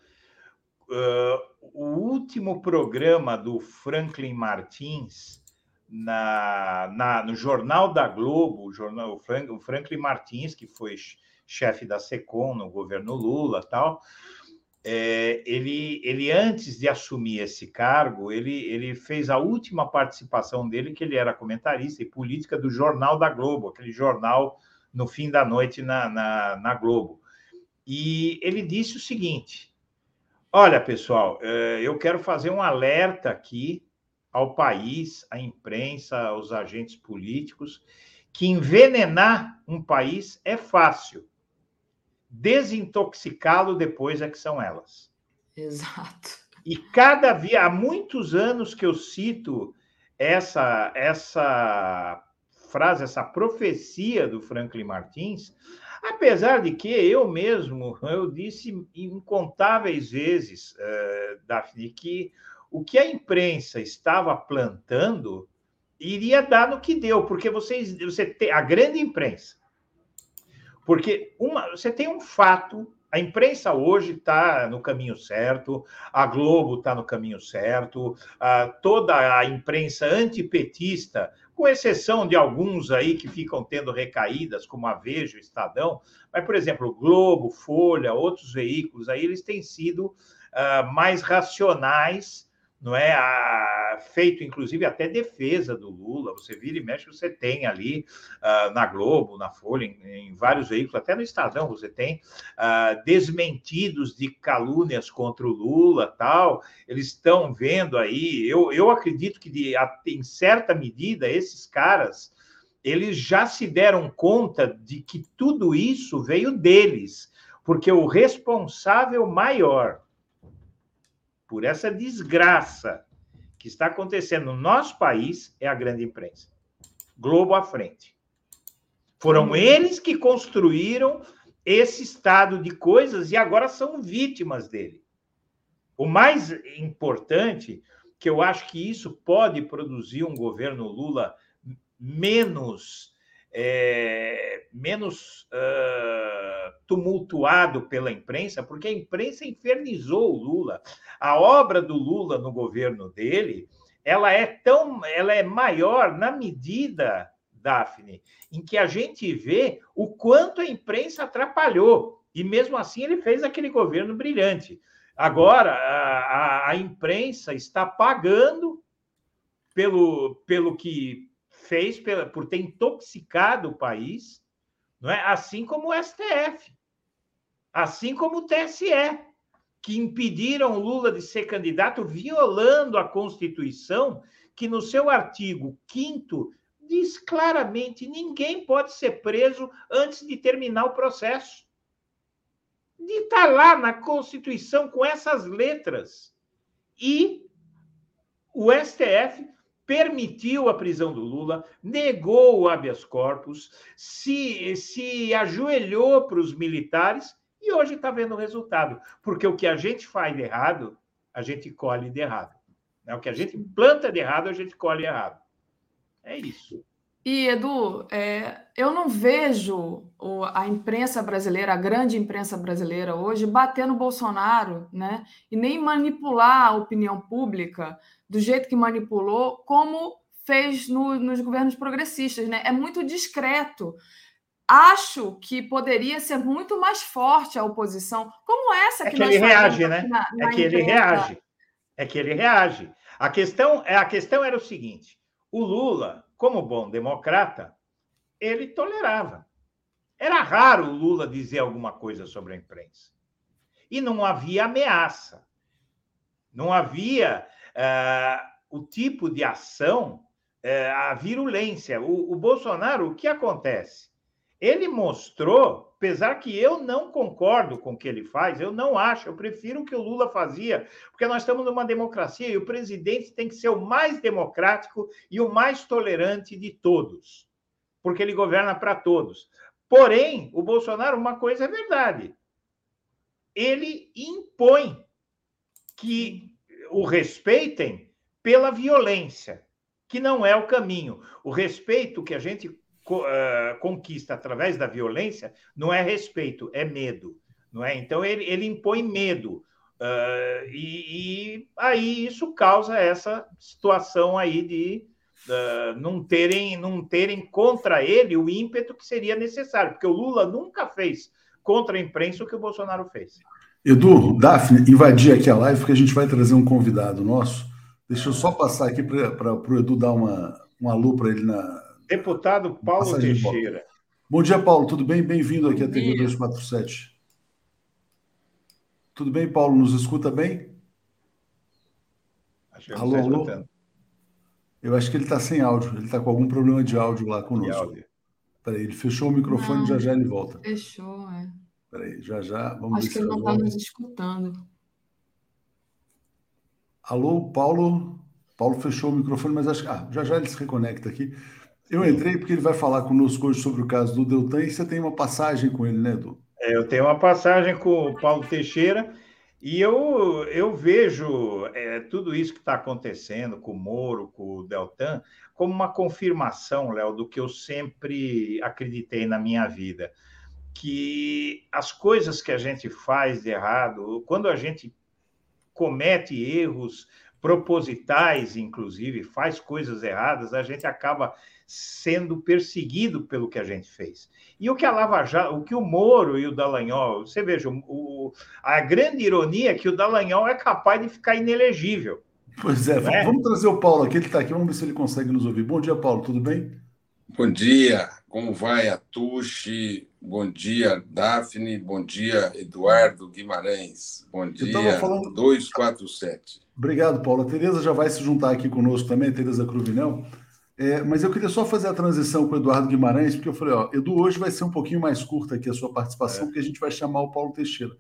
O último programa do Franklin Martins na, na, no Jornal da Globo, o, jornal, o, Frank, o Franklin Martins, que foi chefe da SECOM no governo Lula tal, é, ele, ele, antes de assumir esse cargo, ele, ele fez a última participação dele, que ele era comentarista e política do Jornal da Globo, aquele jornal no fim da noite na, na, na Globo. E ele disse o seguinte: Olha, pessoal, é, eu quero fazer um alerta aqui ao país, à imprensa, aos agentes políticos, que envenenar um país é fácil. Desintoxicá-lo depois é que são elas. Exato. E cada vez, há muitos anos que eu cito essa, essa frase, essa profecia do Franklin Martins, apesar de que eu mesmo, eu disse incontáveis vezes, uh, Daphne, que o que a imprensa estava plantando iria dar no que deu, porque vocês, você tem a grande imprensa. Porque uma, você tem um fato, a imprensa hoje está no caminho certo, a Globo está no caminho certo, a, toda a imprensa antipetista, com exceção de alguns aí que ficam tendo recaídas, como a Veja, o Estadão, mas, por exemplo, Globo, Folha, outros veículos aí, eles têm sido uh, mais racionais não é? A, feito, inclusive, até defesa do Lula. Você vira e mexe, você tem ali uh, na Globo, na Folha, em, em, vários veículos, até no Estadão, você tem uh, desmentidos de calúnias contra o Lula, tal. Eles estão vendo aí. Eu, eu acredito que, de, em certa medida, esses caras eles já se deram conta de que tudo isso veio deles, porque o responsável maior por essa desgraça que está acontecendo no nosso país é a grande imprensa. Globo à frente. Foram eles que construíram esse estado de coisas e agora são vítimas dele. O mais importante, que eu acho que isso pode produzir um governo Lula menos é, menos uh, tumultuado pela imprensa, porque a imprensa infernizou o Lula. A obra do Lula no governo dele, ela é tão, ela é maior na medida, Daphne, em que a gente vê o quanto a imprensa atrapalhou. E mesmo assim ele fez aquele governo brilhante. Agora a, a, a imprensa está pagando pelo, pelo que fez pela, por ter intoxicado o país, não é? assim como o STF, assim como o TSE, que impediram Lula de ser candidato, violando a Constituição, que no seu artigo 5 diz claramente: ninguém pode ser preso antes de terminar o processo. De estar lá na Constituição com essas letras. E o STF permitiu a prisão do Lula, negou o habeas corpus, se, se ajoelhou para os militares e hoje está vendo o resultado. Porque o que a gente faz de errado, a gente colhe de errado. Né? O que a gente planta de errado, a gente colhe errado. É isso. E, Edu, é, eu não vejo o, a imprensa brasileira, a grande imprensa brasileira hoje, bater no Bolsonaro, né? E nem manipular a opinião pública do jeito que manipulou, como fez no, nos governos progressistas, né? É muito discreto. Acho que poderia ser muito mais forte a oposição, como essa é que, que ele reage, né? Na, na é que imprensa. ele reage. É que ele reage. A questão, é, a questão era o seguinte: o Lula como bom democrata, ele tolerava. Era raro o Lula dizer alguma coisa sobre a imprensa. E não havia ameaça. Não havia uh, o tipo de ação, uh, a virulência. O, o Bolsonaro, o que acontece? Ele mostrou, apesar que eu não concordo com o que ele faz, eu não acho, eu prefiro o que o Lula fazia, porque nós estamos numa democracia e o presidente tem que ser o mais democrático e o mais tolerante de todos, porque ele governa para todos. Porém, o Bolsonaro, uma coisa é verdade, ele impõe que o respeitem pela violência, que não é o caminho. O respeito que a gente conquista através da violência não é respeito, é medo. Não é? Então, ele, ele impõe medo. Uh, e, e, aí isso causa essa situação aí de uh, não, terem, não terem contra ele o ímpeto que seria necessário, porque o Lula nunca fez contra a imprensa o que o Bolsonaro fez. Edu, Daphne, invadir aqui a live, porque a gente vai trazer um convidado nosso. Deixa eu só passar aqui para o Edu dar uma, um alô para ele na, Deputado Paulo Teixeira. Bom dia, Paulo. Tudo bem? Bem-vindo aqui à TV 247. Tudo bem, Paulo? Nos escuta bem? Acho que alô, alô? Eu acho que ele está sem áudio. Ele está com algum problema de áudio lá conosco. Peraí, ele fechou o microfone, Não, já já ele volta. Fechou, é. Peraí, já já. Vamos acho que ele não está nos escutando. Alô, Paulo. Paulo fechou o microfone, mas acho que. Ah, já já ele se reconecta aqui. Eu entrei porque ele vai falar conosco hoje sobre o caso do Deltan e você tem uma passagem com ele, né, Edu? É, eu tenho uma passagem com o Paulo Teixeira E eu, eu vejo é, tudo isso que está acontecendo com o Moro, com o Deltan, como uma confirmação, Léo, do que eu sempre acreditei na minha vida. Que as coisas que a gente faz de errado, quando a gente comete erros propositais, inclusive, faz coisas erradas, a gente acaba sendo perseguido pelo que a gente fez. E o que a Lava Jato, o que o Moro e o Dallagnol, você veja, o, a grande ironia é que o Dallagnol é capaz de ficar inelegível. Pois é, é? vamos trazer o Paulo aqui, ele está aqui, vamos ver se ele consegue nos ouvir. Bom dia, Paulo, tudo bem? Bom dia, como vai a Tuxi? Bom dia, Daphne. Bom dia, Eduardo Guimarães. Bom dia, falando... 247. Obrigado, Paulo. A Tereza já vai se juntar aqui conosco também, Tereza Cruvinel. É, mas eu queria só fazer a transição com o Eduardo Guimarães, porque eu falei, ó, Edu, hoje vai ser um pouquinho mais curta aqui a sua participação, é. porque a gente vai chamar o Paulo Teixeira.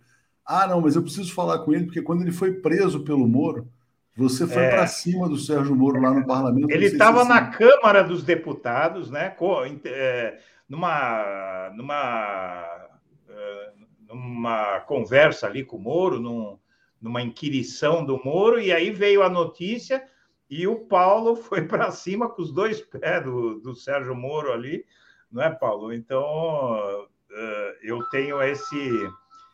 Ah, não, mas eu preciso falar com ele, porque quando ele foi preso pelo Moro, você foi é. para cima do Sérgio Moro lá no parlamento. Ele estava na Câmara dos Deputados, né? É, numa, numa, é, numa conversa ali com o Moro, num, numa inquirição do Moro, e aí veio a notícia e o Paulo foi para cima com os dois pés do, do Sérgio Moro ali, não é, Paulo? Então, uh, eu tenho esse,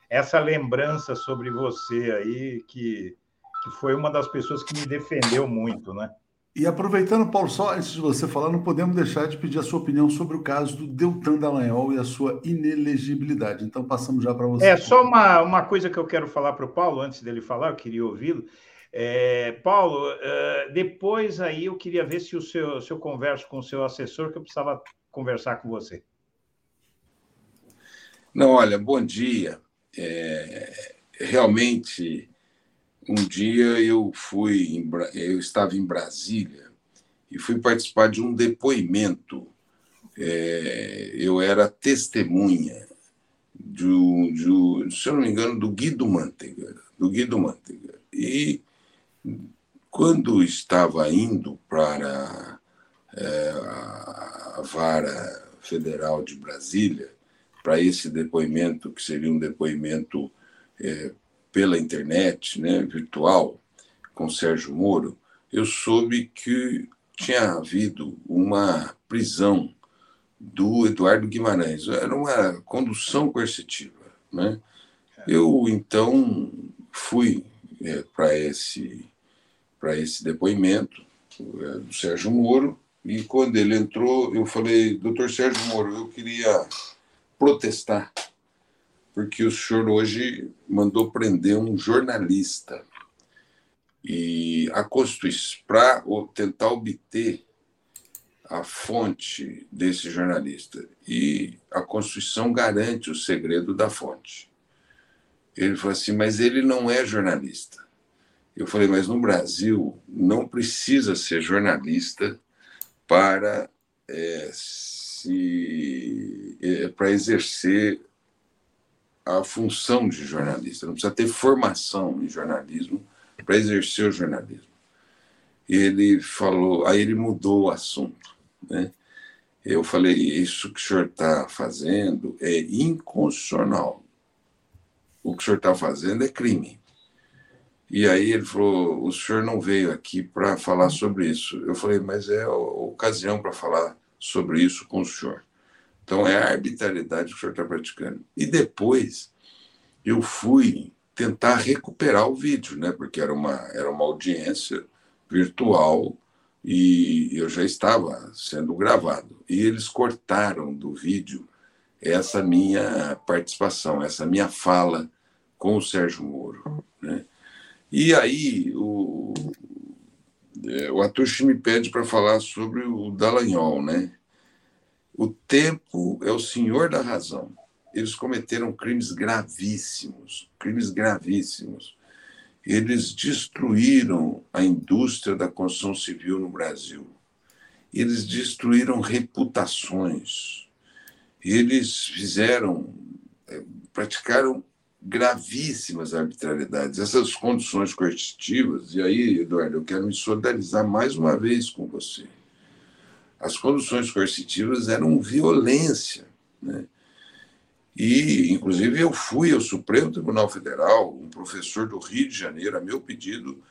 essa lembrança sobre você aí, que, que foi uma das pessoas que me defendeu muito, né? E aproveitando, Paulo, só antes de você falar, não podemos deixar de pedir a sua opinião sobre o caso do Deltan Dallagnol e a sua inelegibilidade. Então, passamos já para você. É, só uma, uma coisa que eu quero falar para o Paulo, antes dele falar, eu queria ouvi-lo. É, Paulo, uh, depois aí eu queria ver se o seu, se eu converso com o seu assessor, que eu precisava conversar com você. Não, olha, bom dia. É, realmente, um dia eu fui, em, eu estava em Brasília e fui participar de um depoimento. É, eu era testemunha do, do, se eu não me engano, do Guido Mantega, do Guido Mantega. E quando estava indo para é, a vara federal de Brasília, para esse depoimento, que seria um depoimento é, pela internet, né, virtual, com Sérgio Moro, eu soube que tinha havido uma prisão do Eduardo Guimarães. Era uma condução coercitiva. Né? Eu, então, fui é, para esse para esse depoimento é, do Sérgio Moro. E quando ele entrou, eu falei, doutor Sérgio Moro, eu queria protestar, porque o senhor hoje mandou prender um jornalista. E a Constituição, para tentar obter a fonte desse jornalista. E a Constituição garante o segredo da fonte. Ele falou assim, mas ele não é jornalista. Eu falei, mas no Brasil não precisa ser jornalista para é, se é, para exercer a função de jornalista. Não precisa ter formação em jornalismo para exercer o jornalismo. Ele falou, aí ele mudou o assunto, né? Eu falei, isso que o senhor está fazendo é inconstitucional. O que o senhor está fazendo é crime. E aí ele falou: o senhor não veio aqui para falar sobre isso. Eu falei: mas é a ocasião para falar sobre isso com o senhor. Então é a arbitrariedade que o senhor está praticando. E depois eu fui tentar recuperar o vídeo, né? Porque era uma era uma audiência virtual e eu já estava sendo gravado. E eles cortaram do vídeo essa minha participação, essa minha fala com o Sérgio Moro, né? E aí o, é, o Atushi me pede para falar sobre o Dallagnol, né? O tempo é o senhor da razão. Eles cometeram crimes gravíssimos, crimes gravíssimos. Eles destruíram a indústria da construção civil no Brasil. Eles destruíram reputações. Eles fizeram, é, praticaram gravíssimas arbitrariedades, essas condições coercitivas, e aí, Eduardo, eu quero me solidarizar mais uma vez com você. As condições coercitivas eram violência, né? E, inclusive, eu fui ao Supremo Tribunal Federal, um professor do Rio de Janeiro, a meu pedido,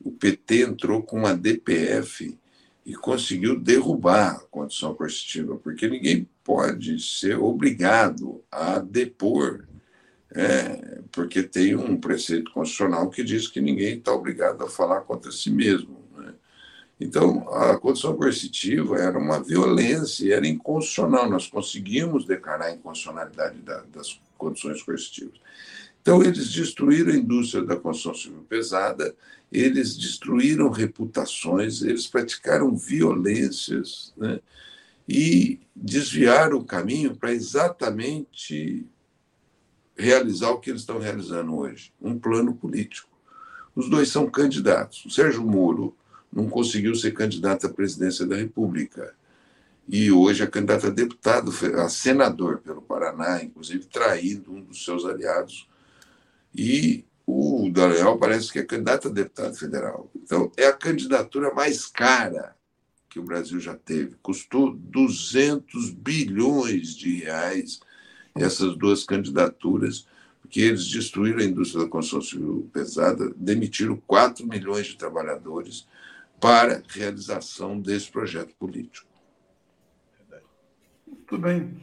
o PT entrou com uma DPF e conseguiu derrubar a condição coercitiva, porque ninguém pode ser obrigado a depor, é, porque tem um preceito constitucional que diz que ninguém está obrigado a falar contra si mesmo. Né? Então, a condição coercitiva era uma violência, era inconstitucional. Nós conseguimos declarar a inconstitucionalidade da, das condições coercitivas. Então, eles destruíram a indústria da construção civil pesada, eles destruíram reputações, eles praticaram violências né? e desviaram o caminho para exatamente realizar o que eles estão realizando hoje um plano político. Os dois são candidatos. O Sérgio Moro não conseguiu ser candidato à presidência da República. E hoje é candidato a deputado, a senador pelo Paraná, inclusive traindo um dos seus aliados, e o Daniel parece que é candidato a deputado federal. Então, é a candidatura mais cara que o Brasil já teve. Custou 200 bilhões de reais essas duas candidaturas, porque eles destruíram a indústria da construção civil pesada, demitiram 4 milhões de trabalhadores para realização desse projeto político. Muito bem.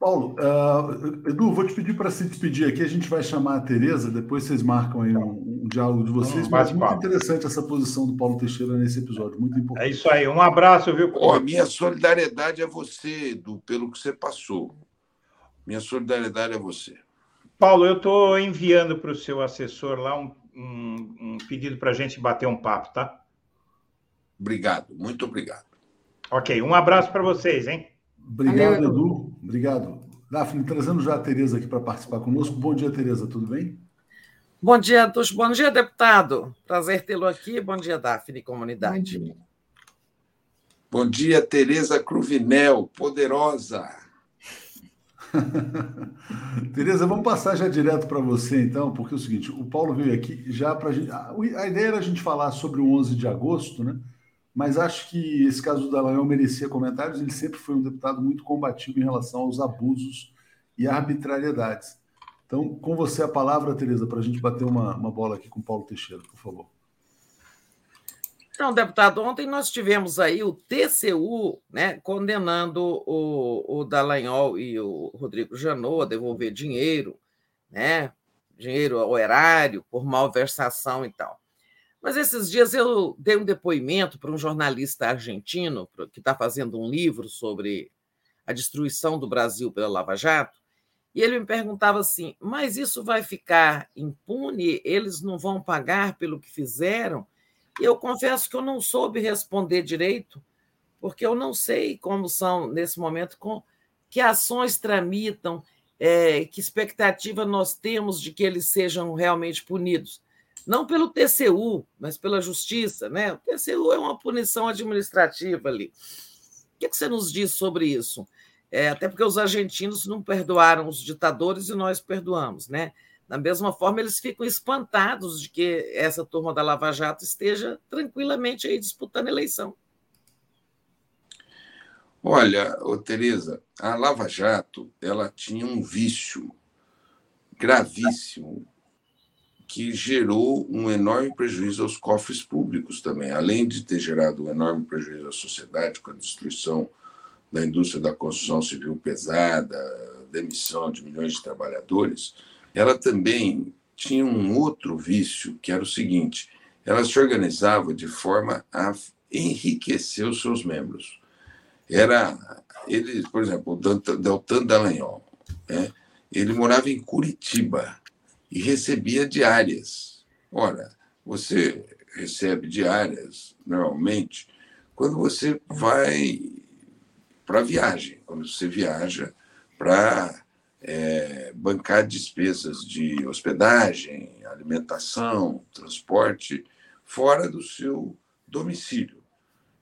Paulo, uh, Edu, vou te pedir para se despedir aqui. A gente vai chamar a Tereza, depois vocês marcam aí um, um diálogo de vocês. Mas muito interessante essa posição do Paulo Teixeira nesse episódio, muito importante. É isso aí, um abraço, viu? Oh, minha solidariedade é você, Edu, pelo que você passou. Minha solidariedade é você. Paulo, eu estou enviando para o seu assessor lá um, um, um pedido para a gente bater um papo, tá? Obrigado, muito obrigado. Ok, um abraço para vocês, hein? Obrigado, Valeu. Edu. Obrigado. Daphne, trazendo já a Tereza aqui para participar conosco. Bom dia, Tereza, tudo bem? Bom dia, Tuxo. Bom dia, deputado. Prazer tê-lo aqui. Bom dia, Daphne, comunidade. Bom dia, Bom dia Tereza Cruvinel, poderosa. Tereza, vamos passar já direto para você, então, porque é o seguinte, o Paulo veio aqui já para a. A ideia era a gente falar sobre o 11 de agosto, né? mas acho que esse caso do Dallagnol merecia comentários. Ele sempre foi um deputado muito combativo em relação aos abusos e arbitrariedades. Então, com você a palavra, Tereza, para a gente bater uma, uma bola aqui com o Paulo Teixeira, por favor. Então, deputado, ontem nós tivemos aí o TCU né, condenando o, o Dallagnol e o Rodrigo Janot a devolver dinheiro, né, dinheiro ao erário por malversação e tal. Mas esses dias eu dei um depoimento para um jornalista argentino que está fazendo um livro sobre a destruição do Brasil pela Lava Jato, e ele me perguntava assim: mas isso vai ficar impune? Eles não vão pagar pelo que fizeram? E eu confesso que eu não soube responder direito, porque eu não sei como são, nesse momento, com que ações tramitam, é, que expectativa nós temos de que eles sejam realmente punidos não pelo TCU, mas pela justiça, né? O TCU é uma punição administrativa ali. O que, você nos diz sobre isso? É, até porque os argentinos não perdoaram os ditadores e nós perdoamos, né? Da mesma forma, eles ficam espantados de que essa turma da Lava Jato esteja tranquilamente aí disputando eleição. Olha, Tereza, a Lava Jato ela tinha um vício gravíssimo que gerou um enorme prejuízo aos cofres públicos também, além de ter gerado um enorme prejuízo à sociedade com a destruição da indústria da construção civil pesada, demissão de milhões de trabalhadores, ela também tinha um outro vício, que era o seguinte: ela se organizava de forma a enriquecer os seus membros. Era ele, por exemplo, o Deltan Dallagnol, né? ele morava em Curitiba e recebia diárias. Ora, você recebe diárias normalmente quando você vai para viagem, quando você viaja para é, bancar despesas de hospedagem, alimentação, transporte fora do seu domicílio.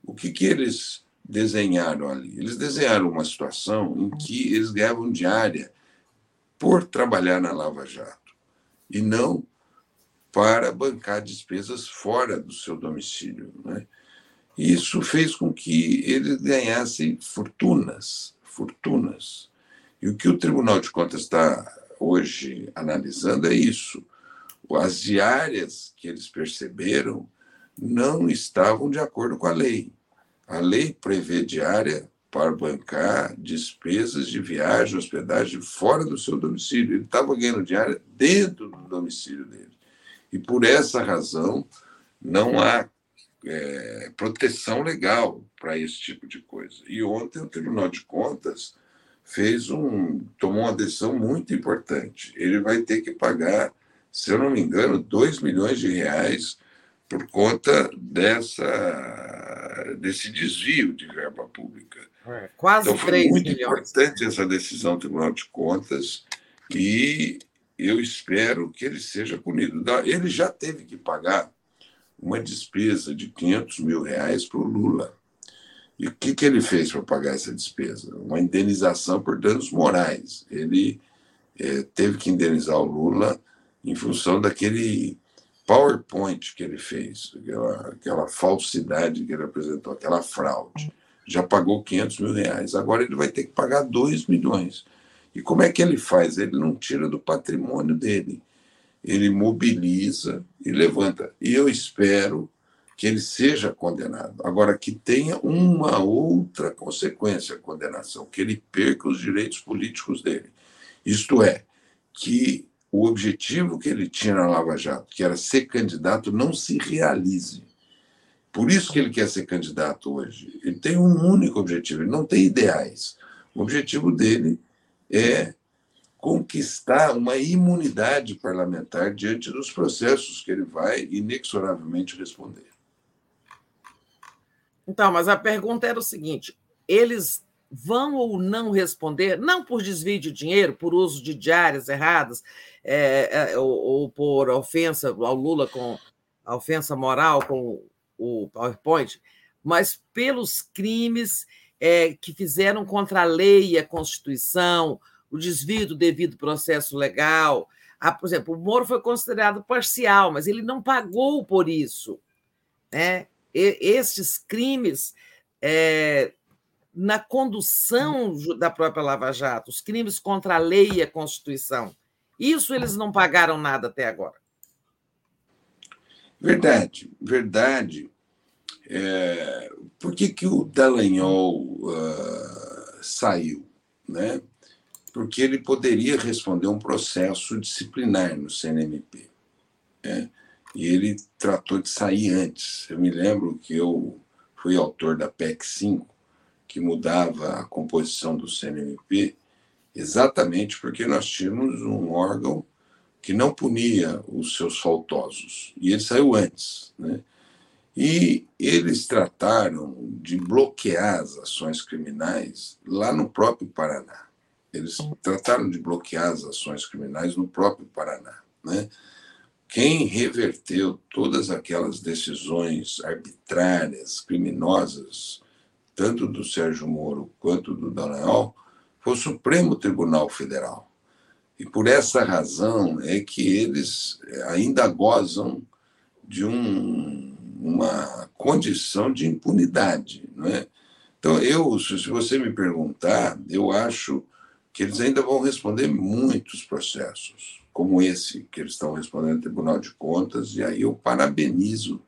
O que, que eles desenharam ali? Eles desenharam uma situação em que eles ganhavam diária por trabalhar na Lava Jato e não para bancar despesas fora do seu domicílio. Né? Isso fez com que ele ganhasse fortunas, fortunas. E o que o Tribunal de Contas está hoje analisando é isso. As diárias que eles perceberam não estavam de acordo com a lei. A lei prevê diária para bancar despesas de viagem, hospedagem fora do seu domicílio. Ele estava ganhando diária dentro do domicílio dele. E por essa razão, não há é, proteção legal para esse tipo de coisa. E ontem o Tribunal de Contas fez um tomou uma decisão muito importante. Ele vai ter que pagar, se eu não me engano, 2 milhões de reais por conta dessa desse desvio de verba pública. É, quase então, foi muito milhões. importante essa decisão do Tribunal de Contas e eu espero que ele seja punido. Ele já teve que pagar uma despesa de 500 mil reais para o Lula. E o que, que ele fez para pagar essa despesa? Uma indenização por danos morais. Ele é, teve que indenizar o Lula em função daquele PowerPoint que ele fez, aquela, aquela falsidade que ele apresentou, aquela fraude. Já pagou 500 mil reais. Agora ele vai ter que pagar 2 milhões. E como é que ele faz? Ele não tira do patrimônio dele. Ele mobiliza e levanta. E eu espero que ele seja condenado. Agora, que tenha uma outra consequência a condenação, que ele perca os direitos políticos dele. Isto é, que o objetivo que ele tinha na Lava Jato, que era ser candidato, não se realize. Por isso que ele quer ser candidato hoje. Ele tem um único objetivo, ele não tem ideais. O objetivo dele é conquistar uma imunidade parlamentar diante dos processos que ele vai inexoravelmente responder. Então, mas a pergunta era o seguinte: eles vão ou não responder, não por desvio de dinheiro, por uso de diárias erradas, é, é, ou, ou, por ofensa ao Lula com a ofensa moral com o PowerPoint, mas pelos crimes é, que fizeram contra a lei e a Constituição, o desvio do devido processo legal. Ah, por exemplo, o Moro foi considerado parcial, mas ele não pagou por isso. Né? Estes crimes é, na condução da própria Lava Jato, os crimes contra a lei e a Constituição, isso eles não pagaram nada até agora. Verdade, verdade. É, por que, que o Dallagnol uh, saiu? Né? Porque ele poderia responder um processo disciplinar no CNMP. Né? E ele tratou de sair antes. Eu me lembro que eu fui autor da PEC 5, que mudava a composição do CNMP, exatamente porque nós tínhamos um órgão que não punia os seus faltosos. E ele saiu antes. Né? E eles trataram de bloquear as ações criminais lá no próprio Paraná. Eles trataram de bloquear as ações criminais no próprio Paraná. Né? Quem reverteu todas aquelas decisões arbitrárias, criminosas, tanto do Sérgio Moro quanto do Dallagnol, foi o Supremo Tribunal Federal. E por essa razão é que eles ainda gozam de um uma condição de impunidade. Não é? Então, eu, se você me perguntar, eu acho que eles ainda vão responder muitos processos, como esse que eles estão respondendo no Tribunal de Contas, e aí eu parabenizo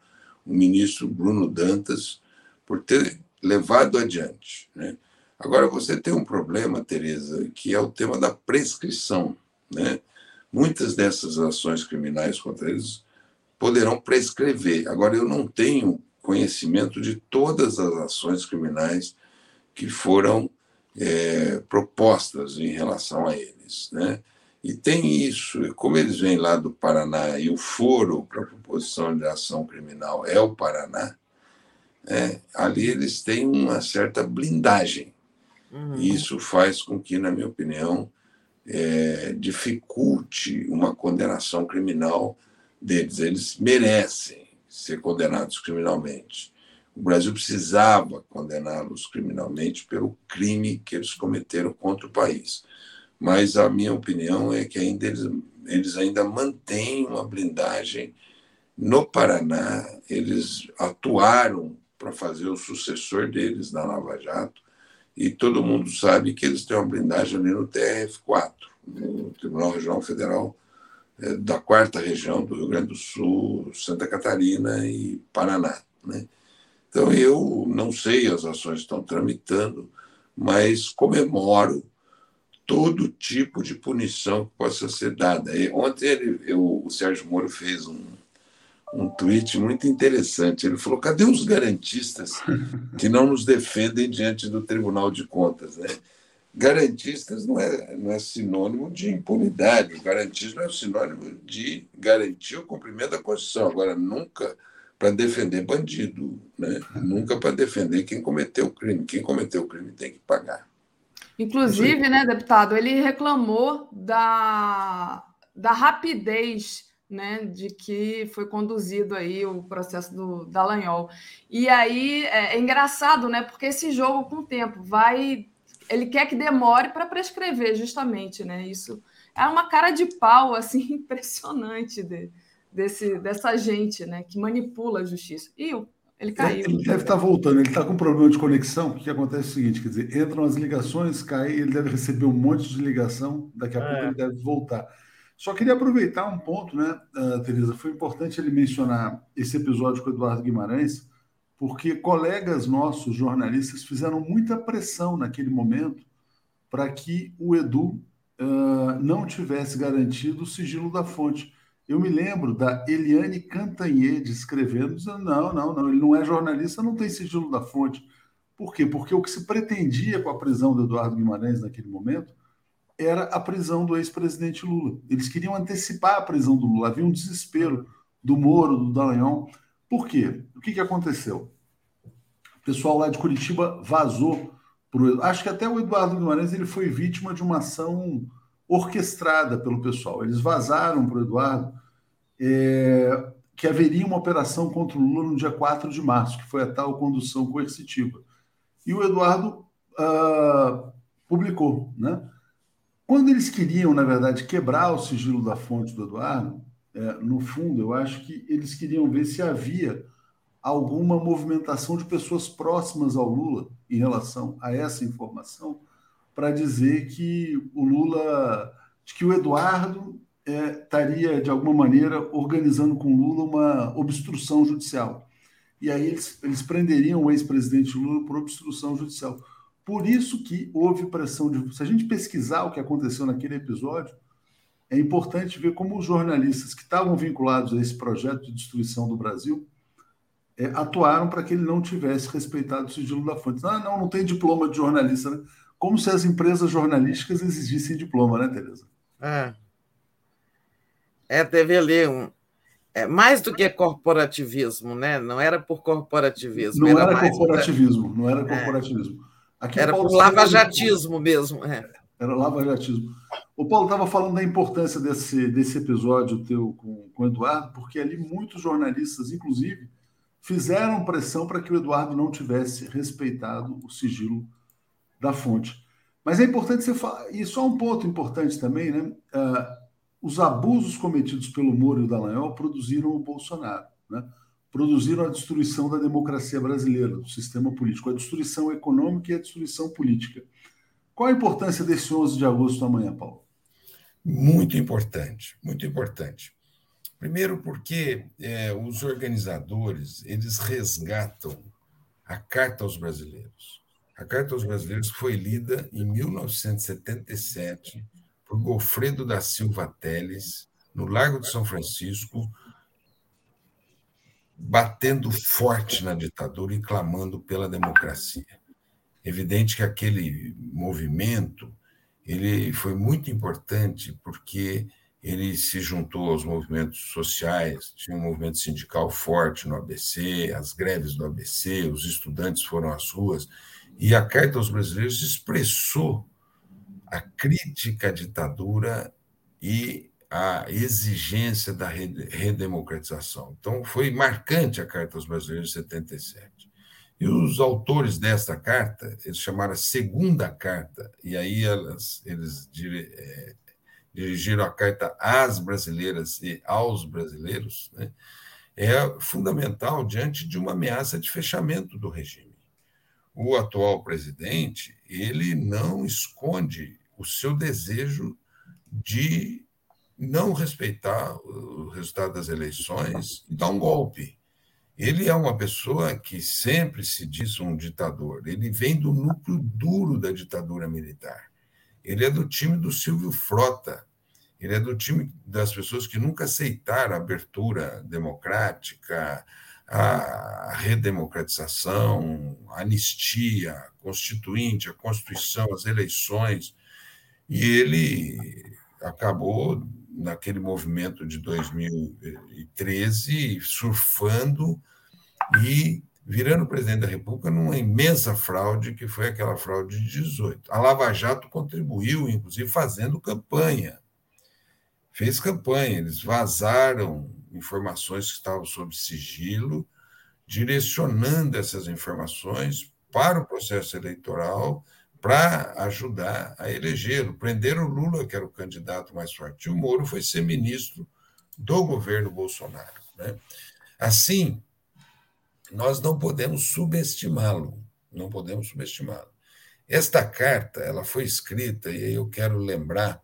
o ministro Bruno Dantas por ter levado adiante. Né? Agora, você tem um problema, Tereza, que é o tema da prescrição. Né? Muitas dessas ações criminais contra eles poderão prescrever. Agora, eu não tenho conhecimento de todas as ações criminais que foram é, propostas em relação a eles. Né? E tem isso, como eles vêm lá do Paraná e o foro para a proposição de ação criminal é o Paraná, é, ali eles têm uma certa blindagem. Uhum. E isso faz com que, na minha opinião, é, dificulte uma condenação criminal deles. Eles merecem ser condenados criminalmente. O Brasil precisava condená-los criminalmente pelo crime que eles cometeram contra o país. Mas a minha opinião é que ainda eles, eles ainda mantêm uma blindagem. No Paraná, eles atuaram para fazer o sucessor deles na Lava Jato, e todo mundo sabe que eles têm uma blindagem ali no TRF4, no Tribunal Regional Federal é, da quarta região do Rio Grande do Sul, Santa Catarina e Paraná. Né? Então, eu não sei, as ações estão tramitando, mas comemoro todo tipo de punição que possa ser dada. E ontem ele, eu, o Sérgio Moro fez um, um tweet muito interessante. Ele falou: cadê os garantistas que não nos defendem diante do Tribunal de Contas? Né? Garantistas não é, não é sinônimo de impunidade, o garantismo é sinônimo de garantir o cumprimento da Constituição. Agora, nunca para defender bandido, né? nunca para defender quem cometeu o crime. Quem cometeu o crime tem que pagar. Inclusive, né, deputado, ele reclamou da, da rapidez né, de que foi conduzido aí o processo do Dallagnol. E aí é, é engraçado, né, porque esse jogo com o tempo vai, ele quer que demore para prescrever, justamente, né? Isso é uma cara de pau assim impressionante de, desse dessa gente, né, que manipula a justiça. E o ele caiu. Ele deve estar voltando, ele está com problema de conexão. O que acontece é o seguinte: quer dizer, entram as ligações, cai, ele deve receber um monte de ligação, daqui a é. pouco ele deve voltar. Só queria aproveitar um ponto, né, uh, Tereza? Foi importante ele mencionar esse episódio com o Eduardo Guimarães, porque colegas nossos, jornalistas, fizeram muita pressão naquele momento para que o Edu uh, não tivesse garantido o sigilo da fonte. Eu me lembro da Eliane Cantanhede escrevendo, dizendo: não, não, não, ele não é jornalista, não tem sigilo da fonte. Por quê? Porque o que se pretendia com a prisão do Eduardo Guimarães naquele momento era a prisão do ex-presidente Lula. Eles queriam antecipar a prisão do Lula. Havia um desespero do Moro, do Dallagnol. Por quê? O que, que aconteceu? O pessoal lá de Curitiba vazou. Pro... Acho que até o Eduardo Guimarães ele foi vítima de uma ação orquestrada pelo pessoal. Eles vazaram para o Eduardo é, que haveria uma operação contra o Lula no dia 4 de março, que foi a tal condução coercitiva. E o Eduardo uh, publicou. Né? Quando eles queriam, na verdade, quebrar o sigilo da fonte do Eduardo, é, no fundo, eu acho que eles queriam ver se havia alguma movimentação de pessoas próximas ao Lula em relação a essa informação para dizer que o Lula, que o Eduardo é, estaria, de alguma maneira, organizando com Lula uma obstrução judicial. E aí eles, eles prenderiam o ex-presidente Lula por obstrução judicial. Por isso que houve pressão de. Se a gente pesquisar o que aconteceu naquele episódio, é importante ver como os jornalistas que estavam vinculados a esse projeto de destruição do Brasil é, atuaram para que ele não tivesse respeitado o sigilo da fonte. Ah, não, não tem diploma de jornalista, né? como se as empresas jornalísticas exigissem diploma, né, Tereza? É. É, teve ali um. É, mais do que corporativismo, né? Não era por corporativismo. Não era, era corporativismo, não era é. corporativismo. Aqui era por lavajatismo mesmo. É. Era lavajatismo. O Paulo estava falando da importância desse, desse episódio teu com, com o Eduardo, porque ali muitos jornalistas, inclusive, fizeram pressão para que o Eduardo não tivesse respeitado o sigilo da fonte. Mas é importante você falar, e só um ponto importante também, né? Uh, os abusos cometidos pelo Moro e o Dallagnol produziram o Bolsonaro, né? produziram a destruição da democracia brasileira, do sistema político, a destruição econômica e a destruição política. Qual a importância desse 11 de agosto amanhã, Paulo? Muito importante, muito importante. Primeiro porque é, os organizadores eles resgatam a Carta aos Brasileiros. A Carta aos Brasileiros foi lida em 1977 por Gofredo da Silva Teles, no Largo de São Francisco, batendo forte na ditadura e clamando pela democracia. Evidente que aquele movimento ele foi muito importante porque ele se juntou aos movimentos sociais, tinha um movimento sindical forte no ABC, as greves do ABC, os estudantes foram às ruas e a Carta aos Brasileiros expressou a crítica à ditadura e a exigência da redemocratização. Então, foi marcante a Carta aos Brasileiros de 77. E os autores desta carta, eles chamaram a segunda carta, e aí elas, eles é, dirigiram a carta às brasileiras e aos brasileiros, né? é fundamental diante de uma ameaça de fechamento do regime. o atual presidente ele não esconde o seu desejo de não respeitar o resultado das eleições e dar um golpe. Ele é uma pessoa que sempre se diz um ditador. Ele vem do núcleo duro da ditadura militar. Ele é do time do Silvio Frota. Ele é do time das pessoas que nunca aceitaram a abertura democrática, a redemocratização, a anistia, a constituinte, a Constituição, as eleições. E ele acabou, naquele movimento de 2013, surfando e virando presidente da República numa imensa fraude, que foi aquela fraude de 18. A Lava Jato contribuiu, inclusive, fazendo campanha. Fez campanha, eles vazaram informações que estavam sob sigilo, direcionando essas informações para o processo eleitoral para ajudar a eleger. Prenderam o Lula, que era o candidato mais forte, e o Moro foi ser ministro do governo Bolsonaro. Né? Assim, nós não podemos subestimá-lo, não podemos subestimá-lo. Esta carta, ela foi escrita, e eu quero lembrar,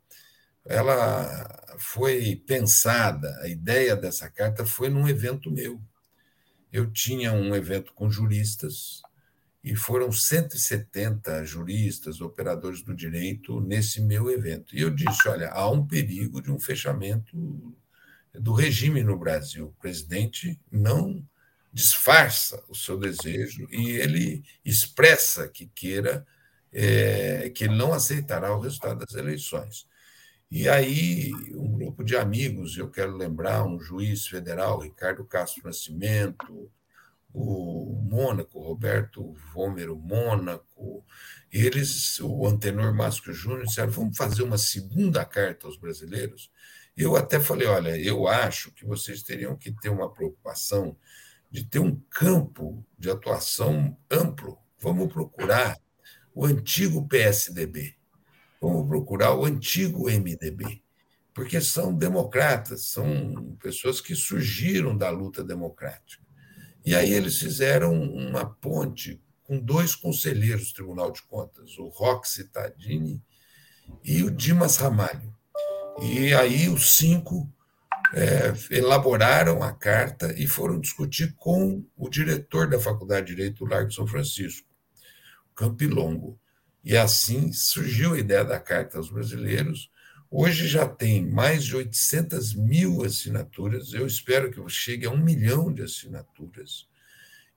ela foi pensada, a ideia dessa carta foi num evento meu. Eu tinha um evento com juristas, e foram 170 juristas, operadores do direito nesse meu evento. E eu disse: olha, há um perigo de um fechamento do regime no Brasil. O presidente não disfarça o seu desejo e ele expressa que queira é, que ele não aceitará o resultado das eleições. E aí, um grupo de amigos, eu quero lembrar um juiz federal, Ricardo Castro Nascimento, o Mônaco, Roberto Vômero Mônaco, eles, o Antenor Máscio Júnior, disseram: vamos fazer uma segunda carta aos brasileiros. Eu até falei: olha, eu acho que vocês teriam que ter uma preocupação de ter um campo de atuação amplo. Vamos procurar o antigo PSDB, vamos procurar o antigo MDB, porque são democratas, são pessoas que surgiram da luta democrática. E aí eles fizeram uma ponte com dois conselheiros do Tribunal de Contas, o Roxy Tadini e o Dimas Ramalho. E aí os cinco é, elaboraram a carta e foram discutir com o diretor da Faculdade de Direito do Largo de São Francisco, Campilongo. E assim surgiu a ideia da Carta aos Brasileiros. Hoje já tem mais de 800 mil assinaturas, eu espero que chegue a um milhão de assinaturas.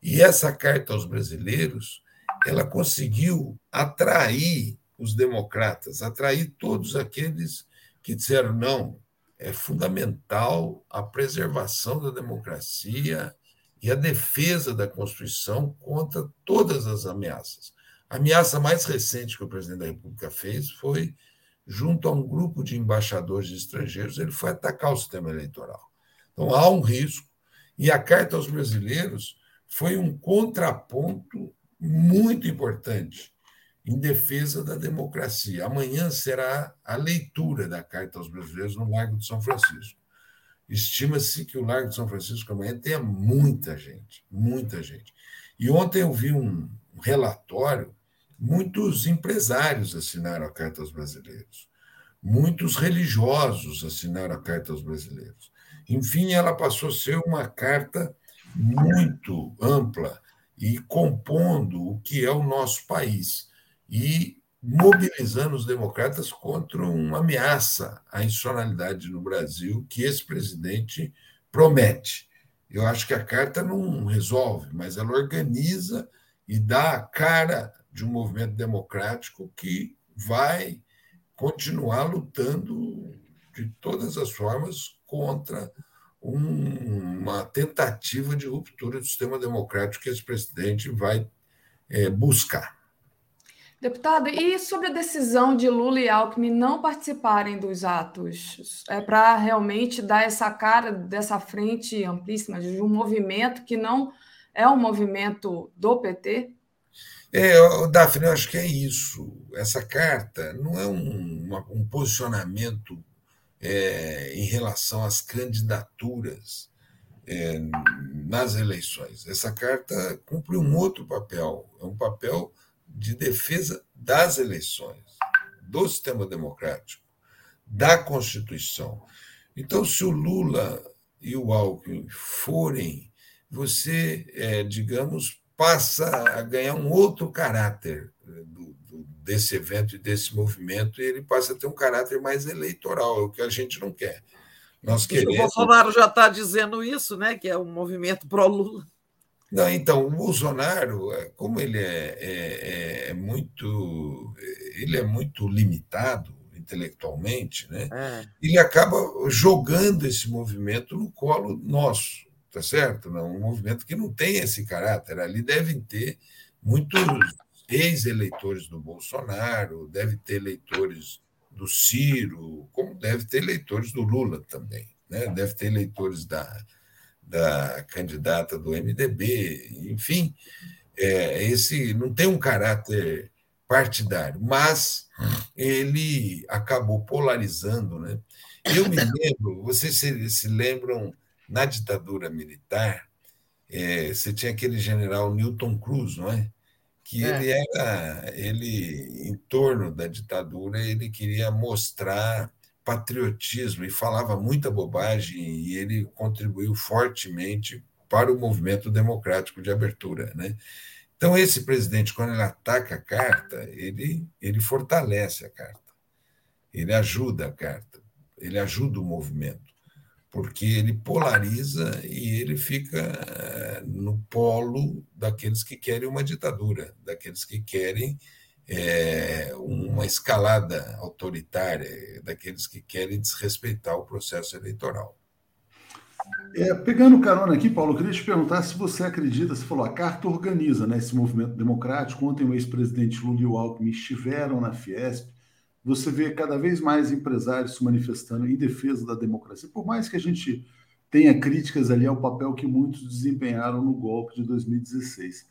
E essa carta aos brasileiros, ela conseguiu atrair os democratas, atrair todos aqueles que disseram não, é fundamental a preservação da democracia e a defesa da Constituição contra todas as ameaças. A ameaça mais recente que o presidente da República fez foi junto a um grupo de embaixadores estrangeiros, ele foi atacar o sistema eleitoral. Então há um risco, e a Carta aos Brasileiros foi um contraponto muito importante em defesa da democracia. Amanhã será a leitura da Carta aos Brasileiros no Largo de São Francisco. Estima-se que o Largo de São Francisco amanhã tenha muita gente, muita gente. E ontem eu vi um relatório Muitos empresários assinaram a Carta aos Brasileiros. Muitos religiosos assinaram a Carta aos Brasileiros. Enfim, ela passou a ser uma carta muito ampla e compondo o que é o nosso país e mobilizando os democratas contra uma ameaça à institucionalidade no Brasil que esse presidente promete. Eu acho que a carta não resolve, mas ela organiza e dá a cara de um movimento democrático que vai continuar lutando de todas as formas contra um, uma tentativa de ruptura do sistema democrático que esse presidente vai é, buscar. Deputado, e sobre a decisão de Lula e Alckmin não participarem dos atos? É para realmente dar essa cara dessa frente amplíssima de um movimento que não é um movimento do PT? É, Daphne, eu acho que é isso. Essa carta não é um, uma, um posicionamento é, em relação às candidaturas é, nas eleições. Essa carta cumpre um outro papel, é um papel de defesa das eleições, do sistema democrático, da Constituição. Então, se o Lula e o Alckmin forem, você, é, digamos, passa a ganhar um outro caráter é, do, do, desse evento e desse movimento, e ele passa a ter um caráter mais eleitoral, é o que a gente não quer. Nós queremos... O Bolsonaro já está dizendo isso, né? Que é um movimento pró-Lula. Não, então, o Bolsonaro, é, como ele é, é, é, muito. Ele é muito limitado intelectualmente, né? É. Ele acaba jogando esse movimento no colo nosso, tá certo? Não, um movimento que não tem esse caráter. Ali devem ter muitos ex-eleitores do Bolsonaro, deve ter eleitores do Ciro, como deve ter eleitores do Lula também, né? deve ter eleitores da, da candidata do MDB, enfim, é, esse não tem um caráter partidário, mas ele acabou polarizando. Né? Eu me lembro, vocês se, se lembram, na ditadura militar, é, você tinha aquele general Newton Cruz, não é? que é. ele era, ele em torno da ditadura, ele queria mostrar patriotismo e falava muita bobagem e ele contribuiu fortemente para o movimento democrático de abertura, né? Então esse presidente quando ele ataca a carta, ele ele fortalece a carta. Ele ajuda a carta, ele ajuda o movimento porque ele polariza e ele fica eh, no polo daqueles que querem uma ditadura, daqueles que querem é, uma escalada autoritária, daqueles que querem desrespeitar o processo eleitoral. É, pegando carona aqui, Paulo, eu queria te perguntar se você acredita, você falou, a carta organiza né, esse movimento democrático. Ontem o ex-presidente Lula e o Alckmin estiveram na Fiesp você vê cada vez mais empresários se manifestando em defesa da democracia, por mais que a gente tenha críticas ali ao papel que muitos desempenharam no golpe de 2016.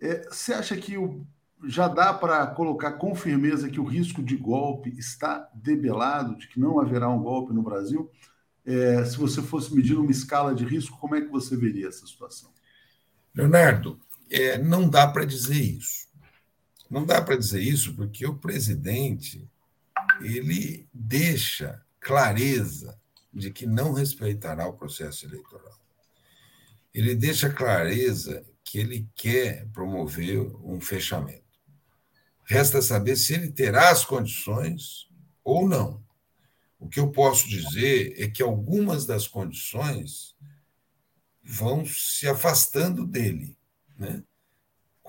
É, você acha que o, já dá para colocar com firmeza que o risco de golpe está debelado, de que não haverá um golpe no Brasil? É, se você fosse medir uma escala de risco, como é que você veria essa situação? Leonardo, é, não dá para dizer isso. Não dá para dizer isso porque o presidente ele deixa clareza de que não respeitará o processo eleitoral. Ele deixa clareza que ele quer promover um fechamento. Resta saber se ele terá as condições ou não. O que eu posso dizer é que algumas das condições vão se afastando dele. Né?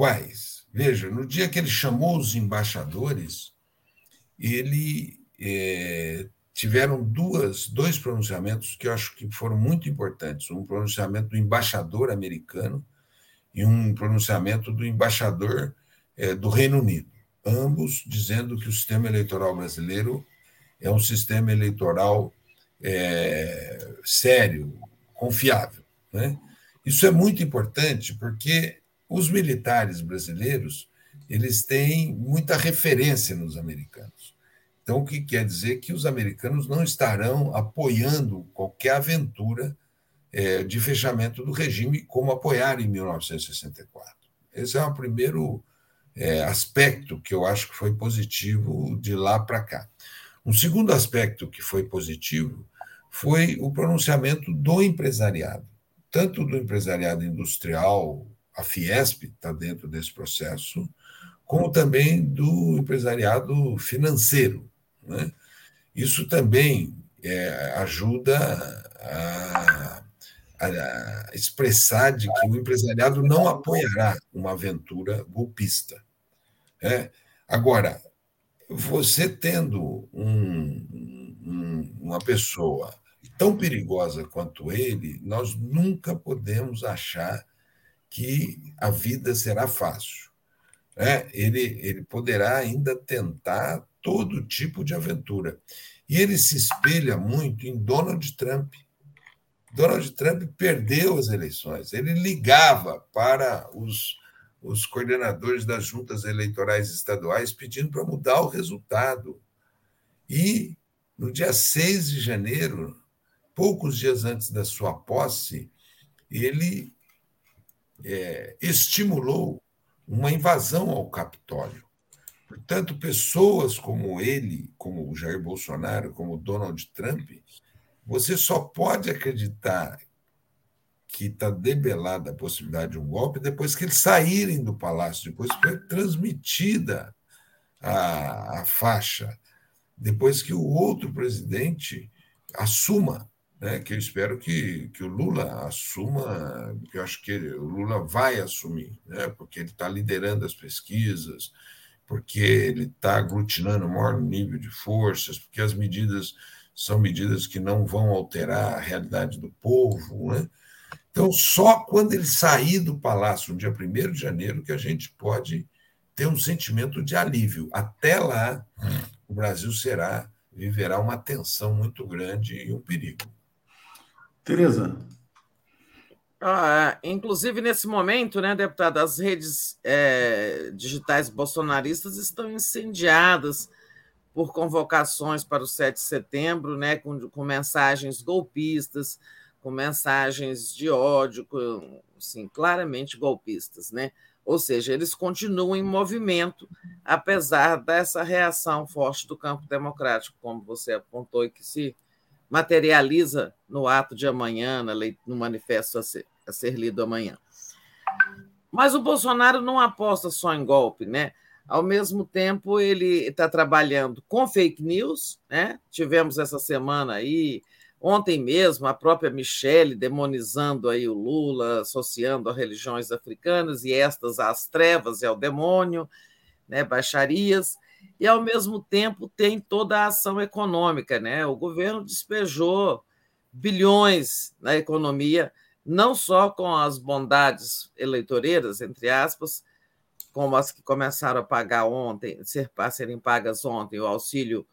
Quais? Veja, no dia que ele chamou os embaixadores, ele é, tiveram duas, dois pronunciamentos que eu acho que foram muito importantes. Um pronunciamento do embaixador americano e um pronunciamento do embaixador é, do Reino Unido, ambos dizendo que o sistema eleitoral brasileiro é um sistema eleitoral é, sério, confiável. Né? Isso é muito importante porque os militares brasileiros eles têm muita referência nos americanos. Então, o que quer dizer que os americanos não estarão apoiando qualquer aventura é, de fechamento do regime, como apoiaram em 1964. Esse é o primeiro é, aspecto que eu acho que foi positivo de lá para cá. Um segundo aspecto que foi positivo foi o pronunciamento do empresariado, tanto do empresariado industrial, a Fiesp está dentro desse processo, como também do empresariado financeiro. Né? Isso também é, ajuda a, a, expressar de que o empresariado não apoiará uma aventura golpista. Né? Agora, você tendo um, um, uma pessoa tão perigosa quanto ele, nós nunca podemos achar que a vida será fácil né, ele, ele poderá ainda tentar todo tipo de aventura. E ele se espelha muito em Donald Trump. Donald Trump perdeu as eleições. Ele ligava para os, os coordenadores das juntas eleitorais estaduais pedindo para mudar o resultado. E no dia 6 de janeiro, poucos dias antes da sua posse, ele é, estimulou uma invasão ao Capitólio. Portanto, pessoas como ele, como o Jair Bolsonaro, como Donald Trump, você só pode acreditar que está debelada a possibilidade de um golpe depois que eles saírem do palácio, depois que foi transmitida a, a faixa, depois que o outro presidente assuma, né, que eu espero que, que o Lula assuma, que eu acho que ele, o Lula vai assumir, né, porque ele está liderando as pesquisas, porque ele está aglutinando o maior nível de forças, porque as medidas são medidas que não vão alterar a realidade do povo, né? Então, só quando ele sair do palácio no dia 1 de janeiro que a gente pode ter um sentimento de alívio. Até lá, o Brasil será, viverá uma tensão muito grande e um perigo. Tereza. Ah, inclusive, nesse momento, né, deputado, as redes é, digitais bolsonaristas estão incendiadas por convocações para o 7 de setembro, né, com, com mensagens golpistas, com mensagens de ódio, com, assim, claramente golpistas, né? Ou seja, eles continuam em movimento, apesar dessa reação forte do campo democrático, como você apontou, e que se materializa no ato de amanhã, no manifesto a ser, a ser lido amanhã. Mas o Bolsonaro não aposta só em golpe, né? Ao mesmo tempo, ele está trabalhando com fake news, né? Tivemos essa semana aí Ontem mesmo, a própria Michele demonizando aí o Lula, associando a religiões africanas e estas às trevas e ao demônio, né, baixarias, e ao mesmo tempo tem toda a ação econômica, né? O governo despejou bilhões na economia, não só com as bondades eleitoreiras, entre aspas, como as que começaram a pagar ontem, ser, a serem pagas ontem, o auxílio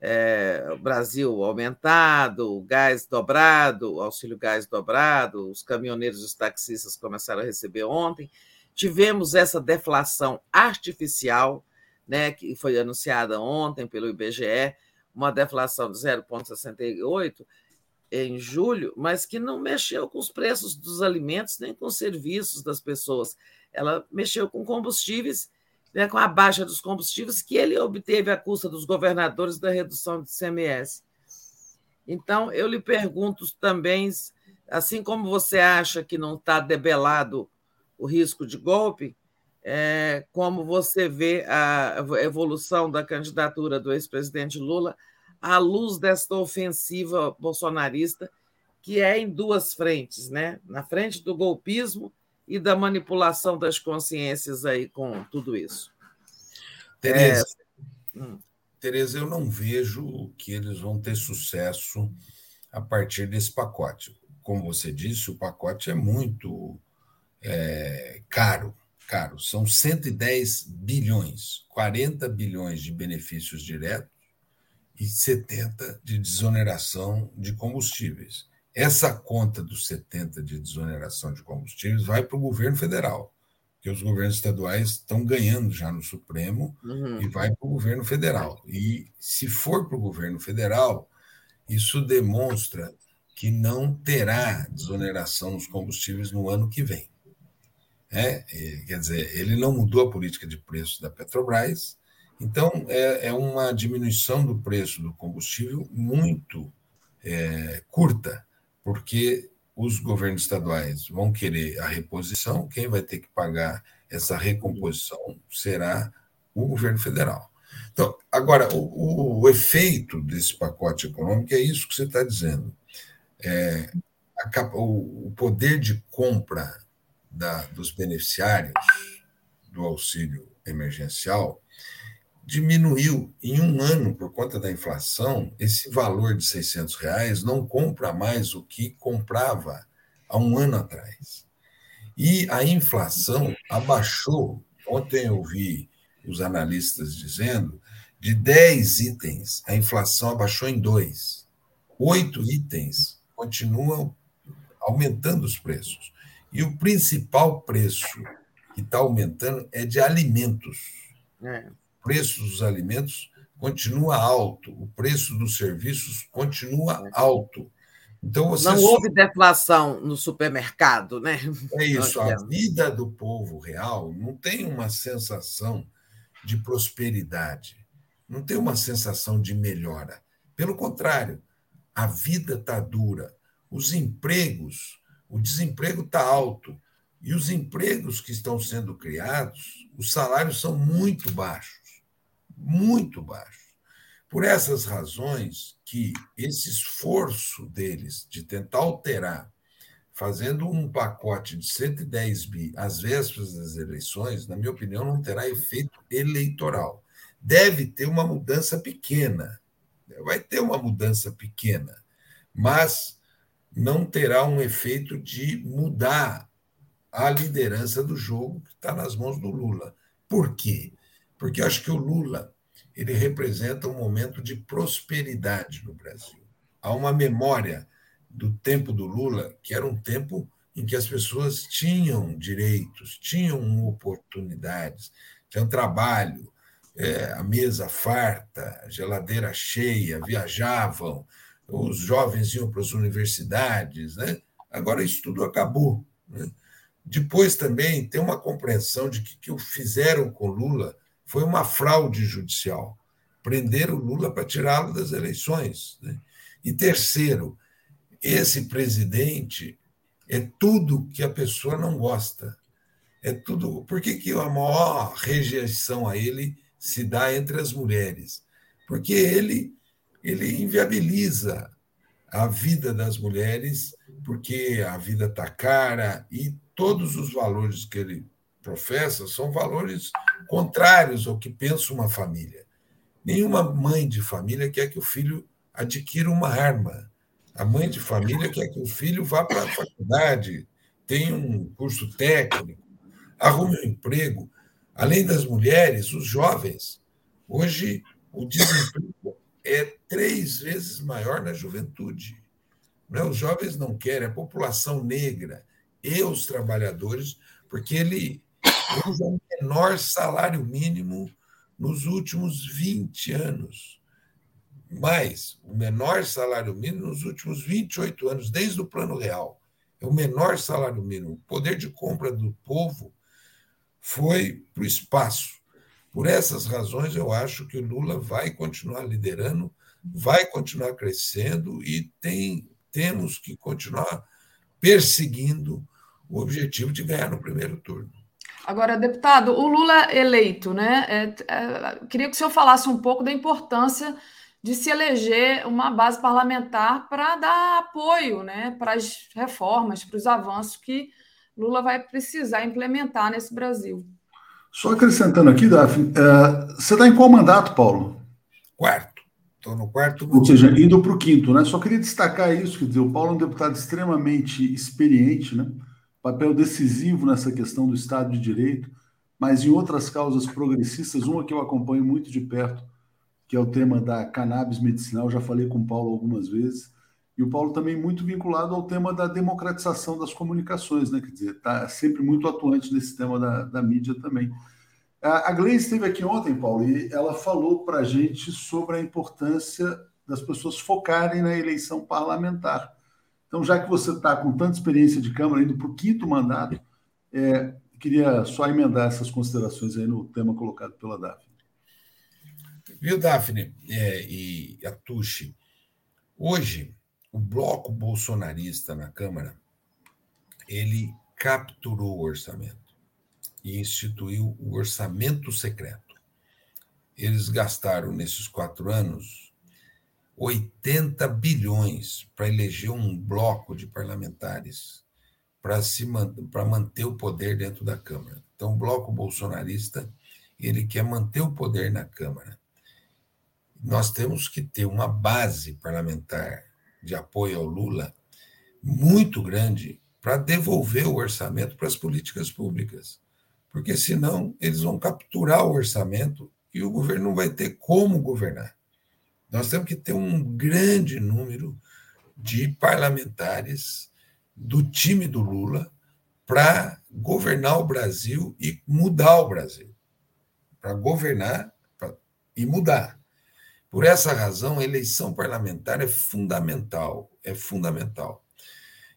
é, Brasil aumentado, o gás dobrado, o auxílio gás dobrado, os caminhoneiros e os taxistas começaram a receber ontem. Tivemos essa deflação artificial, né, que foi anunciada ontem pelo IBGE, uma deflação de 0,68 em julho, mas que não mexeu com os preços dos alimentos nem com os serviços das pessoas. Ela mexeu com combustíveis né, com a baixa dos combustíveis, que ele obteve à custa dos governadores da redução de CMS. Então, eu lhe pergunto também, assim como você acha que não está debelado o risco de golpe, é, como você vê a evolução da candidatura do ex-presidente Lula à luz desta ofensiva bolsonarista, que é em duas frentes, né? na frente do golpismo e da manipulação das consciências aí com tudo isso. Tereza, é... Hum. Tereza, eu não vejo que eles vão ter sucesso a partir desse pacote. Como você disse, o pacote é muito é, caro, caro. São 110 bilhões, 40 bilhões de benefícios diretos e 70 de desoneração de combustíveis. Essa conta dos 70 de desoneração de combustíveis vai para o governo federal, porque os governos estaduais estão ganhando já no Supremo uhum. e vai para o governo federal. E se for para o governo federal, isso demonstra que não terá desoneração nos combustíveis no ano que vem. É, quer dizer, ele não mudou a política de preço da Petrobras, então é, é uma diminuição do preço do combustível muito é, curta porque os governos estaduais vão querer a reposição, quem vai ter que pagar essa recomposição será o governo federal. Então, agora, o, o efeito desse pacote econômico é isso que você está dizendo. É, a, o, o, poder de compra da, dos beneficiários do auxílio emergencial diminuiu em um ano por conta da inflação. Esse valor de 600 reais não compra mais o que comprava há um ano atrás. E a inflação abaixou. Ontem eu vi os analistas dizendo de 10 itens, a inflação abaixou em dois. Oito itens continuam aumentando os preços. E o principal preço que está aumentando é de alimentos. É preço dos alimentos continua alto, o preço dos serviços continua alto. Então você não houve deflação no supermercado, né? É isso. A vida do povo real não tem uma sensação de prosperidade, não tem uma sensação de melhora. Pelo contrário, a vida está dura, os empregos, o desemprego está alto e os empregos que estão sendo criados, os salários são muito baixos, muito baixos. Por essas razões que esse esforço deles de tentar alterar, fazendo um pacote de 110 bi às vésperas das eleições, na minha opinião, não terá efeito eleitoral. Deve ter uma mudança pequena, vai ter uma mudança pequena, mas não terá um efeito de mudar a liderança do jogo que está nas mãos do Lula. Por quê? Porque eu acho que o Lula ele representa um momento de prosperidade no Brasil. Há uma memória do tempo do Lula, que era um tempo em que as pessoas tinham direitos, tinham oportunidades, tinham trabalho, é, a mesa farta, a geladeira cheia, viajavam, os jovens iam para as universidades. Né? Agora isso tudo acabou. Né? Depois também tem uma compreensão de que o que fizeram com Lula foi uma fraude judicial. Prender o Lula para tirá-lo das eleições. Né? E terceiro, esse presidente é tudo que a pessoa não gosta. É tudo. Por que, que a maior rejeição a ele se dá entre as mulheres? Porque ele, ele inviabiliza a vida das mulheres, porque a vida está cara e todos os valores que ele professa são valores contrários ao que pensa uma família. Nenhuma mãe de família quer que o filho adquira uma arma. A mãe de família quer que o filho vá para a faculdade, tenha um curso técnico, arrume um emprego. Além das mulheres, os jovens. Hoje, o desemprego é três vezes maior na juventude. Né? Os jovens não querem, a população negra e os trabalhadores, porque ele Temos o menor salário mínimo nos últimos 20 anos. Mais, o menor salário mínimo nos últimos 28 anos, desde o Plano Real. É o menor salário mínimo. O poder de compra do povo foi para o espaço. Por essas razões, eu acho que o Lula vai continuar liderando, vai continuar crescendo e tem, temos que continuar perseguindo o objetivo de ganhar no primeiro turno. Agora, deputado, o Lula eleito, né? É, é, queria que o senhor falasse um pouco da importância de se eleger uma base parlamentar para dar apoio né, para as reformas, para os avanços que Lula vai precisar implementar nesse Brasil. Só acrescentando aqui, Daphne, é, você está em qual mandato, Paulo? Quarto. Estou no quarto. Ou seja, indo para o quinto, né? Só queria destacar isso, quer dizer, o Paulo é um deputado extremamente experiente, né? papel decisivo nessa questão do Estado de Direito, mas em outras causas progressistas, uma que eu acompanho muito de perto, que é o tema da cannabis medicinal, já falei com o Paulo algumas vezes, e o Paulo também muito vinculado ao tema da democratização das comunicações, né? Quer dizer, está sempre muito atuante nesse tema da, da mídia também. A Gleice esteve aqui ontem, Paulo, e ela falou para a gente sobre a importância das pessoas focarem na eleição parlamentar. Então, já que você está com tanta experiência de Câmara, indo para o quinto mandato, é, queria só emendar essas considerações aí no tema colocado pela Daphne. Viu, Daphne é, e Atushi? Hoje, o bloco bolsonarista na Câmara, ele capturou o orçamento e instituiu o orçamento secreto. Eles gastaram, nesses quatro anos, 80 bilhões para eleger um bloco de parlamentares para se para manter o poder dentro da Câmara. Então, o bloco bolsonarista ele quer manter o poder na Câmara. Nós temos que ter uma base parlamentar de apoio ao Lula muito grande para devolver o orçamento para as políticas públicas. Porque senão eles vão capturar o orçamento e o governo não vai ter como governar. Nós temos que ter um grande número de parlamentares do time do Lula para governar o Brasil e mudar o Brasil. Para governar e mudar. Por essa razão, a eleição parlamentar é fundamental, é fundamental.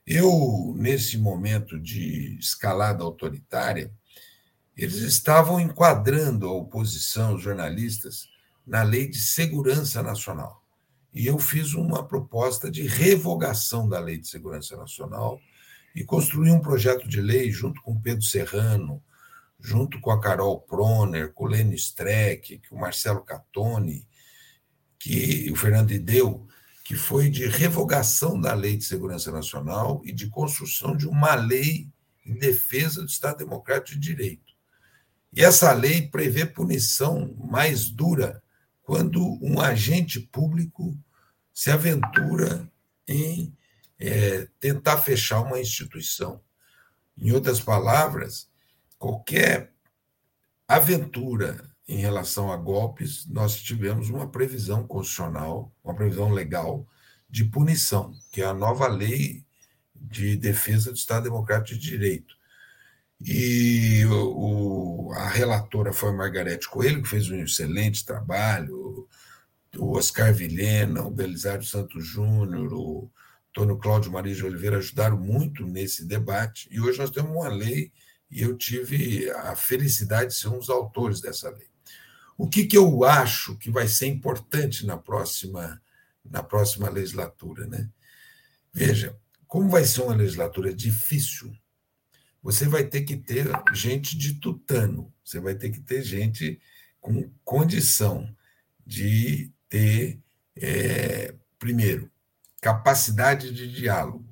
Eu, nesse momento de escalada autoritária, eles estavam enquadrando a oposição, os jornalistas, na Lei de Segurança Nacional. E eu fiz uma proposta de revogação da Lei de Segurança Nacional e construí um projeto de lei junto com Pedro Serrano, junto com a Carol Proner, com o Lênin Streck, com o Marcelo Catone, que o Fernando Ideu, que foi de revogação da Lei de Segurança Nacional e de construção de uma lei em defesa do Estado Democrático de Direito. E essa lei prevê punição mais dura quando um agente público se aventura em é, tentar fechar uma instituição. Em outras palavras, qualquer aventura em relação a golpes, nós tivemos uma previsão constitucional, uma previsão legal de punição, que é a nova lei de defesa do Estado Democrático de Direito. E o, a relatora foi a Margarete Coelho, que fez um excelente trabalho, o Oscar Vilhena, o Belisário Santos Júnior, o Antônio Cláudio Maria de Oliveira ajudaram muito nesse debate, e hoje nós temos uma lei, e eu tive a felicidade de ser um dos autores dessa lei. O que, que eu acho que vai ser importante na próxima, na próxima legislatura? Né? Veja, como vai ser uma legislatura difícil, você vai ter que ter gente de tutano, você vai ter que ter gente com condição de ter, é, primeiro, capacidade de diálogo,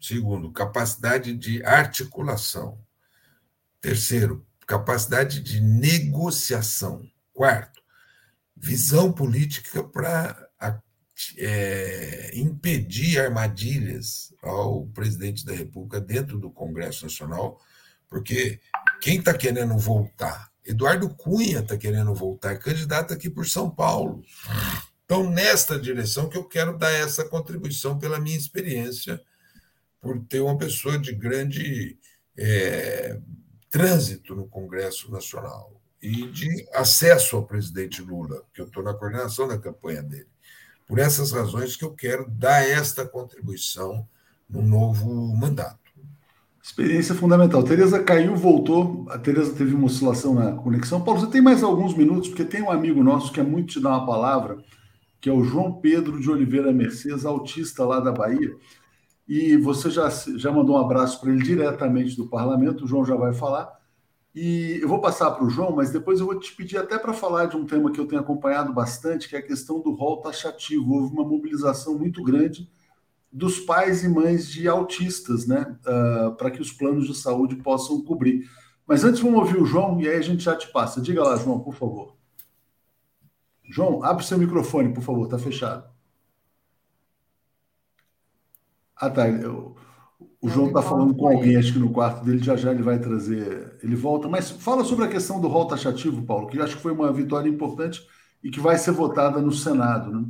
segundo, capacidade de articulação, terceiro, capacidade de negociação. Quarto, visão política para é, impedir armadilhas ao presidente da República dentro do Congresso Nacional, porque quem está querendo voltar? Eduardo Cunha está querendo voltar, é candidato aqui por São Paulo. Então, nesta direção que eu quero dar essa contribuição pela minha experiência, por ter uma pessoa de grande é, trânsito no Congresso Nacional e de acesso ao presidente Lula, que eu estou na coordenação da campanha dele. Por essas razões que eu quero dar esta contribuição no novo mandato. Experiência fundamental. Tereza caiu, voltou. A Tereza teve uma oscilação na conexão. Paulo, você tem mais alguns minutos, porque tem um amigo nosso que é muito te dar uma palavra, que é o João Pedro de Oliveira Mercedes, autista lá da Bahia. E você já, já mandou um abraço para ele diretamente do parlamento, o João já vai falar. E eu vou passar para o João, mas depois eu vou te pedir até para falar de um tema que eu tenho acompanhado bastante, que é a questão do rol taxativo. Houve uma mobilização muito grande dos pais e mães de autistas, né, uh, para que os planos de saúde possam cobrir. Mas antes vamos ouvir o João e aí a gente já te passa. Diga lá, João, por favor. João, abre seu microfone, por favor, está fechado. Ah, tá. Eu, o João está falando com alguém, acho que no quarto dele, já já ele vai trazer. Ele volta. Mas fala sobre a questão do rol taxativo, Paulo, que eu acho que foi uma vitória importante e que vai ser votada no Senado. Né?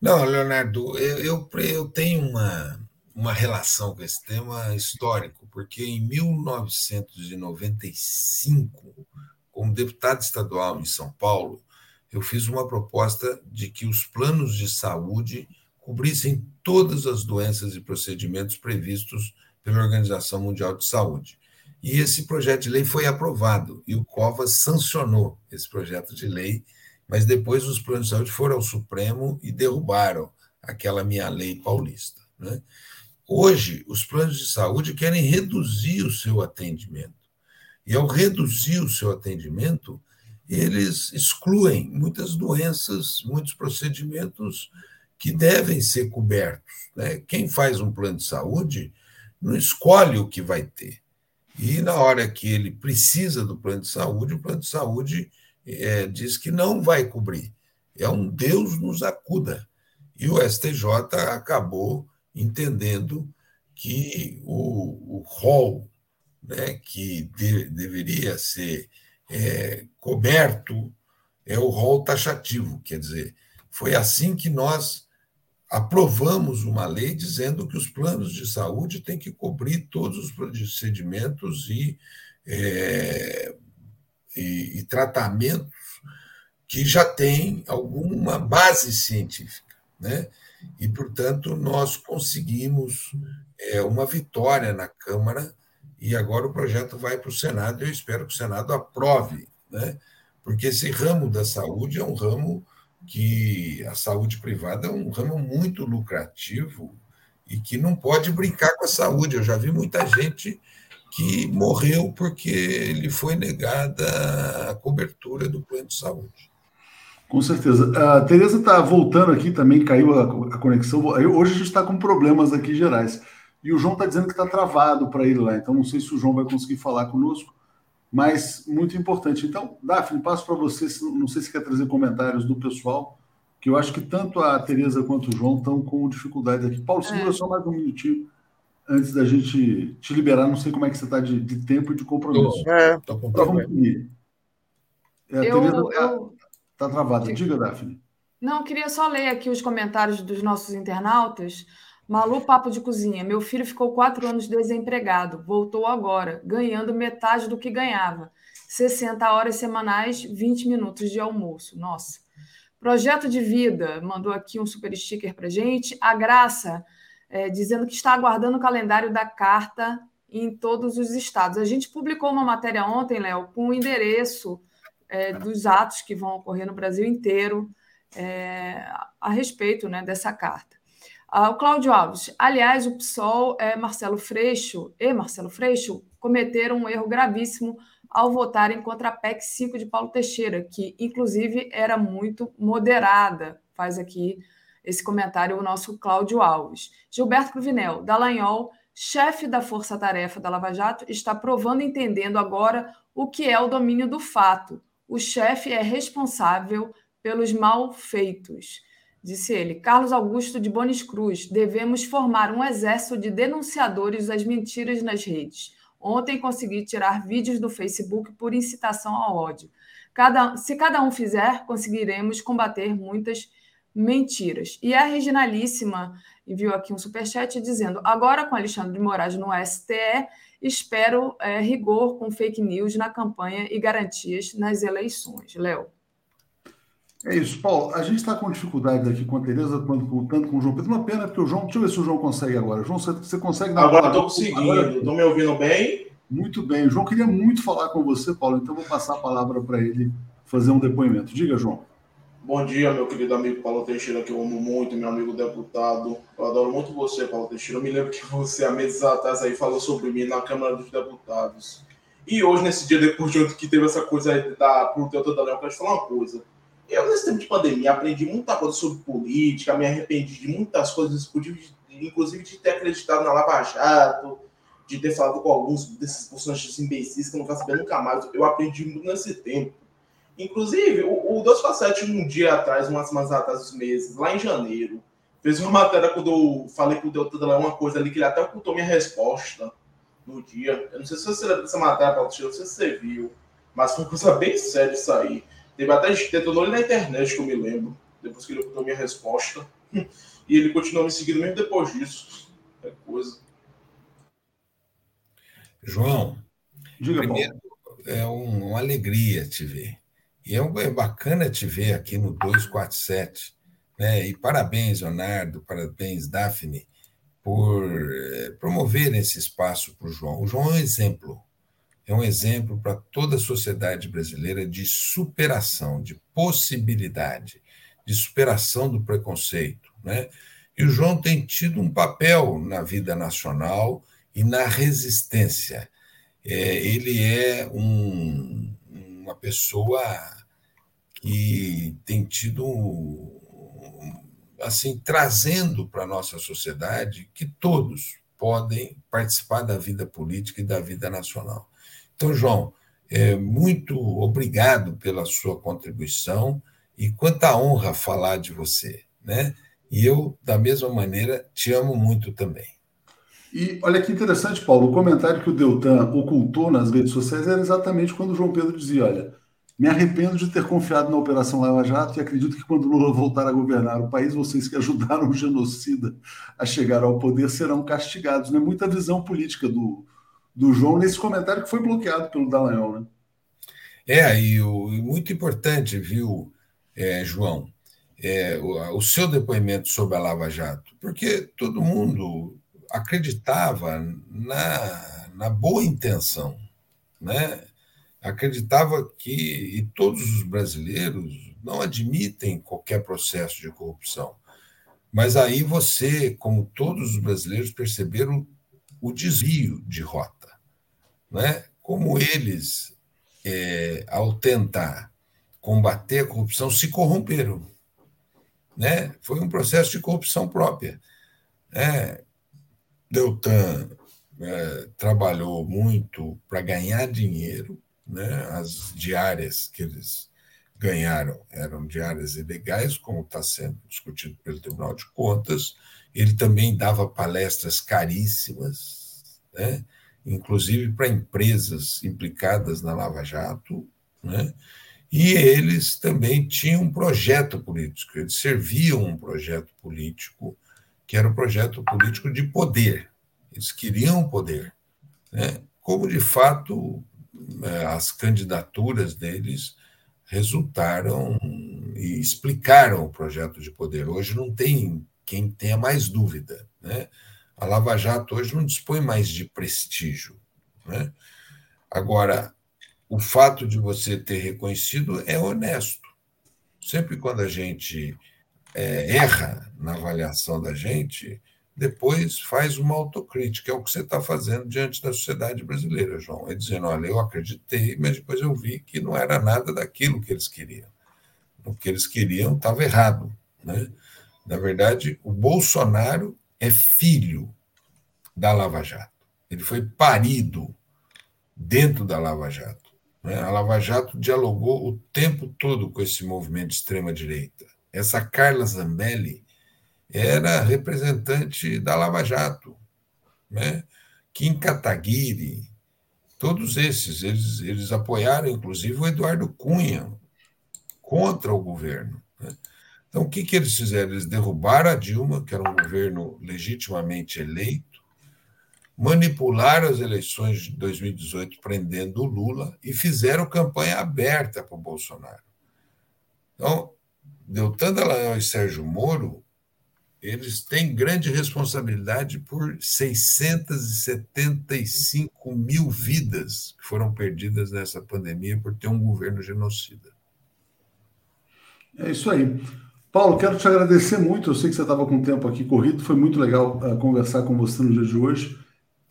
Não, Leonardo, eu, eu, eu tenho uma, uma relação com esse tema histórico, porque em 1995, como deputado estadual em São Paulo, eu fiz uma proposta de que os planos de saúde cobrissem todas as doenças e procedimentos previstos pela Organização Mundial de Saúde. E esse projeto de lei foi aprovado e o COVAS sancionou esse projeto de lei, mas depois os planos de saúde foram ao Supremo e derrubaram aquela minha lei paulista. Né? Hoje, os planos de saúde querem reduzir o seu atendimento. E ao reduzir o seu atendimento, eles excluem muitas doenças, muitos procedimentos que devem ser cobertos. Né? Quem faz um plano de saúde não escolhe o que vai ter. E na hora que ele precisa do plano de saúde, o plano de saúde é, diz que não vai cobrir. É um Deus nos acuda. E o STJ acabou entendendo que o, o rol né, que de, deveria ser é, coberto é o rol taxativo, quer dizer, foi assim que nós aprovamos uma lei dizendo que os planos de saúde têm que cobrir todos os procedimentos e, é, e, e tratamentos que já tem alguma base científica, né? E, portanto, nós conseguimos é, uma vitória na Câmara e agora o projeto vai para o Senado e eu espero que o Senado aprove, né? Porque esse ramo da saúde é um ramo que a saúde privada é um ramo muito lucrativo e que não pode brincar com a saúde. Eu já vi muita gente que morreu porque lhe foi negada a cobertura do plano de saúde. Com certeza. A Tereza está voltando aqui também, caiu a, conexão. Hoje a gente está com problemas aqui gerais. E o João está dizendo que está travado para ir lá. Então não sei se o João vai conseguir falar conosco, mas muito importante. Então, Daphne, passo para você. Não sei se quer trazer comentários do pessoal, que eu acho que tanto a Tereza quanto o João estão com dificuldade aqui. Paulo, segura é. só mais um minutinho antes da gente te liberar. Não sei como é que você está de, de, tempo e de compromisso. É, tô com então, vamos É, a eu, Tereza está eu... tá travada. Diga, Daphne. Não, queria só ler aqui os comentários dos nossos internautas. Malu Papo de Cozinha. Meu filho ficou quatro anos desempregado. Voltou agora, ganhando metade do que ganhava. 60 horas semanais, 20 minutos de almoço. Nossa. Projeto de Vida mandou aqui um super sticker para gente. A Graça é, dizendo que está aguardando o calendário da carta em todos os estados. A gente publicou uma matéria ontem, Léo, com o endereço é, dos atos que vão ocorrer no Brasil inteiro é, a respeito né, dessa carta. Ah, o Cláudio Alves, aliás, o PSOL, é, Marcelo Freixo e Marcelo Freixo cometeram um erro gravíssimo ao votarem contra a PEC 5 de Paulo Teixeira, que inclusive era muito moderada. Faz aqui esse comentário o nosso Cláudio Alves. Gilberto Cruvinel, Dallagnol, chefe da Força Tarefa da Lava Jato, está provando e entendendo agora o que é o domínio do fato. O chefe é responsável pelos malfeitos. Disse ele, Carlos Augusto de Bonis Cruz, devemos formar um exército de denunciadores das mentiras nas redes. Ontem consegui tirar vídeos do Facebook por incitação ao ódio. Cada, se cada um fizer, conseguiremos combater muitas mentiras. E a Reginalíssima enviou aqui um superchat dizendo: agora com Alexandre de Moraes no STE, espero é, rigor com fake news na campanha e garantias nas eleições. Léo. É isso, Paulo. A gente está com dificuldade aqui com a Tereza, tanto com o João Pedro. Uma pena, porque o João. Deixa eu ver se o João consegue agora. João, você, você consegue dar Agora estou conseguindo. Estão me ouvindo bem? Muito bem. O João queria muito falar com você, Paulo, então vou passar a palavra para ele fazer um depoimento. Diga, João. Bom dia, meu querido amigo Paulo Teixeira, que eu amo muito, meu amigo deputado. Eu adoro muito você, Paulo Teixeira. Eu me lembro que você, há meses atrás, aí falou sobre mim na Câmara dos Deputados. E hoje, nesse dia, depois de que teve essa coisa aí da Protetor da Leão, eu quero te falar uma coisa. Eu, nesse tempo de pandemia, aprendi muita coisa sobre política, me arrependi de muitas coisas, inclusive de ter acreditado na Lava Jato, de ter falado com alguns desses personagens imbecis que eu não quero saber nunca mais. Eu aprendi muito nesse tempo. Inclusive, o, o 247, um dia atrás, umas semanas atrás, uns meses, lá em janeiro, fez uma matéria quando eu falei com o Delta lá uma coisa ali que ele até ocultou minha resposta no dia. Eu não sei se você lembra dessa matéria, não sei se você viu, mas foi uma coisa bem séria isso aí. Teve até detonou ele na internet, que eu me lembro, depois que ele ocultou minha resposta. E ele continuou me seguindo mesmo depois disso. É coisa. João, Diga, primeiro, é um, uma alegria te ver. E é, um, é bacana te ver aqui no 247. Né? E parabéns, Leonardo, parabéns, Daphne, por eh, promover esse espaço para o João. O João é um exemplo é um exemplo para toda a sociedade brasileira de superação, de possibilidade, de superação do preconceito. Né? E o João tem tido um papel na vida nacional e na resistência. É, ele é um, uma pessoa que tem tido assim trazendo para a nossa sociedade que todos podem participar da vida política e da vida nacional. Então, João, é, muito obrigado pela sua contribuição e quanta honra falar de você, né? E eu, da mesma maneira, te amo muito também. E olha que interessante, Paulo, o comentário que o Deltan ocultou nas redes sociais era exatamente quando o João Pedro dizia: olha, me arrependo de ter confiado na Operação Lava Jato e acredito que quando Lula voltar a governar o país, vocês que ajudaram o genocida a chegar ao poder serão castigados. Não é muita visão política do, do João nesse comentário que foi bloqueado pelo Dallagnol, né? É, e, o, muito importante, viu, é, João, é, o, o, seu depoimento sobre a Lava Jato, porque todo mundo acreditava na, na boa intenção, né? acreditava que e todos os brasileiros não admitem qualquer processo de corrupção. Mas aí você, como todos os brasileiros, perceberam o desvio de rota. Né? Como eles, é, ao tentar combater a corrupção, se corromperam. Né? Foi um processo de corrupção própria. É, Deltan é, trabalhou muito para ganhar dinheiro, né? as diárias que eles ganharam eram diárias ilegais, como está sendo discutido pelo Tribunal de Contas. Ele também dava palestras caríssimas, né? Inclusive para empresas implicadas na Lava Jato, né? e eles também tinham um projeto político, eles serviam um projeto político, que era o um projeto político de poder. Eles queriam poder, né? como de fato é, as candidaturas deles resultaram e explicaram o projeto de poder. Hoje não tem quem tenha mais dúvida. Né? A Lava Jato hoje não dispõe mais de prestígio. Né? Agora, o fato de você ter reconhecido é honesto. Sempre quando a gente é, erra na avaliação da gente, depois faz uma autocrítica, é o que você está fazendo diante da sociedade brasileira, João. É dizendo, olha, eu acreditei, mas depois eu vi que não era nada daquilo que eles queriam. O que eles queriam estava errado. Né? Na verdade, o Bolsonaro é filho da Lava Jato. Ele foi parido dentro da Lava Jato. Né? A Lava Jato dialogou o tempo todo com esse movimento de extrema-direita. Essa Carla Zambelli era representante da Lava Jato, né? Kim Kataguiri, todos esses, eles, eles apoiaram, inclusive, o Eduardo Cunha contra o governo. Então, o que, que eles fizeram? Eles derrubaram a Dilma, que era um governo legitimamente eleito, manipularam as eleições de 2018 prendendo o Lula e fizeram campanha aberta para o Bolsonaro. Então, Deltan Dallagnol e Sérgio Moro eles têm grande responsabilidade por 675 mil vidas que foram perdidas nessa pandemia por ter um governo genocida. É isso aí. Paulo, quero te agradecer muito. Eu sei que você estava com o tempo aqui corrido, foi muito legal uh, conversar com você no dia de hoje,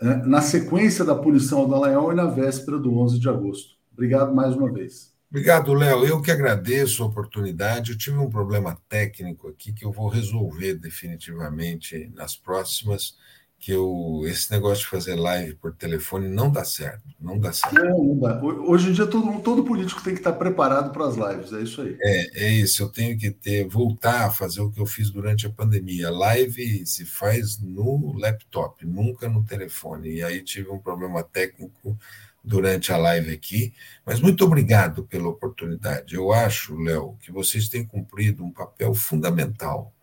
uh, na sequência da punição ao Dallagnol e na véspera do 11 de agosto. Obrigado mais uma vez. Obrigado, Léo. Eu que agradeço a oportunidade. Eu tive um problema técnico aqui que eu vou resolver definitivamente nas próximas. Que eu, esse negócio de fazer live por telefone não dá certo. Não dá certo. Não, não dá. Hoje em dia, todo, todo político tem que estar preparado para as lives. É isso aí. É, é isso. Eu tenho que ter, voltar a fazer o que eu fiz durante a pandemia. Live se faz no laptop, nunca no telefone. E aí tive um problema técnico durante a live aqui, mas muito obrigado pela oportunidade. Eu acho, Léo, que vocês têm cumprido um papel fundamental.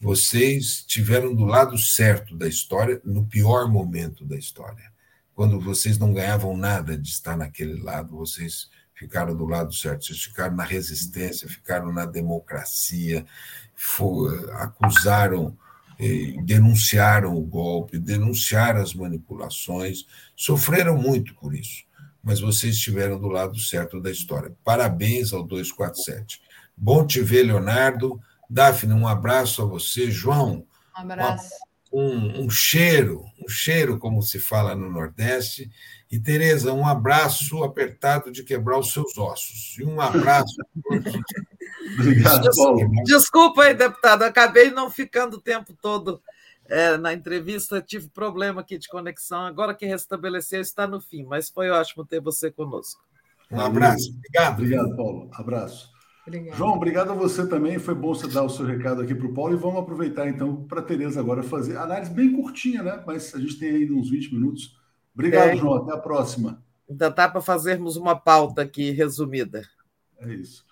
Vocês tiveram do lado certo da história no pior momento da história. Quando vocês não ganhavam nada de estar naquele lado, vocês ficaram do lado certo, vocês ficaram na resistência, ficaram na democracia, for, acusaram denunciaram o golpe, denunciaram as manipulações, sofreram muito por isso, mas vocês estiveram do lado certo da história. Parabéns ao 247. Bom te ver, Leonardo. Daphne, um abraço a você. João, um abraço. Um, um cheiro, um cheiro, como se fala no Nordeste. E, Tereza, um abraço apertado de quebrar os seus ossos. E um abraço. Obrigado, Paulo. Desculpa aí, deputado, acabei não ficando o tempo todo é, na entrevista, tive problema aqui de conexão. Agora que restabeleceu, está no fim, mas foi ótimo ter você conosco. Um abraço. Obrigado. Obrigado, Paulo. Abraço. Obrigado. João, obrigado a você também. Foi bom você dar o seu recado aqui para o Paulo. E vamos aproveitar, então, para a Tereza agora fazer análise bem curtinha, né? Mas a gente tem ainda uns 20 minutos. Obrigado, é. João. Até a próxima. Ainda dá para fazermos uma pauta aqui resumida. É isso.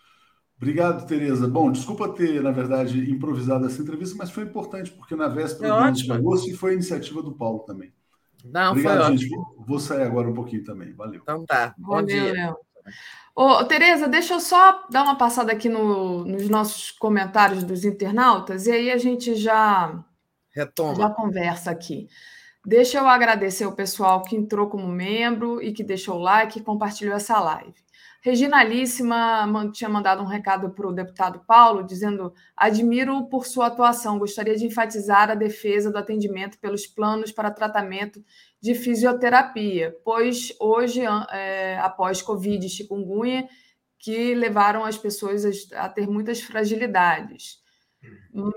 Obrigado, Tereza. Bom, desculpa ter, na verdade, improvisado essa entrevista, mas foi importante, porque na véspera é do de agosto e foi iniciativa do Paulo também. Não, Obrigado, foi gente. ótimo. Vou sair agora um pouquinho também. Valeu. Então tá. Bom Valeu, dia. Léo. Ô, Tereza, deixa eu só dar uma passada aqui no, nos nossos comentários dos internautas e aí a gente já, Retoma. já conversa aqui. Deixa eu agradecer o pessoal que entrou como membro e que deixou o like e compartilhou essa live. Regina Alíssima tinha mandado um recado para o deputado Paulo, dizendo: admiro por sua atuação, gostaria de enfatizar a defesa do atendimento pelos planos para tratamento de fisioterapia, pois hoje, é, após Covid e chikungunya, que levaram as pessoas a ter muitas fragilidades.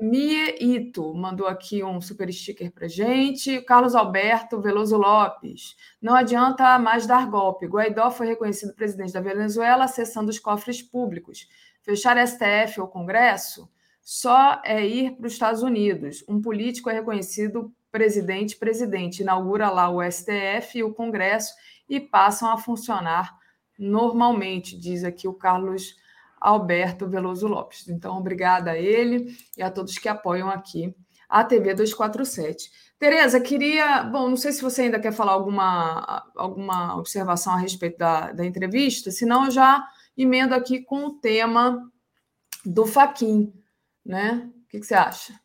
Mie Ito mandou aqui um super sticker para gente. Carlos Alberto Veloso Lopes. Não adianta mais dar golpe. Guaidó foi reconhecido presidente da Venezuela acessando os cofres públicos. Fechar STF ou Congresso só é ir para os Estados Unidos. Um político é reconhecido presidente presidente. Inaugura lá o STF e o Congresso e passam a funcionar normalmente, diz aqui o Carlos Alberto Veloso Lopes. Então, obrigada a ele e a todos que apoiam aqui a TV 247. Tereza, queria. Bom, não sei se você ainda quer falar alguma, alguma observação a respeito da, da entrevista, senão eu já emendo aqui com o tema do Faquin, né? O que, que você acha?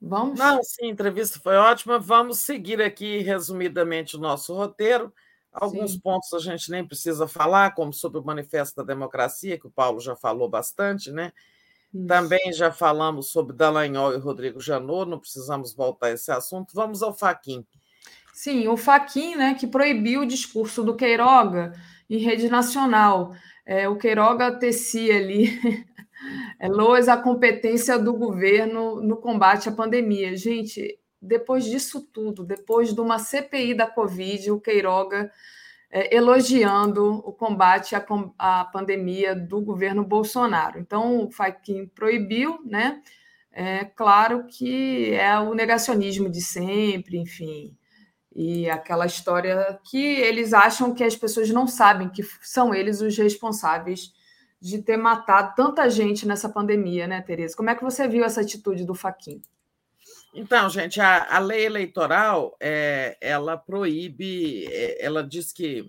Vamos? Não, sim, a entrevista foi ótima. Vamos seguir aqui resumidamente o nosso roteiro. Alguns Sim. pontos a gente nem precisa falar, como sobre o Manifesto da Democracia, que o Paulo já falou bastante, né? Isso. Também já falamos sobre Dallagnol e Rodrigo Janot, não precisamos voltar a esse assunto. Vamos ao Faquin. Sim, o Faquin, né, que proibiu o discurso do Queiroga em rede nacional. É, o Queiroga tecia ali é, loas a competência do governo no combate à pandemia. Gente, depois disso tudo, depois de uma CPI da Covid, o Queiroga é, elogiando o combate à, à, pandemia do governo Bolsonaro. Então, o Fachin proibiu, né? É claro que é o negacionismo de sempre, enfim, e aquela história que eles acham que as pessoas não sabem que são eles os responsáveis de ter matado tanta gente nessa pandemia, né, Tereza? Como é que você viu essa atitude do Faquin? Então, gente, a, a lei eleitoral é, ela proíbe, é, ela diz que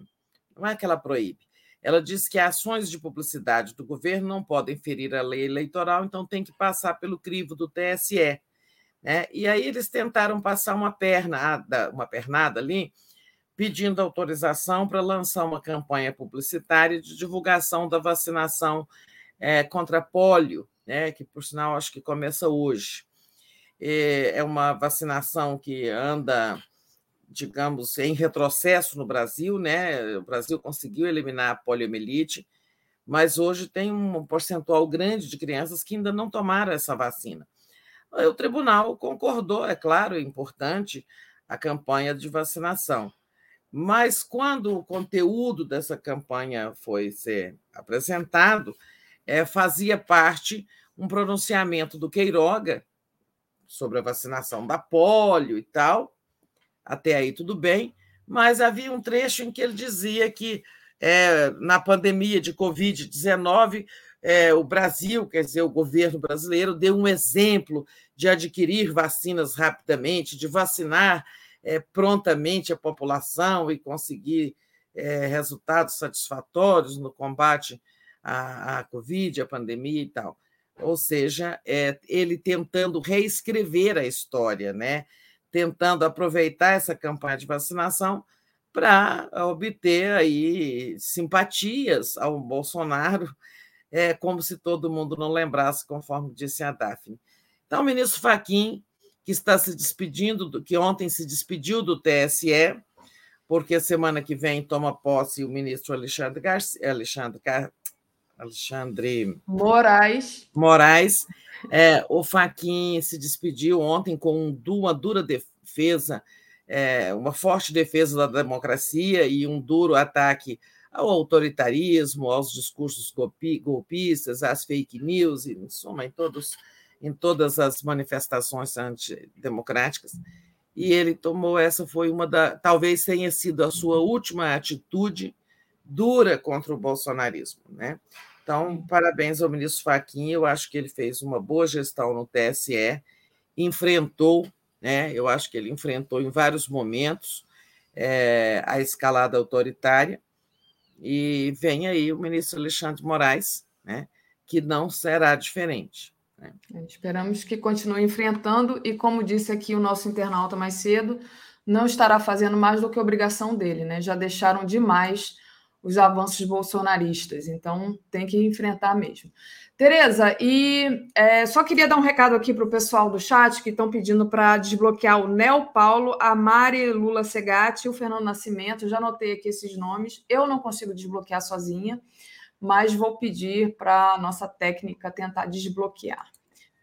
não é que ela proíbe, ela diz que ações de publicidade do governo não podem ferir a lei eleitoral, então tem que passar pelo crivo do TSE. Né? E aí eles tentaram passar uma pernada, uma pernada ali, pedindo autorização para lançar uma campanha publicitária de divulgação da vacinação é, contra pólio, né? que por sinal acho que começa hoje. É, é uma vacinação que anda, digamos, em retrocesso no Brasil, né? O Brasil conseguiu eliminar a poliomielite, mas hoje tem um percentual grande de crianças que ainda não tomaram essa vacina. O tribunal concordou, é claro, é importante a campanha de vacinação. Mas quando o conteúdo dessa campanha foi ser apresentado, é, fazia parte um pronunciamento do Queiroga, sobre a vacinação da polio e tal. Até aí tudo bem, mas havia um trecho em que ele dizia que é, na pandemia de Covid-19, é, o Brasil, quer dizer, o governo brasileiro, deu um exemplo de adquirir vacinas rapidamente, de vacinar é, prontamente a população e conseguir é, resultados satisfatórios no combate à, à Covid, à pandemia e tal ou seja, é, ele tentando reescrever a história, né? tentando aproveitar essa campanha de vacinação para obter aí simpatias ao Bolsonaro, é, como se todo mundo não lembrasse, conforme disse a Daphne. Então, o ministro Faquim, que está se despedindo, do, que ontem se despediu do TSE, porque semana que vem toma posse o ministro Alexandre, Garcia, Alexandre Alexandre Moraes. Moraes. É, o Faquin se despediu ontem com uma dura defesa, é, uma forte defesa da democracia e um duro ataque ao autoritarismo, aos discursos golpistas, às fake news, em suma, em, todos, em todas as manifestações antidemocráticas. E ele tomou essa, foi uma da. Talvez tenha sido a sua última atitude dura contra o bolsonarismo. Né? Então, parabéns ao ministro Faquinha, eu acho que ele fez uma boa gestão no TSE, enfrentou, né, eu acho que ele enfrentou em vários momentos é, a escalada autoritária E vem aí o ministro Alexandre Moraes, né, que não será diferente. Né? É, esperamos que continue enfrentando e, como disse aqui o nosso internauta mais cedo, não estará fazendo mais do que obrigação dele, né? Já deixaram demais os avanços bolsonaristas, então tem que enfrentar mesmo. Tereza, e é, só queria dar um recado aqui para o pessoal do chat que estão pedindo para desbloquear o Nel Paulo, a Mari Lula Segatti e o Fernando Nascimento. Já anotei aqui esses nomes. Eu não consigo desbloquear sozinha, mas vou pedir para a nossa técnica tentar desbloquear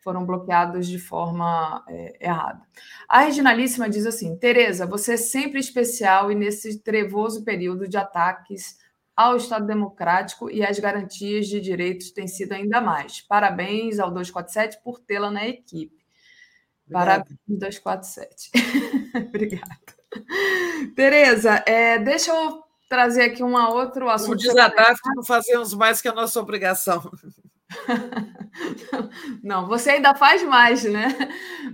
foram bloqueados de forma é, errada. A Reginalíssima diz assim: Tereza, você é sempre especial e nesse trevoso período de ataques ao Estado Democrático e às garantias de direitos tem sido ainda mais. Parabéns ao 247 por tê-la na equipe. Obrigada. Parabéns, 247. Obrigada. Tereza, é, deixa eu trazer aqui um outro assunto. O desabafo não fazemos mais que a nossa obrigação. Não, você ainda faz mais, né?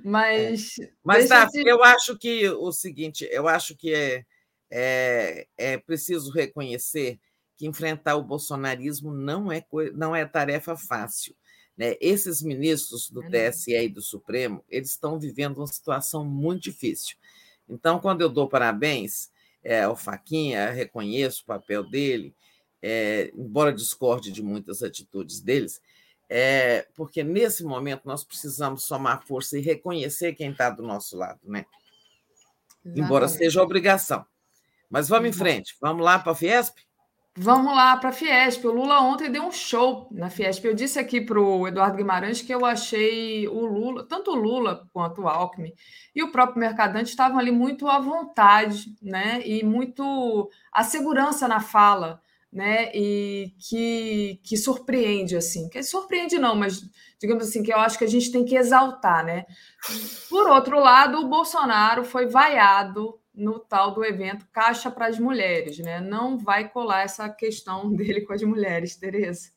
Mas. É. Mas, tá, te... eu acho que o seguinte, eu acho que é, é, é preciso reconhecer que enfrentar o bolsonarismo não é, não é tarefa fácil. Né? Esses ministros do TSE e do Supremo, eles estão vivendo uma situação muito difícil. Então, quando eu dou parabéns é, ao Faquinha, reconheço o papel dele, é, embora discorde de muitas atitudes deles, é, porque nesse momento nós precisamos somar força e reconhecer quem está do nosso lado, né? Exatamente. Embora seja obrigação. Mas vamos em frente, vamos lá para a Fiesp? Vamos lá para a Fiesp. O Lula ontem deu um show na Fiesp. Eu disse aqui para o Eduardo Guimarães que eu achei o Lula, tanto o Lula quanto o Alckmin e o próprio Mercadante estavam ali muito à vontade, né? E muito a segurança na fala né? E que, que surpreende, assim. Que surpreende não, mas digamos assim, que eu acho que a gente tem que exaltar, né? Por outro lado, o Bolsonaro foi vaiado no tal do evento Caixa para as Mulheres, né? Não vai colar essa questão dele com as mulheres, Tereza.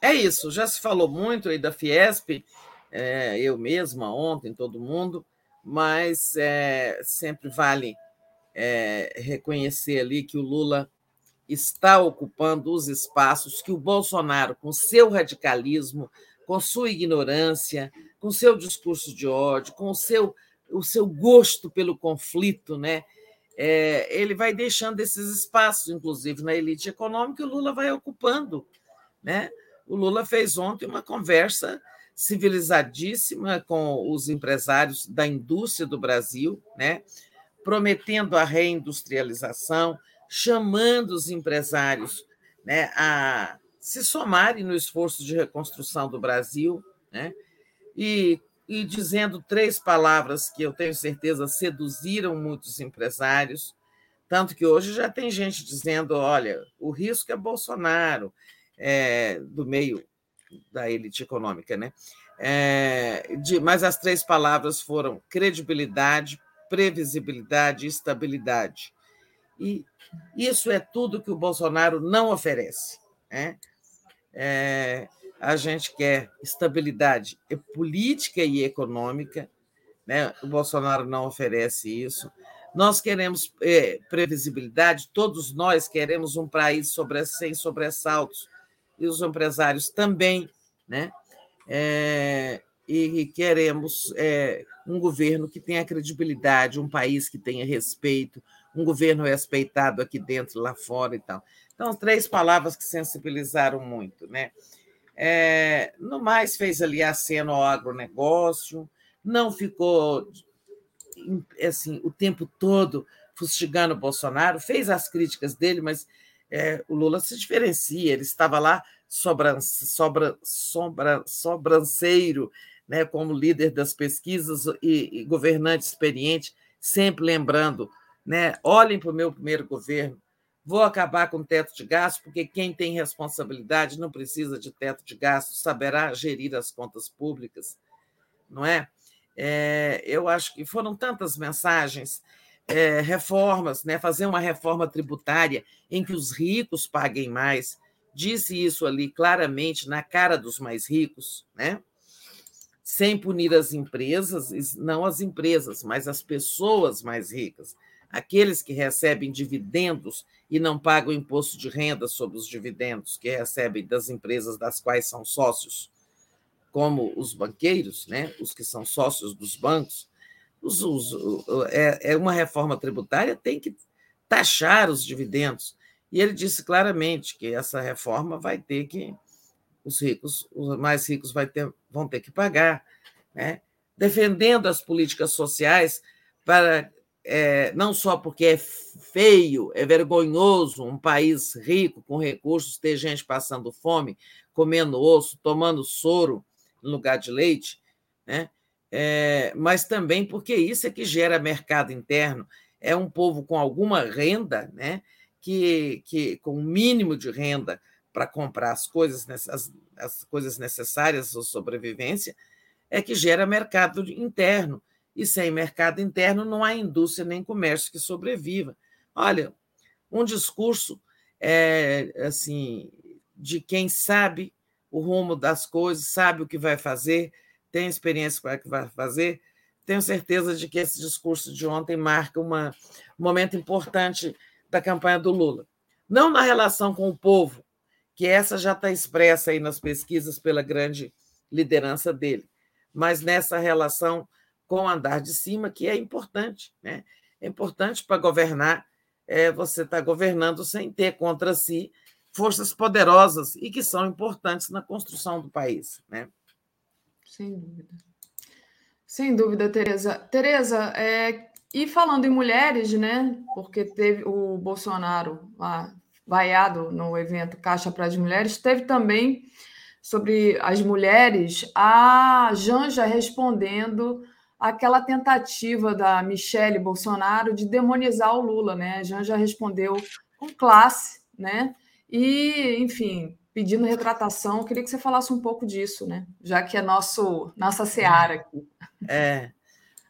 É isso, já se falou muito aí da Fiesp, é, eu mesma, ontem, todo mundo, mas é, sempre vale é, reconhecer ali que o Lula está ocupando os espaços que o Bolsonaro, com seu radicalismo, com sua ignorância, com seu discurso de ódio, com seu, o seu gosto pelo conflito, né? É, ele vai deixando esses espaços, inclusive na elite econômica, o Lula vai ocupando. Né? O Lula fez ontem uma conversa civilizadíssima com os empresários da indústria do Brasil, né? prometendo a reindustrialização, chamando os empresários né, a se somarem no esforço de reconstrução do Brasil, né, e, e dizendo três palavras que eu tenho certeza seduziram muitos empresários, tanto que hoje já tem gente dizendo: olha, o risco é Bolsonaro, é, do meio da elite econômica, né? É, de, mas as três palavras foram credibilidade, previsibilidade e estabilidade. E isso é tudo que o Bolsonaro não oferece. Né? É, a gente quer estabilidade política e econômica, né? o Bolsonaro não oferece isso. Nós queremos é, previsibilidade, todos nós queremos um país sobre, sem sobressaltos, e os empresários também, né? É, e queremos é, um governo que tenha credibilidade, um país que tenha respeito, um governo respeitado aqui dentro, lá fora e tal. Então, três palavras que sensibilizaram muito, né? É, no mais, fez ali aceno ao agronegócio, não ficou assim o tempo todo fustigando o Bolsonaro, fez as críticas dele, mas é, o Lula se diferencia, ele estava lá sobran, sobra, sobra, sobranceiro, né, como líder das pesquisas e, e governante experiente, sempre lembrando né? Olhem para o meu primeiro governo. Vou acabar com o teto de gastos, porque quem tem responsabilidade não precisa de teto de gastos, saberá gerir as contas públicas, não é? é eu acho que foram tantas mensagens, é, reformas, né? fazer uma reforma tributária em que os ricos paguem mais. Disse isso ali claramente na cara dos mais ricos, né? sem punir as empresas, não as empresas, mas as pessoas mais ricas aqueles que recebem dividendos e não pagam imposto de renda sobre os dividendos que recebem das empresas das quais são sócios, como os banqueiros, né, os que são sócios dos bancos, os, os, é, é uma reforma tributária tem que taxar os dividendos. E ele disse claramente que essa reforma vai ter que os ricos, os mais ricos vai ter, vão ter que pagar, né? defendendo as políticas sociais para é, não só porque é feio, é vergonhoso um país rico com recursos ter gente passando fome, comendo osso, tomando soro no lugar de leite, né? É, mas também porque isso é que gera mercado interno. É um povo com alguma renda, né? que, que com o um mínimo de renda para comprar as coisas, as, as coisas necessárias à sobrevivência, é que gera mercado interno e sem mercado interno não há indústria nem comércio que sobreviva. Olha, um discurso é, assim de quem sabe o rumo das coisas, sabe o que vai fazer, tem experiência para o que vai fazer. Tenho certeza de que esse discurso de ontem marca uma, um momento importante da campanha do Lula. Não na relação com o povo, que essa já está expressa aí nas pesquisas pela grande liderança dele, mas nessa relação com o andar de cima, que é importante. Né? É importante para governar, é, você está governando sem ter contra si forças poderosas e que são importantes na construção do país. Né? Sem dúvida. Sem dúvida, Tereza. Tereza, é, e falando em mulheres, né? Porque teve o Bolsonaro lá, vaiado no evento Caixa para as Mulheres, teve também sobre as mulheres a Janja respondendo aquela tentativa da Michele Bolsonaro de demonizar o Lula, né? A Janja respondeu com classe, né? E, enfim, pedindo retratação. Eu queria que você falasse um pouco disso, né? Já que é nosso nossa seara aqui. É.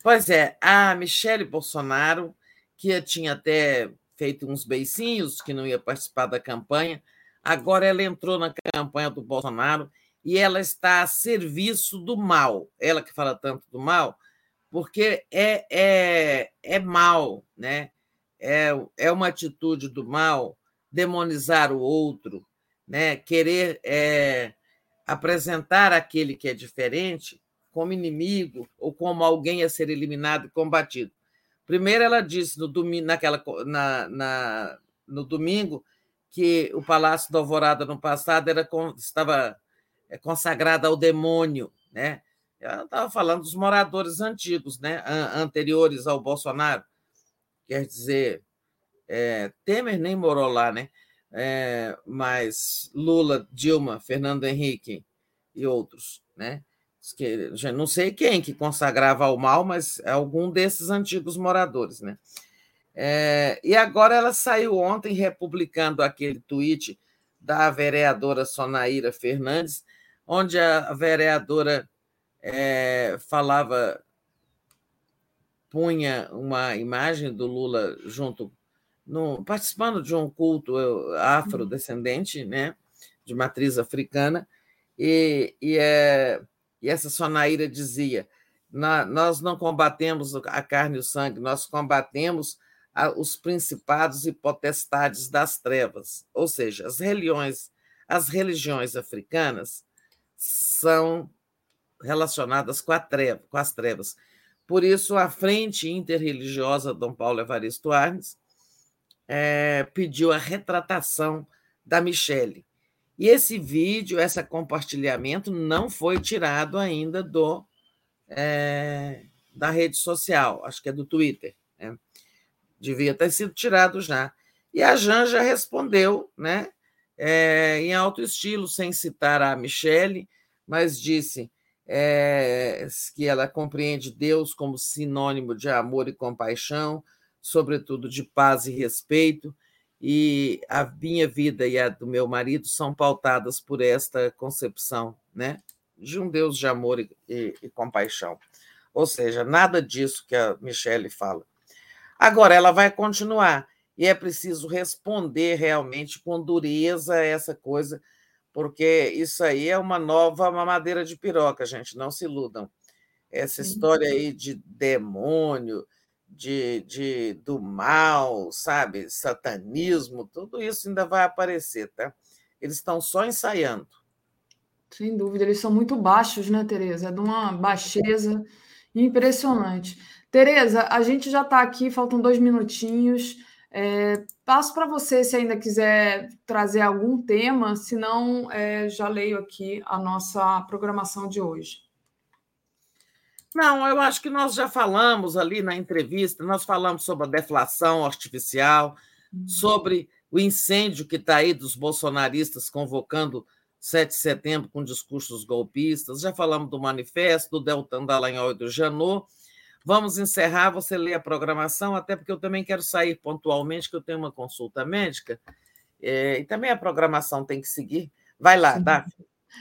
Pois é, a Michele Bolsonaro, que tinha até feito uns beicinhos, que não ia participar da campanha, agora ela entrou na campanha do Bolsonaro e ela está a serviço do mal. Ela que fala tanto do mal, porque é, é, é mal, né? É, é uma atitude do mal demonizar o outro, né? querer é, apresentar aquele que é diferente como inimigo ou como alguém a ser eliminado e combatido. Primeiro, ela disse no domingo, naquela, na, na, no domingo que o Palácio da Alvorada no passado era, estava é, consagrado ao demônio, né? Ela estava falando dos moradores antigos, né? anteriores ao Bolsonaro. Quer dizer, é, Temer nem morou lá, né? É, mas Lula, Dilma, Fernando Henrique e outros, né? Que, não sei quem que consagrava ao mal, mas é algum desses antigos moradores, né? É, e agora ela saiu ontem republicando aquele tweet da vereadora Sonaíra Fernandes, onde a vereadora é, falava, punha uma imagem do Lula junto, no, participando de um culto afrodescendente, né, de matriz africana, e, e, é, e essa Sonaíra dizia: nós não combatemos a carne e o sangue, nós combatemos os principados e potestades das trevas, ou seja, as religiões, as religiões africanas são relacionadas com, treva, com as trevas. Por isso, a Frente Interreligiosa Dom Paulo Evaristo Arnes é, pediu a retratação da Michele. E esse vídeo, esse compartilhamento, não foi tirado ainda do é, da rede social, acho que é do Twitter. Né? Devia ter sido tirado já. E a Janja respondeu, né, é, em alto estilo, sem citar a Michele, mas disse: é, que ela compreende Deus como sinônimo de amor e compaixão, sobretudo de paz e respeito, e a minha vida e a do meu marido são pautadas por esta concepção, né, de um Deus de amor e, e, e compaixão. Ou seja, nada disso que a Michelle fala. Agora, ela vai continuar, e é preciso responder realmente com dureza a essa coisa porque isso aí é uma nova mamadeira de piroca, gente, não se iludam. Essa história aí de demônio, de, de, do mal, sabe? Satanismo, tudo isso ainda vai aparecer, tá? Eles estão só ensaiando. Sem dúvida, eles são muito baixos, né, Tereza? É de uma baixeza impressionante. Tereza, a gente já está aqui, faltam dois minutinhos. É, passo para você se ainda quiser trazer algum tema, senão é, já leio aqui a nossa programação de hoje. Não, eu acho que nós já falamos ali na entrevista, nós falamos sobre a deflação artificial, uhum. sobre o incêndio que está aí dos bolsonaristas convocando 7 de setembro com discursos golpistas, já falamos do manifesto, do Deltan Dallagnol e do Janot. Vamos encerrar, você lê a programação, até porque eu também quero sair pontualmente, que eu tenho uma consulta médica, é, e também a programação tem que seguir. Vai lá, Daphne.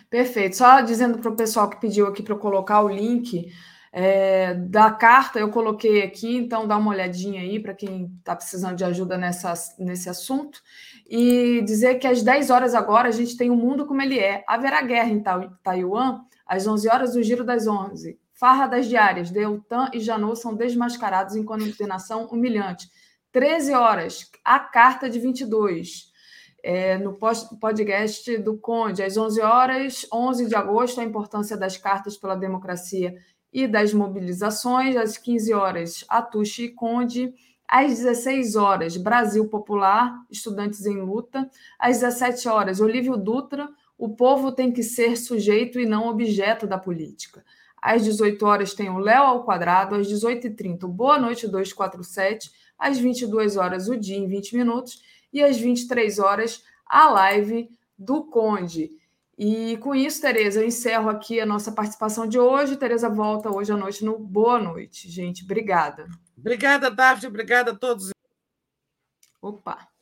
Perfeito. Só dizendo para o pessoal que pediu aqui para eu colocar o link é, da carta, eu coloquei aqui, então dá uma olhadinha aí para quem está precisando de ajuda nessa, nesse assunto. E dizer que às 10 horas agora a gente tem o mundo como ele é. Haverá guerra em Taiwan às 11 horas, o giro das 11. Farra das diárias, Deltan e Janot são desmascarados em condenação humilhante. 13 horas, a carta de 22. É, no podcast do Conde, às 11 horas, 11 de agosto, a importância das cartas pela democracia e das mobilizações. Às 15 horas, Atushi e Conde. Às 16 horas, Brasil Popular, Estudantes em Luta. Às 17 horas, Olívio Dutra, o povo tem que ser sujeito e não objeto da política. Às 18 horas tem o Léo ao quadrado, às 18h30 o Boa Noite 247, às 22 horas o dia em 20 minutos e às 23 horas a live do Conde. E com isso, Tereza, eu encerro aqui a nossa participação de hoje. Tereza volta hoje à noite no Boa Noite. Gente, obrigada. Obrigada, Daphne. Obrigada a todos. Opa!